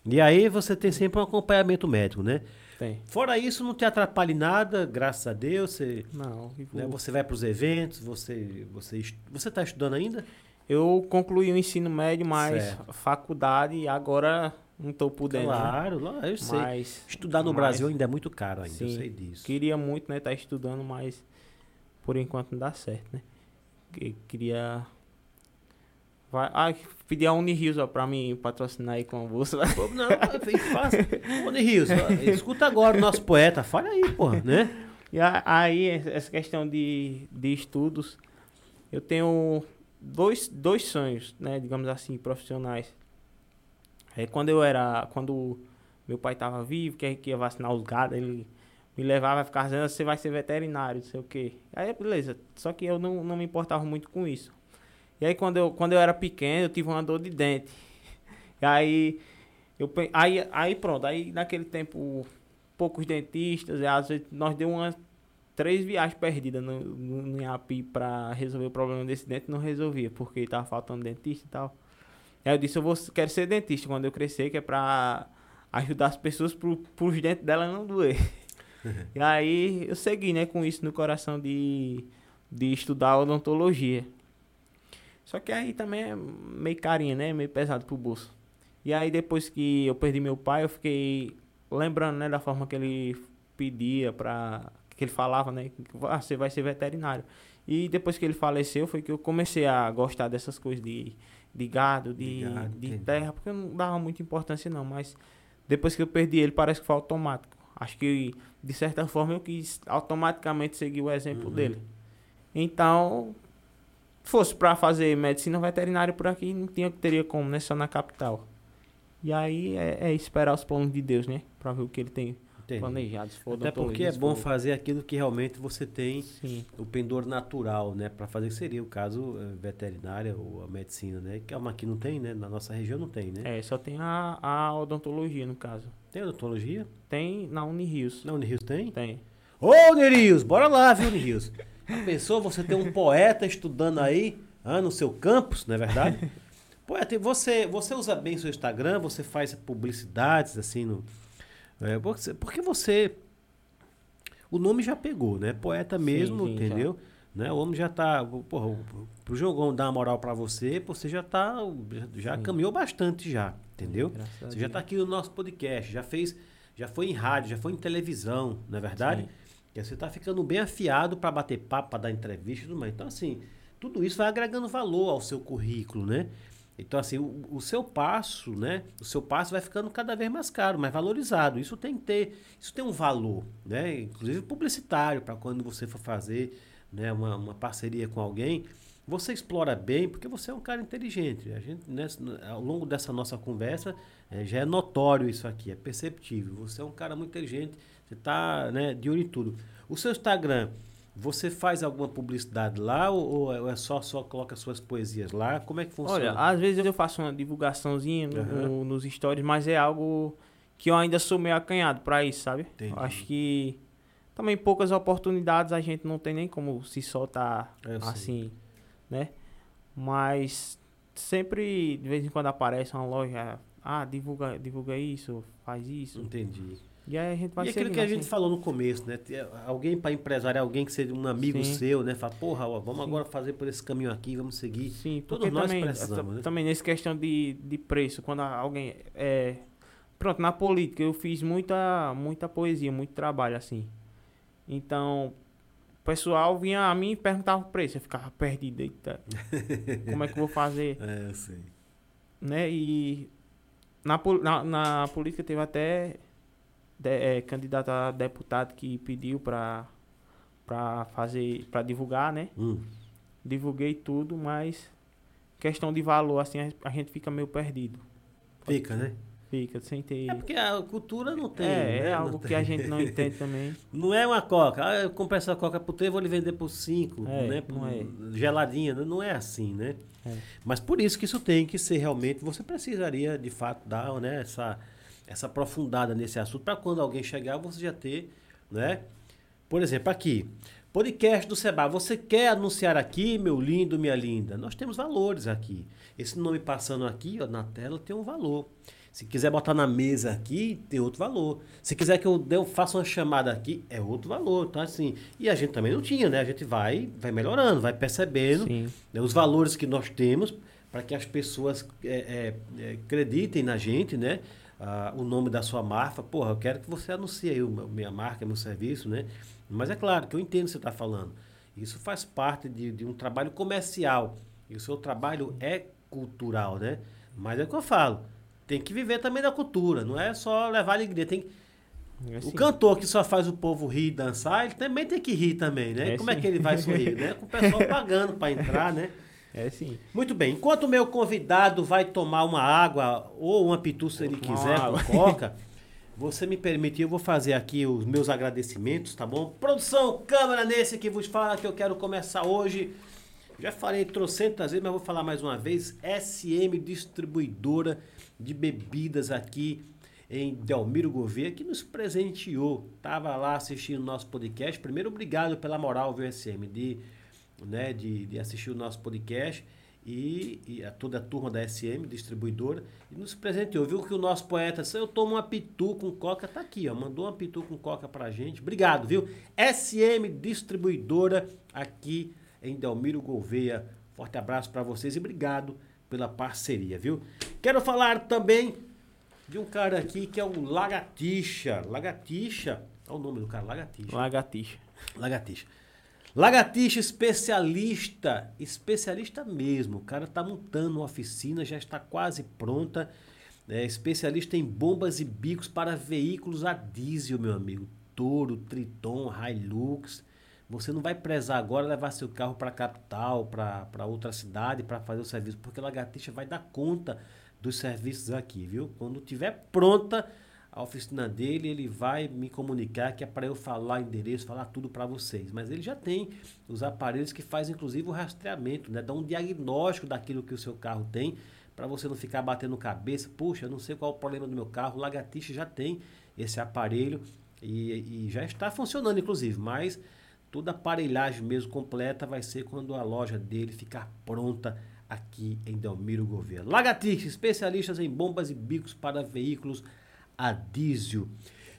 E aí você tem sempre um acompanhamento médico, né? Tem. Fora isso, não te atrapalha em nada, graças a Deus. Você, Não, né, você vai para os eventos, você você você está estudando ainda? Eu concluí o ensino médio, mas Certo. faculdade agora não tô podendo. né? Claro, lá, eu sei. Mas Estudar no mas Brasil ainda é muito caro ainda, eu Sim. sei disso. Queria muito, né, estar estudando, mas por enquanto não dá certo, né? Que- Queria. Vai, ah, pedir a Unirios, pra mim patrocinar aí com a bolsa. Não, é fácil. Ô, Rios, escuta agora o nosso poeta, fala aí, pô, né? E a- aí, essa questão de, de estudos, eu tenho dois, dois sonhos, né, digamos assim, profissionais. É, quando eu era, quando meu pai estava vivo, que, que ia vacinar os gados, ele me levava e ficava dizendo, você vai ser veterinário, não sei o quê. Aí, beleza, só que eu não, não me importava muito com isso. E aí, quando eu, quando eu era pequeno, eu tive uma dor de dente. E aí, eu, aí, aí pronto, aí naquele tempo, poucos dentistas, às vezes nós deu umas três viagens perdidas no, no, no IAPI pra resolver o problema desse dente, não resolvia, porque tava faltando dentista e tal. Aí eu disse, eu vou, quero ser dentista quando eu crescer, que é pra ajudar as pessoas pro, pros dentes dela não doer. e aí eu segui, né, com isso no coração de, de estudar odontologia. Só que aí também é meio carinha, né? Meio pesado pro bolso. E aí depois que eu perdi meu pai, eu fiquei lembrando, né, da forma que ele pedia pra. que ele falava, né? que, Ah, você vai ser veterinário. E depois que ele faleceu, foi que eu comecei a gostar dessas coisas de, de gado, de, De gado, de terra, porque eu não dava muita importância não, mas depois que eu perdi ele, parece que foi automático. Acho que, de certa forma, eu quis automaticamente seguir o exemplo Uhum. dele. Então, fosse para fazer medicina veterinária por aqui, não tinha, teria como, né? Só na capital. E aí é, é esperar os planos de Deus, né? Pra ver o que ele tem Entendi. planejado. Até porque é bom for- fazer aquilo que realmente você tem Sim. o pendor natural, né? Para fazer que seria o caso eh, veterinária ou a medicina, né? Que é uma que não tem, né? Na nossa região não tem, né? É, só tem a, a odontologia, no caso. Tem odontologia? Tem na Unirios. Na Unirios tem? Tem. Ô, Unirios, bora lá, viu, Unirios? Já pensou você ter um poeta estudando aí, ah, no seu campus, não é verdade? Poeta, você, você usa bem seu Instagram, você faz publicidades, assim, no... É, porque você... O nome já pegou, né? Poeta mesmo, sim, já. entendeu? Né? O homem já tá... Porra, pro Jogão dar uma moral pra você, você já tá... Já, Sim. caminhou bastante já, entendeu? Você já está aqui no nosso podcast, já fez, já foi em rádio, já foi em televisão, não é verdade? Sim. E você está ficando bem afiado para bater papo, para dar entrevista e tudo mais. Então, assim, tudo isso vai agregando valor ao seu currículo, né? Então, assim, o, o seu passo, né? O seu passo vai ficando cada vez mais caro, mais valorizado. Isso tem que ter, isso tem um valor, né? Inclusive publicitário, para quando você for fazer né, uma, uma parceria com alguém, você explora bem, porque você é um cara inteligente. A gente, né, ao longo dessa nossa conversa, eh, já é notório isso aqui, é perceptível. Você é um cara muito inteligente, você está né, de olho em tudo. O seu Instagram, você faz alguma publicidade lá ou, ou é só, só coloca suas poesias lá? Como é que funciona? Olha, às vezes eu faço uma divulgaçãozinha Aham. no- nos stories, mas é algo que eu ainda sou meio acanhado pra isso, sabe? Entendi. Acho que também poucas oportunidades a gente não tem nem como se soltar sei. assim, né? Mas sempre, de vez em quando aparece uma loja, ah, divulga, divulga isso, faz isso. Entendi. E aí a gente vai e aquilo seguindo, que a gente assim. falou no começo, né? Alguém para empresário, alguém que seja um amigo Sim. seu, né? Fala, porra, ó, vamos Sim. agora fazer por esse caminho aqui, vamos seguir. Sim, Todos nós também, precisamos, né? também nessa questão de, de preço, quando alguém é pronto, na política eu fiz muita muita poesia, muito trabalho assim. Então, o pessoal vinha a mim e perguntava o preço, eu ficava perdido, eita. Como é que eu vou fazer, É, eu sei. né? E na, na, na política teve até de, é, candidato a deputado que pediu para para fazer, para divulgar, né? Hum. divulguei tudo, mas questão de valor, assim, a, a gente fica meio perdido. Fica, né? Fica sem ter. É porque a cultura não tem. É, né? é algo tem. que a gente não entende também. Não é uma coca. Ah, eu compro essa coca por 3 vou lhe vender por 5, É, né? Por- não é. Geladinha. né? Não é assim, né? É. Mas por isso que isso tem que ser realmente. Você precisaria, de fato, dar né, essa, essa aprofundada nesse assunto para quando alguém chegar você já ter, né? Por exemplo, aqui. Podcast do Seba. Você quer anunciar aqui, meu lindo, minha linda? Nós temos valores aqui. Esse nome passando aqui ó, na tela tem um valor. Se quiser botar na mesa aqui, tem outro valor. Se quiser que eu, dê- eu faça uma chamada aqui, é outro valor. Então, assim. E a gente também não tinha, né? A gente vai, vai melhorando, vai percebendo né, os valores que nós temos para que as pessoas é, é, é, acreditem na gente, né? Ah, o nome da sua marca, porra, eu quero que você anuncie aí o meu- minha marca, meu serviço, né? Mas é claro que eu entendo o que você está falando. Isso faz parte de, de um trabalho comercial. E o seu trabalho é cultural, né? Mas é o que eu falo. Tem que viver também da cultura. Não é só levar alegria. Tem, É o assim. cantor que só faz o povo rir e dançar, ele também tem que rir também, né? É Como é sim. que ele vai sorrir, né? Com o pessoal pagando para entrar, né? É sim. Muito bem. Enquanto o meu convidado vai tomar uma água ou uma pitu se ele quiser com coca, você me permitir, eu vou fazer aqui os meus agradecimentos, tá bom? Produção, câmera nesse que vos fala que eu quero começar hoje. Já falei trocentas vezes, mas vou falar mais uma vez. SM Distribuidora de Bebidas aqui em Delmiro Gouveia, que nos presenteou. Tava lá assistindo o nosso podcast. Primeiro, obrigado pela moral, viu, SM, de, né, de, de assistir o nosso podcast. E, e a toda a turma da SM, distribuidora, e nos presenteou. Viu que o nosso poeta eu tomo uma pitu com coca, tá aqui, ó. Mandou uma pitu com coca pra gente. Obrigado, viu? SM Distribuidora aqui em Delmiro Gouveia. Forte abraço para vocês e obrigado pela parceria, viu? Quero falar também de um cara aqui que é o Lagatixa. Lagatixa, olha o nome do cara, Lagatixa. Lagartixa. Lagartixa. Lagartixa especialista, especialista mesmo. O cara tá montando uma oficina, já está quase pronta. É especialista em bombas e bicos para veículos a diesel, meu amigo. Toro, Triton, Hilux. Você não vai prezar agora levar seu carro para a capital, para outra cidade, para fazer o serviço, porque Lagartixa vai dar conta dos serviços aqui, viu? Quando tiver pronta a oficina dele, ele vai me comunicar que é para eu falar endereço, falar tudo para vocês. Mas ele já tem os aparelhos que fazem inclusive o rastreamento, né? Dá um diagnóstico daquilo que o seu carro tem, para você não ficar batendo cabeça. Puxa, eu não sei qual é o problema do meu carro. O Lagartixa já tem esse aparelho e, e já está funcionando, inclusive, mas toda a aparelhagem mesmo completa vai ser quando a loja dele ficar pronta aqui em Delmiro Gouveia. Lagartixa, especialistas em bombas e bicos para veículos a diesel.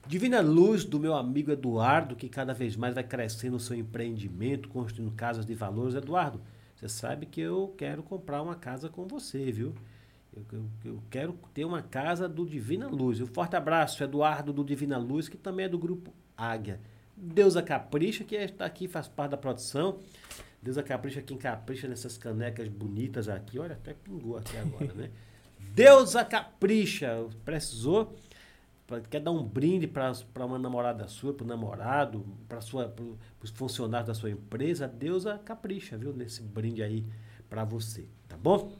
Divina luz do meu amigo Eduardo, que cada vez mais vai crescendo o seu empreendimento, construindo casas de valores. Eduardo, você sabe que eu quero comprar uma casa com você, viu? Eu, eu, eu quero ter uma casa do Divina Luz. Um forte abraço, Eduardo do Divina Luz, que também é do grupo Águia. Deusa Capricha, que está aqui, faz parte da produção. Deusa Capricha, quem capricha nessas canecas bonitas aqui. Olha, até pingou aqui agora, né? Deusa Capricha, precisou quer dar um brinde para uma namorada sua, para o namorado, para os funcionários da sua empresa, Deus a capricha, viu? Nesse brinde aí para você, tá bom?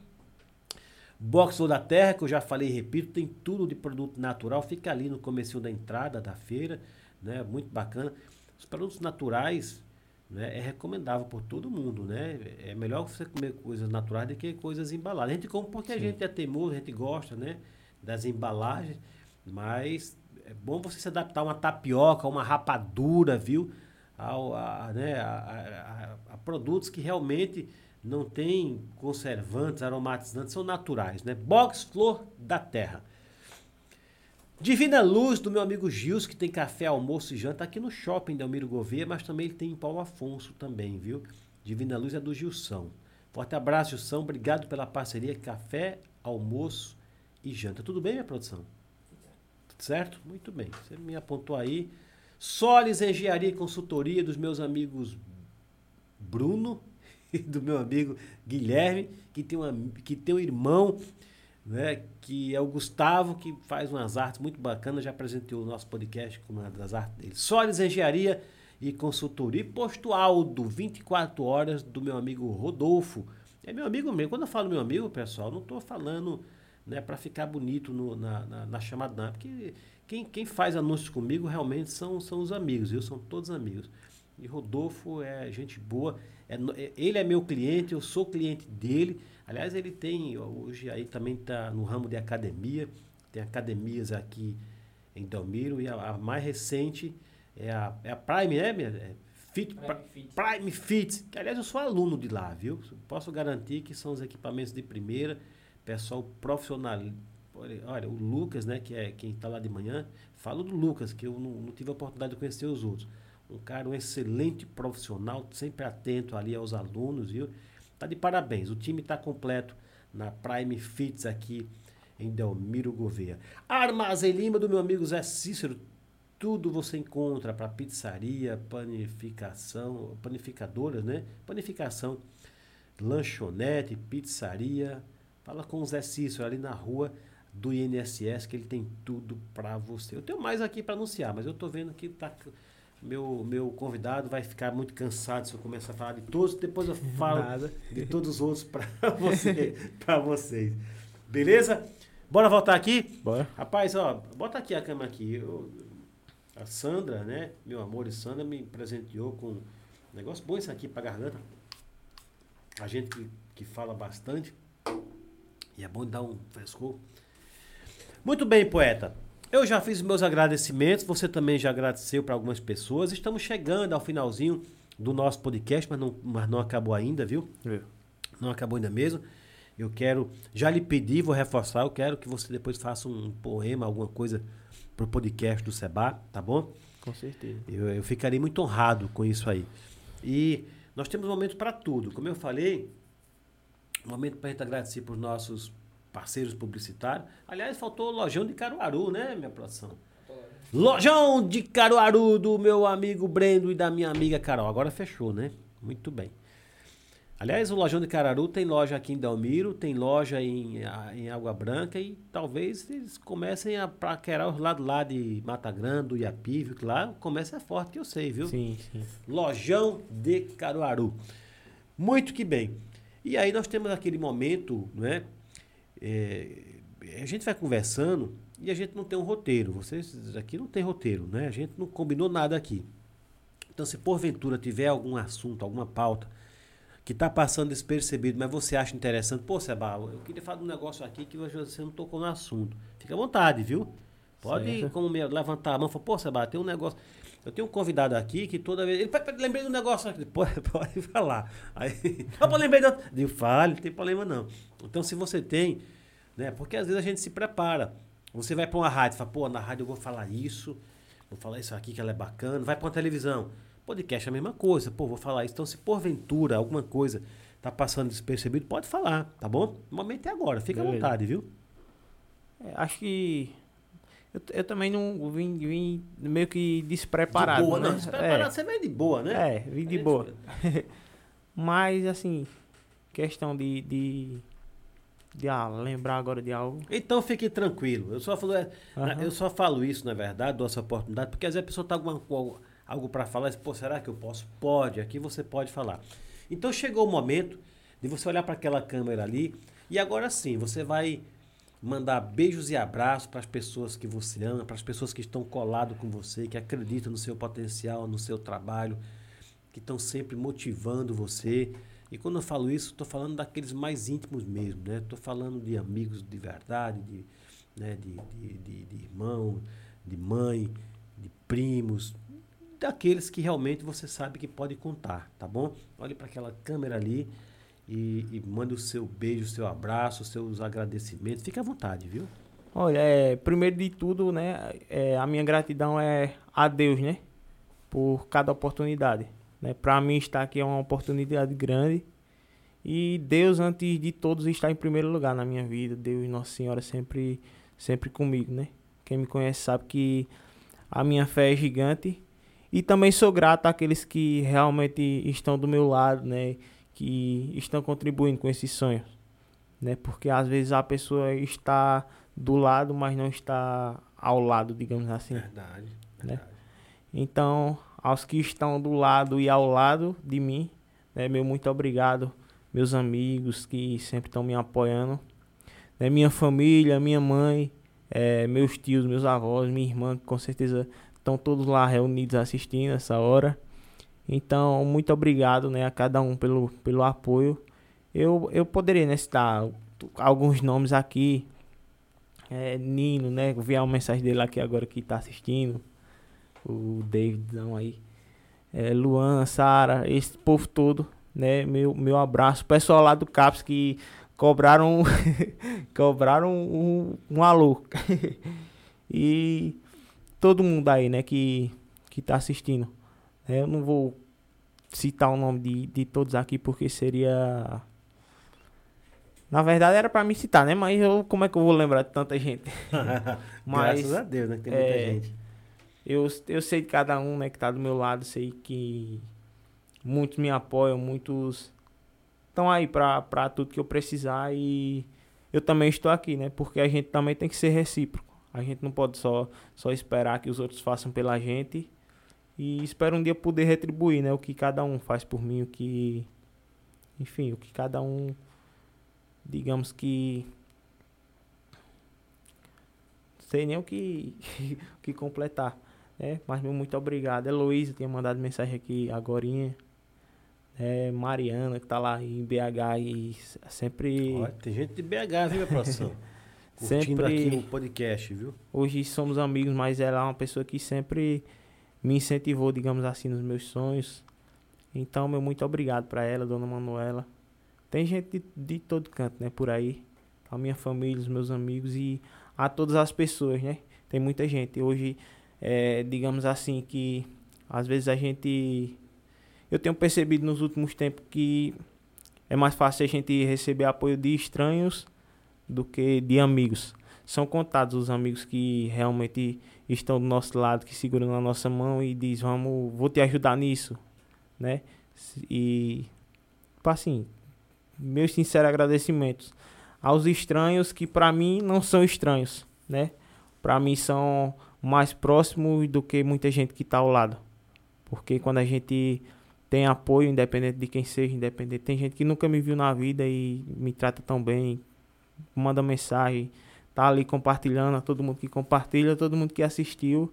Box da Terra, que eu já falei e repito, tem tudo de produto natural, fica ali no começo da entrada da feira, né? Muito bacana. Os produtos naturais, né, é recomendável por todo mundo, né? É melhor você comer coisas naturais do que coisas embaladas. A gente come porque Sim. a gente é teimoso, a gente gosta, né? Das embalagens. Mas é bom você se adaptar a uma tapioca, uma rapadura, viu? Ao, a, né, a, a, a, produtos que realmente não tem conservantes, aromatizantes, são naturais, né? Box Flor da Terra. Divina Luz do meu amigo Gils, que tem café, almoço e janta aqui no shopping Delmiro Gouveia, mas também ele tem em Paulo Afonso também, viu? Divina Luz é do Gilson. Forte abraço, Gilson. Obrigado pela parceria, café, almoço e janta. Tudo bem, minha produção? Certo? Muito bem. Você me apontou aí. Solis Engenharia e Consultoria dos meus amigos Bruno e do meu amigo Guilherme, que tem, uma, que tem um irmão, né, que é o Gustavo, que faz umas artes muito bacanas. Já apresentei o nosso podcast com uma das artes dele. Solis Engenharia e Consultoria. E posto Aldo, 24 horas, do meu amigo Rodolfo. É meu amigo mesmo. Quando eu falo meu amigo, pessoal, não estou falando né, para ficar bonito no, na, na, na. Porque quem, quem faz anúncios comigo realmente são, são os amigos, viu? São todos amigos. E Rodolfo é gente boa. É, é, ele é meu cliente, eu sou cliente dele. Aliás, ele tem, hoje aí também está no ramo de academia. Tem academias aqui em Delmiro. E a, a mais recente é a, é a Prime, né? É Fit, Prime, Fit. Prime Fit. Que, aliás, eu sou aluno de lá, viu? Posso garantir que são os equipamentos de primeira pessoal profissional. Olha, o Lucas, né, que é quem está lá de manhã, falo do Lucas, que eu não, não, tive a oportunidade de conhecer os outros. Um cara, um excelente profissional, sempre atento ali aos alunos, viu? Tá de parabéns. O time está completo na Prime Fits aqui em Delmiro Gouveia. Armazém Lima do meu amigo Zé Cícero. Tudo você encontra para pizzaria, panificação, panificadoras, né? Panificação, lanchonete, pizzaria, Fala com o Zé Cícero ali na rua do INSS que ele tem tudo para você. Eu tenho mais aqui para anunciar, mas eu estou vendo que tá, meu, meu convidado vai ficar muito cansado se eu começar a falar de todos, depois eu falo Nada. de todos os outros para você, para vocês. Beleza? Bora voltar aqui? Bora. Rapaz, ó, bota aqui a cama aqui. Eu, a Sandra, né? Meu amor, e Sandra me presenteou com um negócio bom isso aqui para garganta. A gente que, que fala bastante. E é bom dar um frescor. Muito bem, poeta. Eu já fiz meus agradecimentos, você também já agradeceu para algumas pessoas. Estamos chegando ao finalzinho do nosso podcast, mas não, mas não acabou ainda, viu? É. Não acabou ainda mesmo. Eu quero, já lhe pedi, vou reforçar, eu quero que você depois faça um poema, alguma coisa para o podcast do Seba, tá bom? Com certeza. Eu, eu ficarei muito honrado com isso aí. E nós temos um momento para tudo. Como eu falei, Momento para a gente agradecer por nossos parceiros publicitários. Aliás, faltou o Lojão de Caruaru, né, minha produção? Lojão de Caruaru do meu amigo Brendo e da minha amiga Carol. Agora fechou, né? Muito bem. Aliás, o Lojão de Cararu tem loja aqui em Delmiro, tem loja em, em Água Branca e talvez eles comecem a paquerar os lados lá de Mata Grande, do Iapi, viu? Que lá o comércio é forte, que eu sei, viu? Sim, sim. Lojão de Caruaru. Muito que bem. E aí nós temos aquele momento, né? É, a gente vai conversando e a gente não tem um roteiro. Vocês aqui não tem roteiro, né? A gente não combinou nada aqui. Então, se porventura tiver algum assunto, alguma pauta que está passando despercebido, mas você acha interessante, pô, Seba, eu queria falar de um negócio aqui que você não tocou no assunto. Fica à vontade, viu? Pode, Certo. como levantar a mão e falar, pô, Seba, tem um negócio. Eu tenho um convidado aqui que toda vez. Ele "Pai, pai, lembrei do negócio aqui. Pode, pode falar. Aí, ah, pô, lembrei do. outro." Digo, fale, não tem problema não. Então, se você tem, né? Porque às vezes a gente se prepara. Você vai para uma rádio e fala, pô, na rádio eu vou falar isso, vou falar isso aqui que ela é bacana. Vai para uma televisão. Podcast é a mesma coisa. Pô, vou falar isso. Então, se porventura alguma coisa tá passando despercebido, pode falar, tá bom? O momento é agora. Fica à vontade, viu? É, acho que. Eu, eu também não vim, vim meio que despreparado. de boa, né? não. Despreparado, você vem de boa, né? É, é vim de boa. Mas, assim, questão de. de, de ah, lembrar agora de algo. Então fique tranquilo. Eu só falo, é, Aham. eu só falo isso, na verdade, dou essa oportunidade, porque às vezes a pessoa está com algo, algo para falar, e diz, pô, será que eu posso? Pode, aqui você pode falar. Então chegou o momento de você olhar para aquela câmera ali e agora sim, você vai mandar beijos e abraços para as pessoas que você ama, para as pessoas que estão colado com você, que acreditam no seu potencial, no seu trabalho, que estão sempre motivando você. E quando eu falo isso, estou falando daqueles mais íntimos mesmo, né? Estou falando de amigos de verdade, de, né? de, de, de, de irmão, de mãe, de primos, daqueles que realmente você sabe que pode contar, tá bom? Olhe para aquela câmera ali e, e mande o seu beijo, o seu abraço, os seus agradecimentos. Fique à vontade, viu? Olha, é, primeiro de tudo, né, é, a minha gratidão é a Deus, né, por cada oportunidade, né, para mim estar aqui é uma oportunidade grande. E Deus antes de todos está em primeiro lugar na minha vida, Deus Nossa Senhora sempre, sempre comigo, né, quem me conhece sabe que a minha fé é gigante. E também sou grato àqueles que realmente estão do meu lado, né, que estão contribuindo com esses sonhos, né, porque às vezes a pessoa está do lado, mas não está ao lado, digamos assim. Verdade. Né? verdade. Então, aos que estão do lado e ao lado de mim, né, meu muito obrigado, meus amigos que sempre estão me apoiando, né, minha família, minha mãe, eh, meus tios, meus avós, minha irmã, que com certeza estão todos lá reunidos assistindo essa hora. Então, muito obrigado né, a cada um pelo, pelo apoio. Eu, eu poderia né, citar alguns nomes aqui, é, Nino, né? Vi a mensagem dele aqui agora que tá assistindo. O Davidão aí. É, Luan, Sara, esse povo todo, né? Meu, meu abraço. Pessoal lá do CAPS que cobraram cobraram um, um alô. e todo mundo aí, né, que, que tá assistindo. É, eu não vou citar o nome de, de todos aqui porque seria na verdade era pra me citar, né? Mas eu, como é que eu vou lembrar de tanta gente? Mas Graças a Deus, né? Tem muita é, gente. eu, eu sei de cada um, né, que tá do meu lado, sei que muitos me apoiam, muitos estão aí pra tudo que eu precisar e eu também estou aqui, né? Porque a gente também tem que ser recíproco. A gente não pode só, só esperar que os outros façam pela gente e espero um dia poder retribuir, né? O que cada um faz por mim, o que... Enfim, o que cada um... Digamos que... Sei nem o que, o que completar, né? Mas meu muito obrigado. Heloísa tinha mandado mensagem aqui agorinha. É, Mariana, que tá lá em BH e sempre... Olha, tem gente de BH, viu, produção? Curtindo Sempre- aqui o podcast, viu? Hoje somos amigos, mas ela é uma pessoa que sempre me incentivou, digamos assim, nos meus sonhos. Então, meu muito obrigado para ela, dona Manuela. Tem gente de, de todo canto, né, por aí. A minha família, os meus amigos e a todas as pessoas, né? Tem muita gente. Hoje, é, digamos assim, que às vezes a gente. Eu tenho percebido nos últimos tempos que é mais fácil a gente receber apoio de estranhos do que de amigos. São contados os amigos que realmente estão do nosso lado, que seguram na nossa mão e diz, vamos, vou te ajudar nisso, né? E, tipo assim, meus sinceros agradecimentos aos estranhos que para mim não são estranhos, né? Para mim são mais próximos do que muita gente que está ao lado. Porque quando a gente tem apoio, independente de quem seja, independente, tem gente que nunca me viu na vida e me trata tão bem, manda mensagem, tá ali compartilhando, a todo mundo que compartilha, todo mundo que assistiu,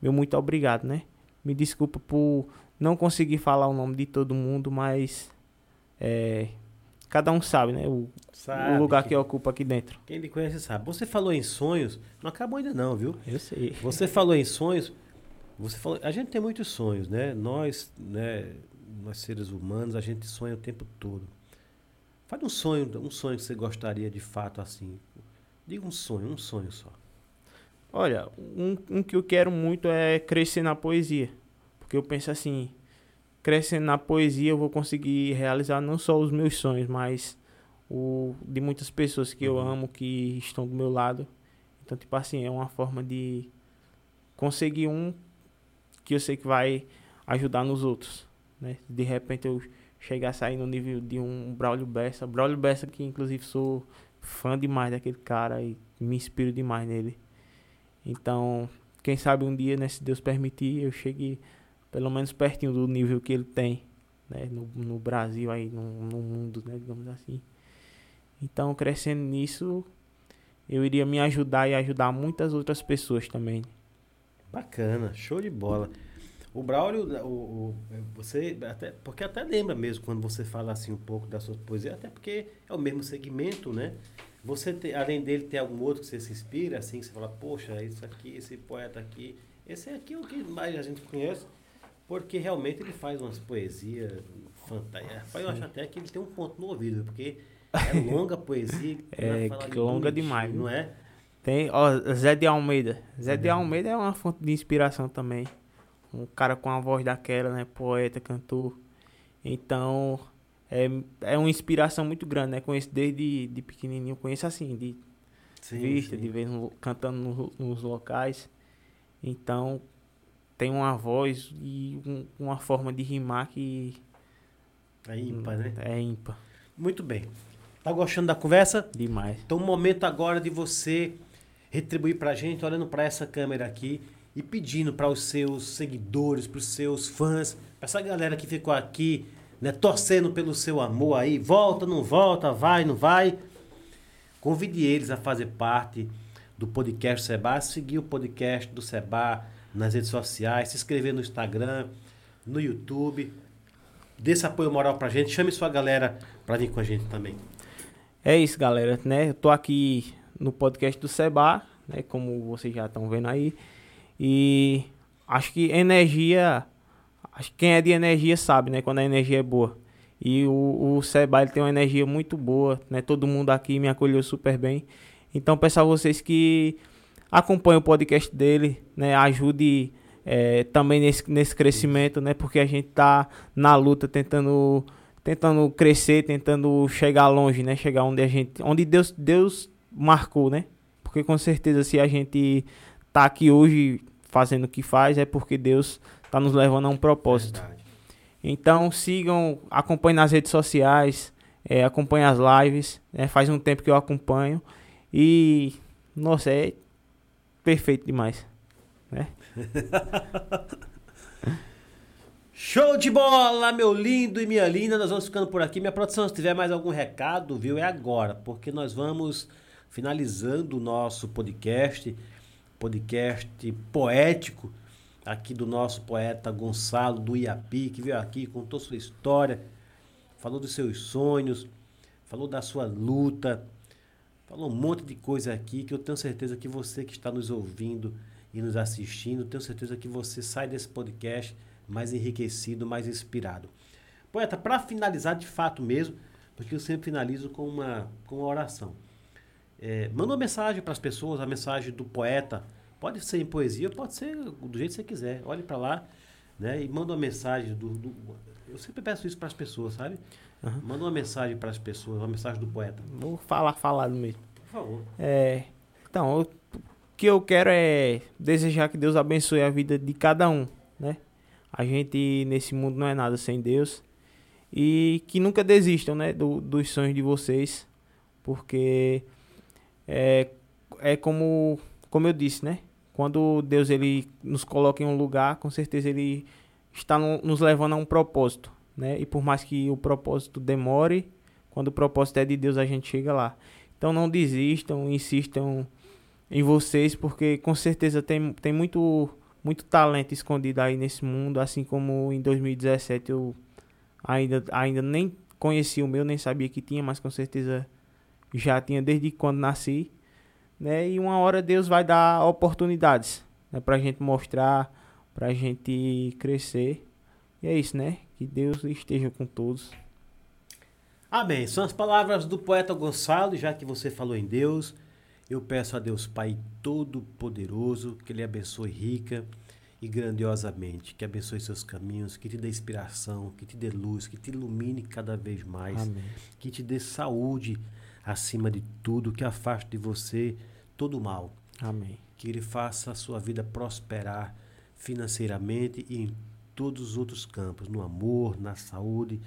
meu muito obrigado, né? Me desculpa por não conseguir falar o nome de todo mundo, mas é, cada um sabe, né? O, Sabe o lugar que... que ocupa aqui dentro. Quem lhe conhece sabe. Você falou em sonhos, não acabou ainda não, viu? Eu sei. Você falou em sonhos, você falou, a gente tem muitos sonhos, né? Nós, né, nós seres humanos, a gente sonha o tempo todo. Fale um sonho, um sonho que você gostaria de fato assim. Diga um sonho, um sonho só. Olha, um, um que eu quero muito é crescer na poesia. Porque eu penso assim, crescendo na poesia eu vou conseguir realizar não só os meus sonhos, mas o de muitas pessoas que eu Uhum. amo, que estão do meu lado. Então, tipo assim, é uma forma de conseguir um que eu sei que vai ajudar nos outros, né? De repente eu chegar a sair no nível de um Braulio Bessa. Braulio Bessa que inclusive sou fã demais daquele cara e me inspiro demais nele. Então, quem sabe um dia, né, se Deus permitir, eu chegue pelo menos pertinho do nível que ele tem, né, no, no Brasil aí, no, no mundo, né, digamos assim. Então, crescendo nisso, eu iria me ajudar e ajudar muitas outras pessoas também. Bacana, show de bola. O Braulio, o, o- você até porque até lembra mesmo quando você fala assim um pouco da sua poesia, até porque é o mesmo segmento, né? Você tem, além dele tem algum outro que você se inspira assim, que você fala, poxa, isso aqui, esse poeta aqui, esse é aqui o que mais a gente conhece, porque realmente ele faz umas poesias fantásticas. Eu acho até que ele tem um ponto no ouvido, porque é longa a poesia, É, de longa demais, não é? Tem, ó, Zé de Almeida. Zé de Uhum. Almeida é uma fonte de inspiração também. Um cara com a voz daquela, né? Poeta, cantor. Então, é, é uma inspiração muito grande, né? Conheço desde de pequenininho, conheço assim, de Sim, vista, sim. de no- cantando no- nos locais. Então, tem uma voz e um- uma forma de rimar que É ímpar, né? é ímpar. Muito bem. Tá gostando da conversa? Demais. Então, o momento agora de você retribuir pra gente, olhando pra essa câmera aqui e pedindo para os seus seguidores, para os seus fãs, pra essa galera que ficou aqui, né, torcendo pelo seu amor aí, volta, não volta, vai, não vai. Convide eles a fazer parte do podcast Seba, seguir o podcast do Seba nas redes sociais, se inscrever no Instagram, no YouTube. Dê esse apoio moral pra gente, chame sua galera pra vir com a gente também. É isso, galera, né? Eu tô aqui no podcast do Seba, né? Como vocês já estão vendo aí. E acho que energia, acho que quem é de energia sabe, né? Quando a energia é boa. E o, o Seba tem uma energia muito boa, né? Todo mundo aqui me acolheu super bem. Então peço a vocês que acompanhem o podcast dele, né? Ajude eh, também nesse, nesse crescimento, né? Porque a gente tá na luta tentando tentando crescer, tentando chegar longe, né? Chegar onde a gente, onde Deus Deus marcou, né? Porque com certeza se a gente tá aqui hoje fazendo o que faz é porque Deus tá nos levando a um propósito. Verdade. Então sigam, acompanhem nas redes sociais, é, acompanhem as lives. né? Faz um tempo que eu acompanho e nossa é perfeito demais. Show de bola, meu lindo e minha linda. Nós vamos ficando por aqui. Minha produção, se tiver mais algum recado, viu, é agora, porque nós vamos finalizando o nosso podcast, podcast poético, aqui do nosso poeta Gonçalo do Iapi, que veio aqui, contou sua história, falou dos seus sonhos, falou da sua luta, falou um monte de coisa aqui que eu tenho certeza que você que está nos ouvindo e nos assistindo, tenho certeza que você sai desse podcast mais enriquecido, mais inspirado. Poeta, para finalizar de fato mesmo, porque eu sempre finalizo com uma, com uma oração. É, manda uma mensagem para as pessoas, a mensagem do poeta. Pode ser em poesia, pode ser do jeito que você quiser. Olhe para lá. né? E manda uma mensagem do, do- eu sempre peço isso para as pessoas, sabe? Aham. Manda uma mensagem para as pessoas, uma mensagem do poeta, Vou falar falado mesmo. por favor. É, então, eu- o que eu quero é desejar que Deus abençoe a vida de cada um, né? A gente nesse mundo não é nada sem Deus. E que nunca desistam, né, do- dos sonhos de vocês, porque é, é como, como eu disse, né? Quando Deus ele nos coloca em um lugar, com certeza ele está no- nos levando a um propósito, né? E por mais que o propósito demore, quando o propósito é de Deus, a gente chega lá. Então não desistam, insistam em vocês, porque com certeza tem, tem muito, muito talento escondido aí nesse mundo, assim como em 2017 eu ainda, ainda nem conhecia o meu, nem sabia que tinha, mas com certeza já tinha desde quando nasci, né? E uma hora Deus vai dar oportunidades, né? Pra gente mostrar, pra gente crescer. E é isso, né? Que Deus esteja com todos. Amém. São as palavras do poeta Gonçalo, já que você falou em Deus, eu peço a Deus Pai Todo-Poderoso que Ele abençoe rica e grandiosamente, que abençoe seus caminhos, que te dê inspiração, que te dê luz, que te ilumine cada vez mais, Amém. que te dê saúde acima de tudo, que afaste de você todo o mal, Amém. que Ele faça a sua vida prosperar financeiramente e em todos os outros campos, no amor, na saúde,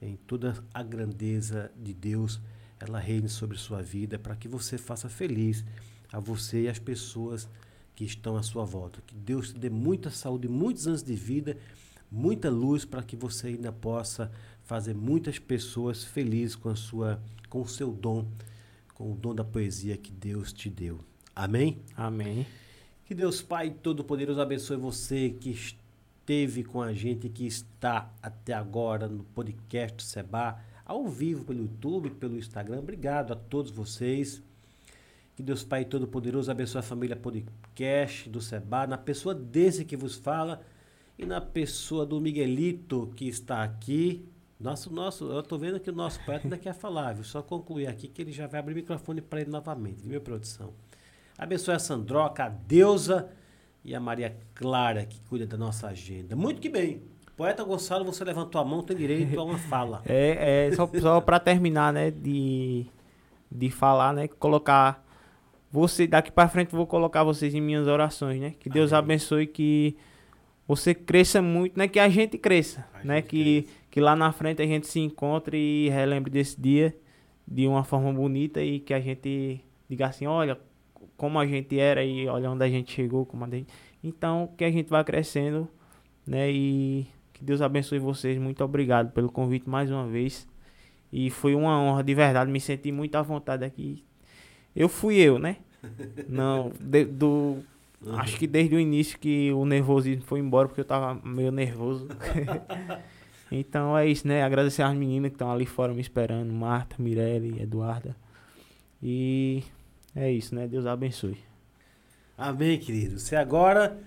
em toda a grandeza de Deus, ela reine sobre sua vida para que você faça feliz a você e as pessoas que estão à sua volta. Que Deus te dê muita saúde, muitos anos de vida, muita luz para que você ainda possa fazer muitas pessoas felizes com a sua com o seu dom, com o dom da poesia que Deus te deu. Amém? Amém. Que Deus Pai Todo-Poderoso abençoe você que esteve com a gente, que está até agora no podcast Seba, ao vivo pelo YouTube, pelo Instagram. Obrigado a todos vocês. Que Deus Pai Todo-Poderoso abençoe a família podcast do Seba, na pessoa desse que vos fala e na pessoa do Miguelito que está aqui. Nosso, nosso, eu tô vendo que o nosso poeta ainda quer falar, viu? Só concluir aqui que ele já vai abrir o microfone para ele novamente, viu, produção? Abençoe a Sandroca, a Deusa e a Maria Clara, que cuida da nossa agenda. Muito que bem. Poeta Gonçalo, você levantou a mão, tem direito a uma fala. É, é só, só para terminar, né, de, de falar, né, colocar você daqui para frente eu vou colocar vocês em minhas orações, né? Que Deus Amém. abençoe que você cresça muito, né? Que a gente cresça, A né? gente Que que lá na frente a gente se encontre e relembre desse dia de uma forma bonita e que a gente diga assim, olha como a gente era e olha onde a gente chegou, como a gente... Então, que a gente vá crescendo, né? E que Deus abençoe vocês. Muito obrigado pelo convite mais uma vez. E foi uma honra de verdade, me senti muito à vontade aqui. Eu fui eu, né? Não, de- do acho que desde o início que o nervosismo foi embora porque eu tava meio nervoso. então é isso, né? Agradecer às meninas que estão ali fora me esperando, Marta, Mirelle, Eduarda. E é isso, né? Deus abençoe. Amém, querido. Você agora.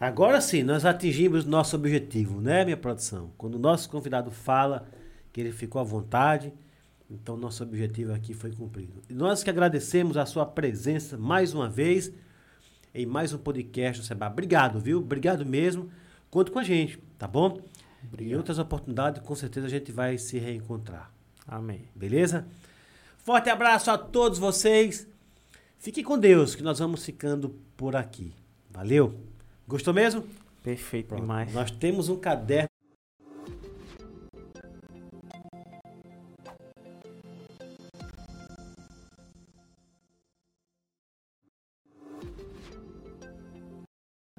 Agora sim, nós atingimos nosso objetivo, né, minha produção? Quando o nosso convidado fala que ele ficou à vontade, então nosso objetivo aqui foi cumprido. E nós que agradecemos a sua presença mais uma vez em mais um podcast do Seba. Obrigado, viu? Obrigado mesmo. Conte com a gente, tá bom? Em outras oportunidades, com certeza a gente vai se reencontrar. Amém. Beleza? Forte abraço a todos vocês. Fique com Deus, que nós vamos ficando por aqui. Valeu? Gostou mesmo? Perfeito Pronto. demais. Nós temos um caderno